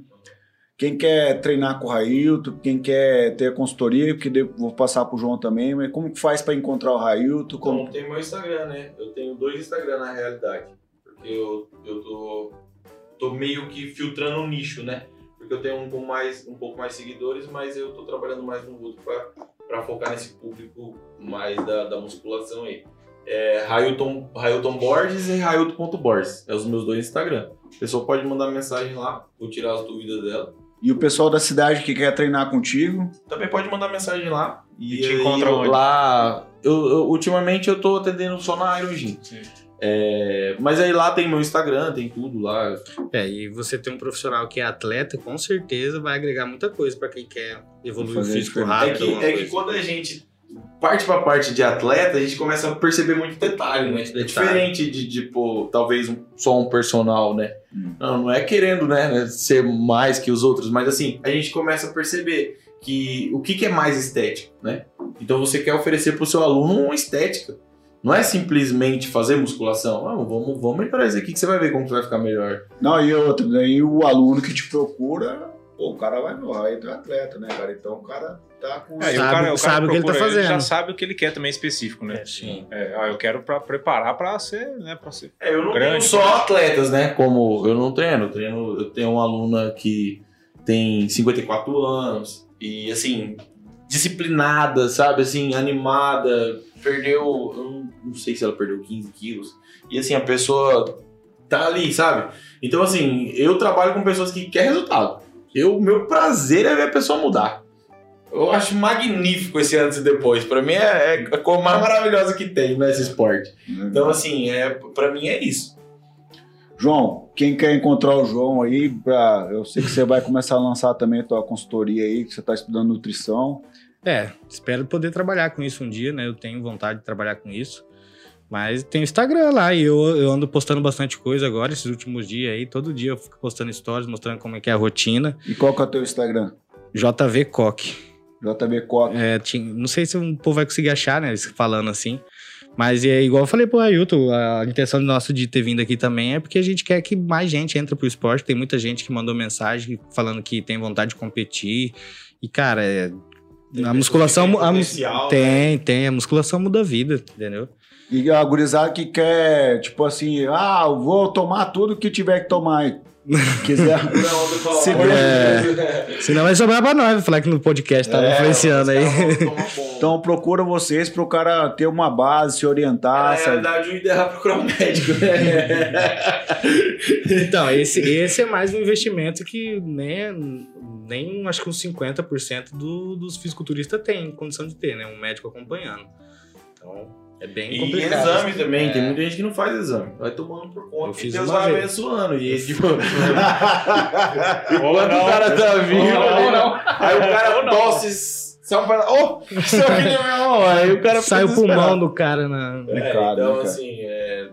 Quem quer treinar com o Railton, quem quer ter a consultoria, porque vou passar pro João também, mas como que faz para encontrar o Railton? Como... Como tem meu Instagram, né? Eu tenho dois Instagram na realidade. Porque eu, eu tô, tô meio que filtrando um nicho, né? Porque eu tenho um com mais, um pouco mais seguidores, mas eu tô trabalhando mais no outro pra focar nesse público mais da, da musculação aí. É Railton, Railton Borges e Railton.borges. É os meus dois Instagram. A pessoa pode mandar mensagem lá, vou tirar as dúvidas dela. E o pessoal da cidade que quer treinar contigo, Também pode mandar mensagem lá. E te aí encontra onde? Lá, eu, eu- ultimamente eu tô atendendo só na Iron Gym. É, mas aí lá tem meu Instagram, tem tudo lá. É, e você ter um profissional que é atleta, com certeza vai agregar muita coisa pra quem quer evoluir o físico diferente. É rápido. que, alguma é que quando a gente parte pra parte de atleta, a gente começa a perceber muito detalhe, né? É detalhe. diferente de, tipo, talvez só um personal, né? Hum. Não, não é querendo, né, ser mais que os outros, mas assim, a gente começa a perceber que o que, que é mais estético, né? Então você quer oferecer pro seu aluno uma estética. Não é simplesmente fazer musculação. Ah, vamos, vamos melhorar isso aqui que você vai ver como que vai ficar melhor. Não, e outra, daí o aluno que te procura, pô, o cara vai no raio do atleta, né, cara? Então o cara tá com. É, Sabe- sabe o que ele tá procura, já fazendo. sabe o que ele quer também específico, né? É, sim. É, ah, eu quero pra preparar pra ser, né, pra ser. É, eu não Grande, tenho só atletas, né? Como eu não treino, eu treino, eu tenho uma aluna que tem 54 anos e assim, disciplinada, sabe? Assim, animada, perdeu, eu não- não sei se ela perdeu 15 quilos. E assim, a pessoa tá ali, sabe? Então, assim, eu trabalho com pessoas que querem resultado. Eu, meu prazer é ver a pessoa mudar. Eu acho magnífico esse antes e depois. Pra mim é, é a coisa mais maravilhosa que tem nesse esporte. Então, assim, é, pra mim é isso. João, quem quer encontrar o João aí, pra, eu sei que você vai começar a lançar também a tua consultoria aí, que você tá estudando nutrição. É, espero poder trabalhar com isso um dia, né? Eu tenho vontade de trabalhar com isso. Mas tem o Instagram lá e eu, eu ando postando bastante coisa agora, esses últimos dias aí. Todo dia eu fico postando stories, mostrando como é que é a rotina. E qual que é o teu Instagram? JV Coque. JB Cota. É, tinha- não sei se o povo vai conseguir achar, né? Falando assim. Mas é igual eu falei pro Ailton, a intenção nossa de ter vindo aqui também é porque a gente quer que mais gente entre pro esporte. Tem muita gente que mandou mensagem falando que tem vontade de competir. E, cara, é- a musculação. têm a mus- potencial, né? tem, tem. A musculação muda a vida, entendeu? E a gurizada que quer, tipo assim, ah, eu vou tomar tudo que tiver que tomar. <laughs> Quiser. Se É. Senão vai sobrar pra nós, falar que no podcast tá É, influenciando aí. <laughs> Então procura vocês pro cara ter uma base, se orientar. Na sabe? realidade, o ideal é procurar um médico, né? <laughs> Então, esse, esse é mais um investimento que nem, nem acho que uns 50% do, dos fisiculturistas tem condição de ter, né? Um médico acompanhando. Então, é bem E complicado. exame também, É. tem muita gente que não faz exame. Vai tomando por Eu conta. fiz e Deus vai vez. abençoando. E tipo, <laughs> Ou enquanto não. o cara tá vivo, Ou não, ali, ou não. aí o cara tosse. Só pra... Oh, seu filho é meu irmão. Aí o cara Sai o pulmão do cara na. É, Complicado, né, então, cara? assim, é,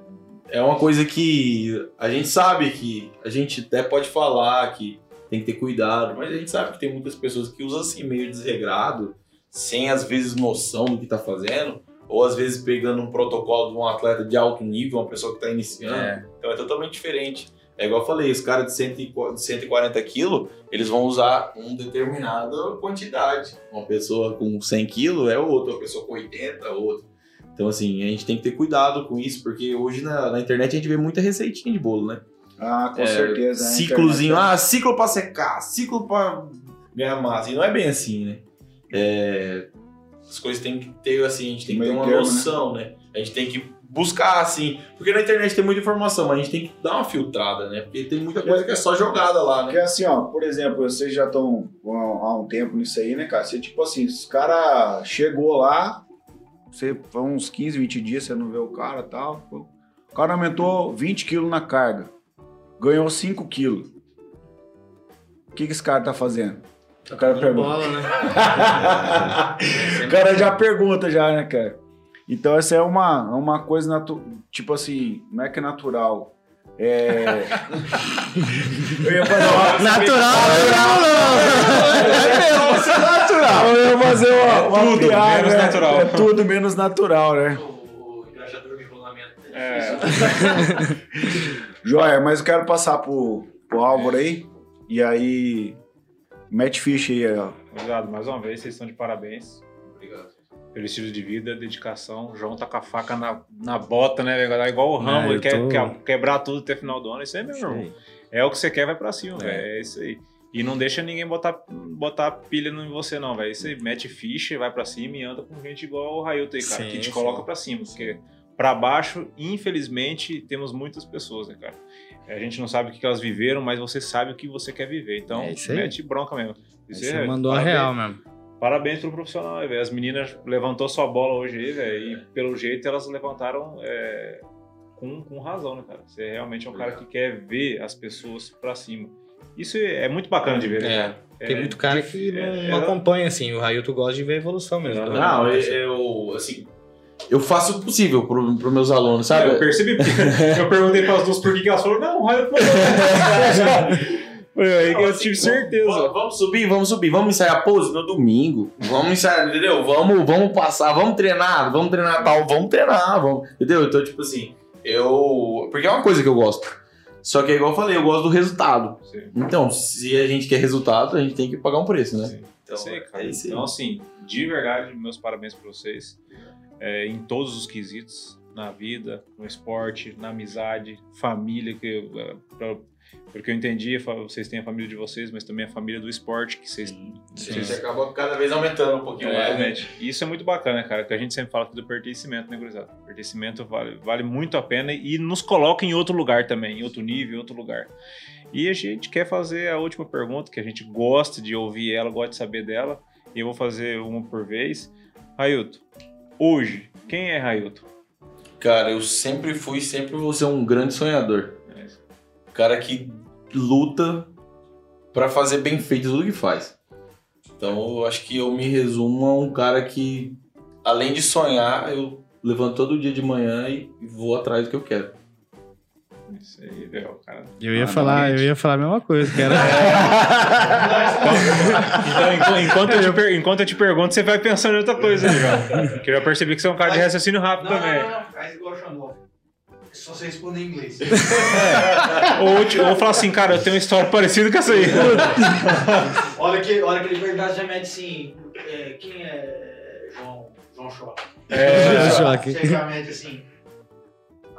é uma coisa que a gente sabe que a gente até pode falar que tem que ter cuidado, mas a gente sabe que tem muitas pessoas que usam assim meio desregrado, sem às vezes noção do que tá fazendo, ou às vezes pegando um protocolo de um atleta de alto nível, uma pessoa que tá iniciando. É. Então é totalmente diferente. É igual eu falei, os caras de 100 e qu- de 140 quilos, eles vão usar uma determinada quantidade. Uma pessoa com 100 quilos é outra, uma pessoa com 80 é outra. Então, assim, a gente tem que ter cuidado com isso, porque hoje na, na internet a gente vê muita receitinha de bolo, né? Ah, com É, certeza. né? Ciclozinho, Internet- ah, ciclo pra secar, ciclo pra ganhar massa. E não é bem assim, né? É, as coisas tem que ter, assim, a gente tem que ter uma termo, né? noção, né? A gente tem que buscar, assim, porque na internet tem muita informação, mas a gente tem que dar uma filtrada, né? Porque tem muita coisa que é só jogada lá, Porque né? assim, ó, por exemplo, vocês já estão há um tempo nisso aí, né, cara? Você, tipo assim, os cara chegou lá, você foi uns 15, 20 dias, você não vê o cara e tal. O cara aumentou 20 quilos na carga. Ganhou 5 quilos. O que, que esse cara tá fazendo? O cara pergunta. Bola, né? <laughs> o cara já pergunta já, né, cara? Então essa é uma, é uma coisa natu tipo assim, não é que é natural. É. <laughs> Eu ia fazer uma. <laughs> Natural, natural. Eu ia fazer uma, uma tudo piada, menos né? natural. É tudo menos natural, né? O, engraxador de rolamento. É. Joia, mas eu quero passar pro, pro Álvaro aí. E aí. Mete ficha aí, ó. Obrigado, mais uma vez, vocês estão de parabéns Obrigado. pelo estilo de vida, dedicação. O João tá com a faca na, na bota, né? velho? Tá Igual o Rambo, eu ele quer, tô- quer quebrar tudo até final do ano. Isso aí, meu irmão. É o que você quer, vai pra cima, É. velho. É isso aí. E não deixa ninguém botar, botar pilha em você, não, velho. Você mete ficha, vai pra cima e anda com gente igual o Railton aí, cara, Sim, que te sim. coloca pra cima. Porque pra baixo, infelizmente, temos muitas pessoas, né, cara? A gente não sabe o que elas viveram, mas você sabe o que você quer viver. Então, É mete bronca mesmo. Isso Você é- mandou a real mesmo. Parabéns pro profissional, velho. As meninas levantou sua bola hoje aí, velho. E pelo jeito elas levantaram é, com, com razão, né, cara? Você realmente é um cara que quer ver as pessoas pra cima. Isso é muito bacana de ver, né? É, tem muito cara que não, é- não é- acompanha, assim. O Railton gosta de ver a evolução mesmo. Não, Não, eu, eu, assim, eu faço o possível pro, pro meus alunos, Sabe, sabe? eu percebi. porque <laughs> Eu perguntei para as duas por que elas falaram, não. <laughs> Aí eu tive certeza. Vamos, vamos subir, vamos subir, vamos ensaiar pose no domingo. Vamos ensaiar, entendeu? Vamos, vamos passar, vamos treinar, vamos treinar tal, vamos treinar, vamos. Entendeu? Então, tipo assim, eu. Porque é uma coisa que eu gosto. Só que, igual eu falei, eu gosto do resultado. Sim. Então, se a gente quer resultado, a gente tem que pagar um preço, né? Sim. Então, cara. é isso aí. Então, assim, de verdade, meus parabéns pra vocês. É, em todos os quesitos, na vida, no esporte, na amizade, família, que é, pra- porque eu entendi, vocês têm a família de vocês, mas também a família do esporte, que vocês. A gente acaba cada vez aumentando um pouquinho mais, né? E isso é muito bacana, cara, que a gente sempre fala aqui do pertencimento, né, gurizada? Pertencimento vale, vale muito a pena e nos coloca em outro lugar também, em outro nível, em outro lugar. E a gente quer fazer a última pergunta, que a gente gosta de ouvir ela, gosta de saber dela, e eu vou fazer uma por vez. Railton, hoje, quem é Railton? Cara, eu sempre fui, sempre vou ser um grande sonhador. Cara que luta pra fazer bem feito tudo que faz. Então eu acho que eu me resumo a um cara que, além de sonhar, eu levanto todo dia de manhã e vou atrás do que eu quero. Isso cara. Eu ia Ah, falar, eu ia falar a mesma coisa, que era. <laughs> Então, enqu- enquanto, eu te per- enquanto eu te pergunto, você vai pensando em outra coisa aí, João. Que eu já percebi que você é um cara de raciocínio rápido Não, também. não, não, faz igual o Xandó. É só você responder em inglês. Ou, te- ou falar assim, cara, eu tenho uma história parecida com essa aí. <laughs> Olha que, olha que ele verdade já mete assim. é, quem é João, João Choque? É, choque. Você já mete assim.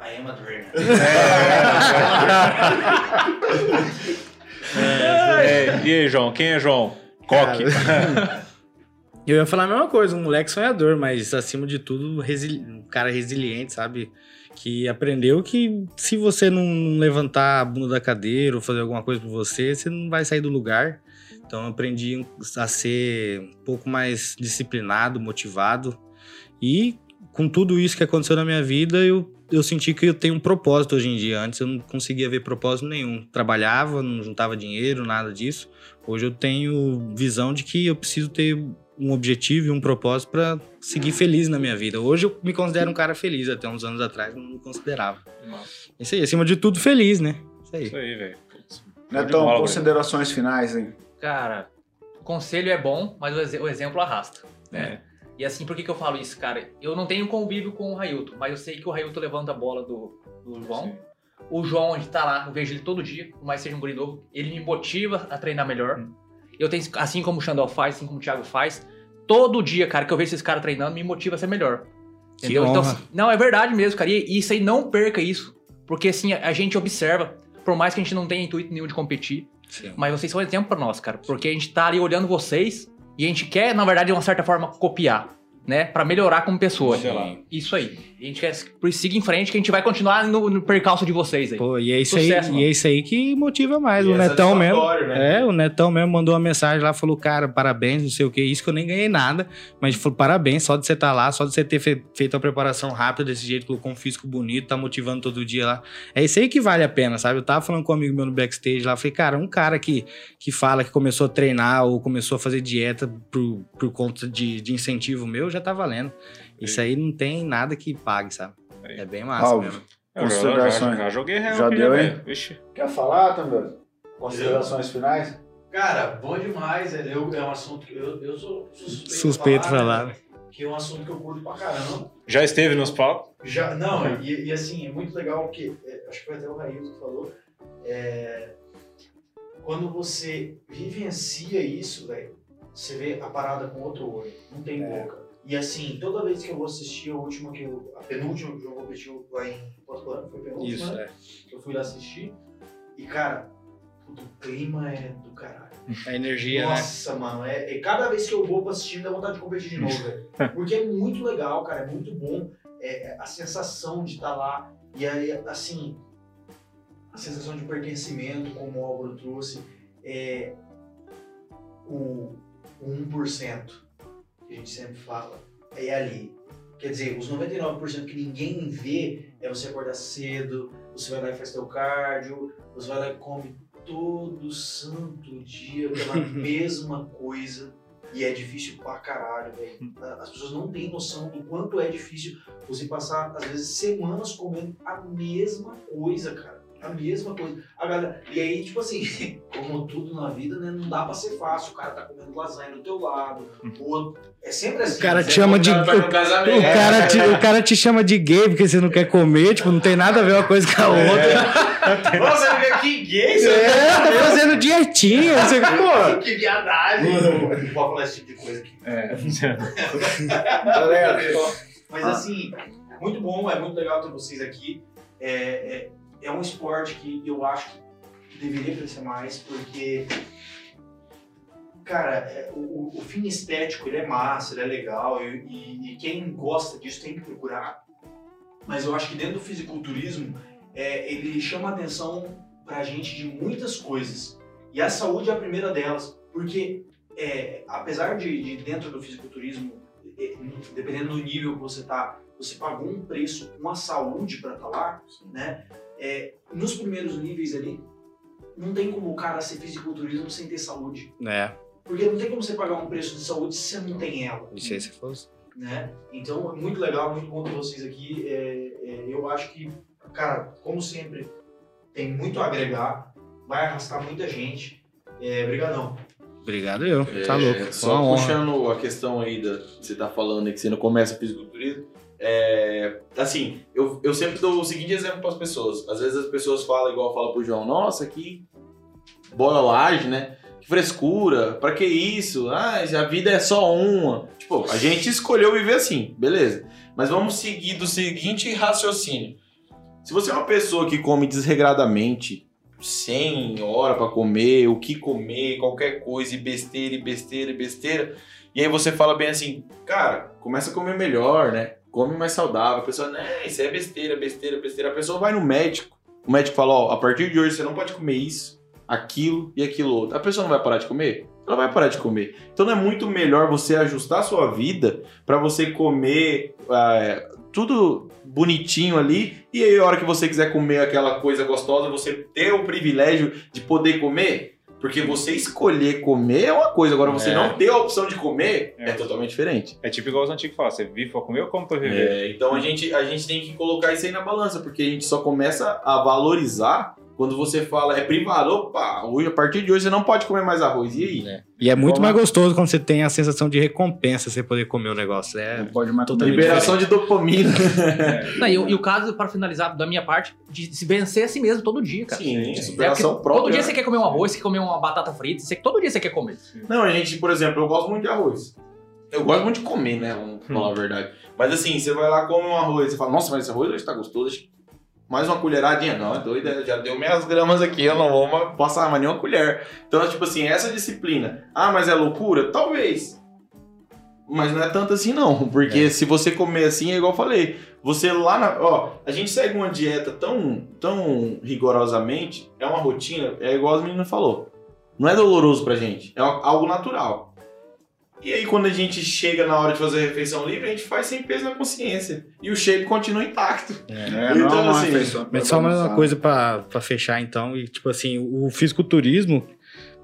I am a dreamer. <laughs> <laughs> É, e aí, João? Quem é João? Coque. <laughs> Eu ia falar a mesma coisa, um moleque sonhador, mas acima de tudo, um cara resiliente, sabe? Que aprendeu que se você não levantar a bunda da cadeira ou fazer alguma coisa por você, você não vai sair do lugar. Então eu aprendi a ser um pouco mais disciplinado, motivado. E com tudo isso que aconteceu na minha vida, eu, eu senti que eu tenho um propósito hoje em dia. Antes eu não conseguia ver propósito nenhum. Trabalhava, não juntava dinheiro, nada disso. Hoje eu tenho visão de que eu preciso ter um objetivo e um propósito para seguir feliz na minha vida. Hoje eu me considero um cara feliz, até uns anos atrás eu não me considerava. Isso aí, acima de tudo, feliz, né? Isso aí. Isso aí, velho. Netão, bola, considerações finais, hein? Cara, o conselho é bom, mas o, exe- o exemplo arrasta, né? E assim, por que, que eu falo isso, cara? Eu não tenho convívio com o Railton, mas eu sei que o Railton levanta a bola do, do João. Sim. O João, onde tá lá, eu vejo ele todo dia, por mais que seja um guri novo, ele me motiva a treinar melhor. Eu tenho, assim como o Xandal faz, assim como o Thiago faz, todo dia, cara, que eu vejo esses caras treinando, me motiva a ser melhor. Entendeu? Então, assim, não, é verdade mesmo, cara. E isso aí, não perca isso. Porque assim, a gente observa, por mais que a gente não tenha intuito nenhum de competir, Sim. mas vocês são exemplo pra nós, cara. Porque a gente tá ali olhando vocês e a gente quer, na verdade, de uma certa forma, copiar, né? Pra melhorar como pessoa. Modelar. Isso aí. A gente quer siga em frente que a gente vai continuar no, no percalço de vocês aí. Pô, e é isso Sucesso, aí, mano. e é isso aí que motiva mais. E o é Netão mesmo. né? É, o Netão mesmo mandou uma mensagem lá, falou, cara, parabéns, não sei o que, isso que eu nem ganhei nada, mas falou, parabéns, só de você estar lá, só de você ter fe- feito a preparação rápida desse jeito, colocou um físico bonito, tá motivando todo dia lá. É isso aí que vale a pena, sabe? Eu tava falando com um amigo meu no backstage lá, falei, cara, um cara que, que fala que começou a treinar ou começou a fazer dieta por, por conta de, de incentivo meu, já tá valendo. Isso aí não tem nada que pague, sabe? É bem massa Alves. mesmo. Eu já, já, Considerações. já joguei real Já aqui, deu, né, hein? Vixe. Quer falar, Tambor? Considerações finais? Cara, bom demais. É, eu- é um assunto que eu, eu sou suspeito, Suspeito falar, falar. né? Que é um assunto que eu curto pra caramba. Já esteve nos palcos? Já, não, e, e assim, é muito legal porque, é, acho que foi até o Railton que falou, é, quando você vivencia isso, velho, você vê a parada com outro olho, não tem boca. E assim, toda vez que eu vou assistir a última que eu, a penúltima que eu vou assistir lá em Porto Plano, foi a penúltima, Isso, né? é. eu fui lá assistir, e cara, o clima é do caralho. A energia, né? Nossa, mano, é, é cada vez que eu vou pra assistir, dá vontade de competir de novo, velho. <laughs> Porque é muito legal, cara, é muito bom. É, é a sensação de estar lá. E aí, assim, a sensação de pertencimento, como o Álvaro trouxe, é o, o 1% que a gente sempre fala, é ali. Quer dizer, os 99% que ninguém vê é você acordar cedo, você vai lá e faz teu cardio, você vai lá e come todo santo dia pela <laughs> mesma coisa. E é difícil pra caralho, velho. As pessoas não têm noção do quanto é difícil você passar, às vezes, semanas comendo a mesma coisa, cara. A mesma coisa. A galera, e aí, tipo assim, <laughs> como tudo na vida, né? Não dá pra ser fácil. O cara tá comendo lasanha do teu lado. O outro, é sempre assim. O cara te chama de. No O, o cara te, o cara te chama de gay porque você não quer comer, tipo, não tem nada a ver uma coisa com a outra. <laughs> Nossa, ele veio aqui gay, você É, tá fazendo dietinha. Você, <laughs> pô. Que viadagem! Não pode falar esse tipo de coisa aqui. É. Galera, Mas assim, muito bom, é muito legal ter vocês aqui. É, é, é um esporte que eu acho que deveria crescer mais, porque, cara, é, o, o- fim estético ele é massa, ele é legal, e, e- e quem gosta disso tem que procurar. Mas eu acho que dentro do fisiculturismo, é, ele chama atenção pra gente de muitas coisas. E a saúde é a primeira delas, porque é, apesar de, de dentro do fisiculturismo é, dependendo do nível que você tá, você pagou um preço com a saúde para estar lá, né? É, nos primeiros níveis ali, não tem como o cara ser fisiculturismo sem ter saúde. É, Porque não tem como você pagar um preço de saúde se você não tem ela, não sei se fosse. né? Então, é muito legal, muito bom ter vocês aqui. É, é, eu acho que, cara, como sempre, tem muito a agregar, vai arrastar muita gente. É, brigadão. Obrigado eu. Tá É, louco. Só puxando a questão aí da você tá falando aí que você não começa fisiculturismo. É, assim, eu, eu sempre dou o seguinte exemplo para as pessoas. Às vezes as pessoas falam, igual fala pro João, nossa, que bolagem, né? Que frescura, pra que isso? Ah, a vida é só uma. Tipo, a gente escolheu viver assim, beleza. Mas vamos seguir do seguinte raciocínio. Se você é uma pessoa que come desregradamente, sem hora pra comer, o que comer, qualquer coisa, e besteira, e besteira, e besteira. E aí você fala bem assim, cara, começa a comer melhor, né? Come mais saudável. A pessoa, né, isso é besteira, besteira, besteira. A pessoa vai no médico. O médico fala, ó, a partir de hoje você não pode comer isso, aquilo e aquilo outro. A pessoa não vai parar de comer? Ela vai parar de comer. Então é muito melhor você ajustar a sua vida pra você comer ah, tudo bonitinho ali e aí a hora que você quiser comer aquela coisa gostosa, você ter o privilégio de poder comer? Porque você escolher comer é uma coisa, agora você É. não ter a opção de comer é, É. totalmente diferente. É tipo igual os antigos falam, você vive pra comer ou come pra viver? É, então a gente, a gente tem que colocar isso aí na balança, porque a gente só começa a valorizar quando você fala, é privado, opa, hoje, a partir de hoje você não pode comer mais arroz. E aí? E é muito mais gostoso quando você tem a sensação de recompensa você poder comer o negócio. É, não pode mais. Liberação de dopamina. <laughs> Não, e, o- e o caso, para finalizar, da minha parte, de se vencer a si mesmo todo dia, cara. Sim, É, porque superação própria. todo dia né? você quer comer um arroz, você quer comer uma batata frita, você, todo dia você quer comer. Não, a gente, por exemplo, eu gosto muito de arroz. Eu gosto muito de comer, né? Vamos falar a verdade. Mas assim, você vai lá, come um arroz, você fala, nossa, mas esse arroz hoje tá gostoso. Mais uma colheradinha, não, é doida, já deu minhas gramas aqui, eu não vou passar mais nenhuma colher. Então, tipo assim, essa disciplina. Ah, mas é loucura? Talvez. Mas não é tanto assim, não. <laughs> Porque se você comer assim, é igual eu falei. Você lá na. Ó, a gente segue uma dieta tão, tão rigorosamente, é uma rotina, é igual as meninas falou. Não é doloroso pra gente, é algo natural. E aí, quando a gente chega na hora de fazer a refeição livre, a gente faz sem peso na consciência. E o shape continua intacto. É, Então, não é uma assim, Mas só mais uma coisa pra, pra fechar então, e tipo assim, o fisiculturismo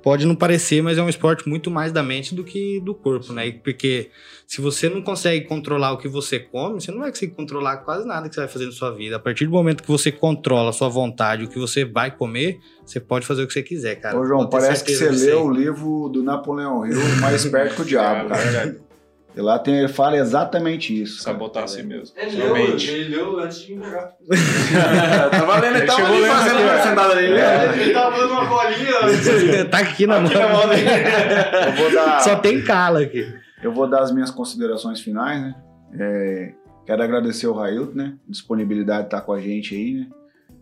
pode não parecer, mas é um esporte muito mais da mente do que do corpo, né? Porque se você não consegue controlar o que você come, você não vai conseguir controlar quase nada que você vai fazer na sua vida. A partir do momento que você controla a sua vontade, o que você vai comer, você pode fazer o que você quiser, cara. Ô, João, parece que você leu o livro do Napoleão Hill, Mais Esperto que o Diabo, <laughs> É cara. E lá tem, ele fala exatamente isso. Sabotar a si mesmo. Ele leu, ele leu antes de me pegar. <laughs> tá valendo, ele tava ali lendo fazendo uma sentada dele. É, ele tava fazendo uma colinha. <laughs> tá aqui na mão. Aqui na mão dele. Eu vou dar, Só tem cala aqui. eu vou dar as minhas considerações finais, né? É, quero agradecer o Railton, né? Disponibilidade de estar com a gente aí, né?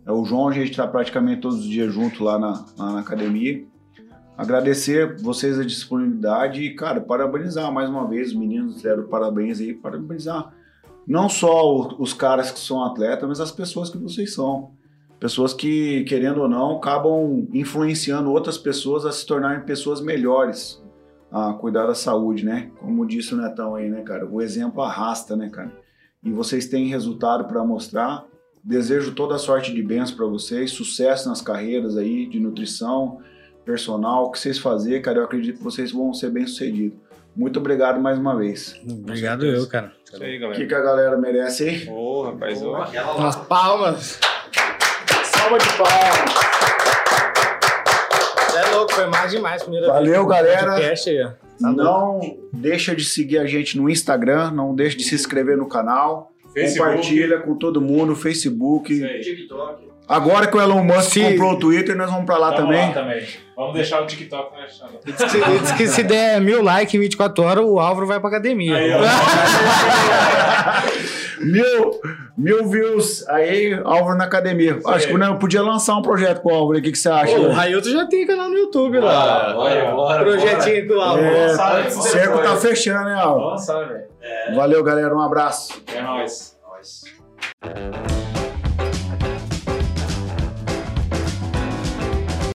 É, o João, a gente está praticamente todos os dias junto lá na, lá na academia. Agradecer vocês a disponibilidade e, cara, parabenizar mais uma vez os meninos, deram parabéns aí, parabenizar não só os caras que são atletas, mas as pessoas que vocês são. Pessoas que, querendo ou não, acabam influenciando outras pessoas a se tornarem pessoas melhores, a cuidar da saúde, né? Como disse o Netão aí, né, cara? O exemplo arrasta, né, cara? e vocês têm resultado para mostrar. Desejo toda sorte de bênçãos para vocês, sucesso nas carreiras aí de nutrição, personal, o que vocês fazerem, cara, eu acredito que vocês vão ser bem sucedidos. Muito obrigado mais uma vez. Obrigado eu, cara. Isso aí, O galera. que, que a galera merece aí? Ô, rapaz, ó. Umas palmas. Salva de palmas! É louco, foi mais demais. Primeira Valeu, galera. podcast aí, ó. Tá louco. Não deixa de seguir a gente no Instagram, não deixa de se inscrever no canal. Facebook. Compartilha com todo mundo, Facebook. Isso aí. TikTok. Agora que o Elon Musk Se- comprou o Twitter, nós vamos pra lá Tamo também. lá também. Vamos deixar o TikTok na chama. Diz que, se- diz que se der mil likes em 24 horas, o Álvaro vai pra academia. Aí. <laughs> Mil, mil views aí, Álvaro na academia. Acho que eu podia lançar um projeto com o Álvaro. O que, que você acha? Pô, o Railton já tem canal no YouTube lá. Bora, bora, Projetinho com o Álvaro. É, o cerco tá fechando, né, Álvaro? Nossa, velho. Valeu, galera. Um abraço. É nóis. Nós.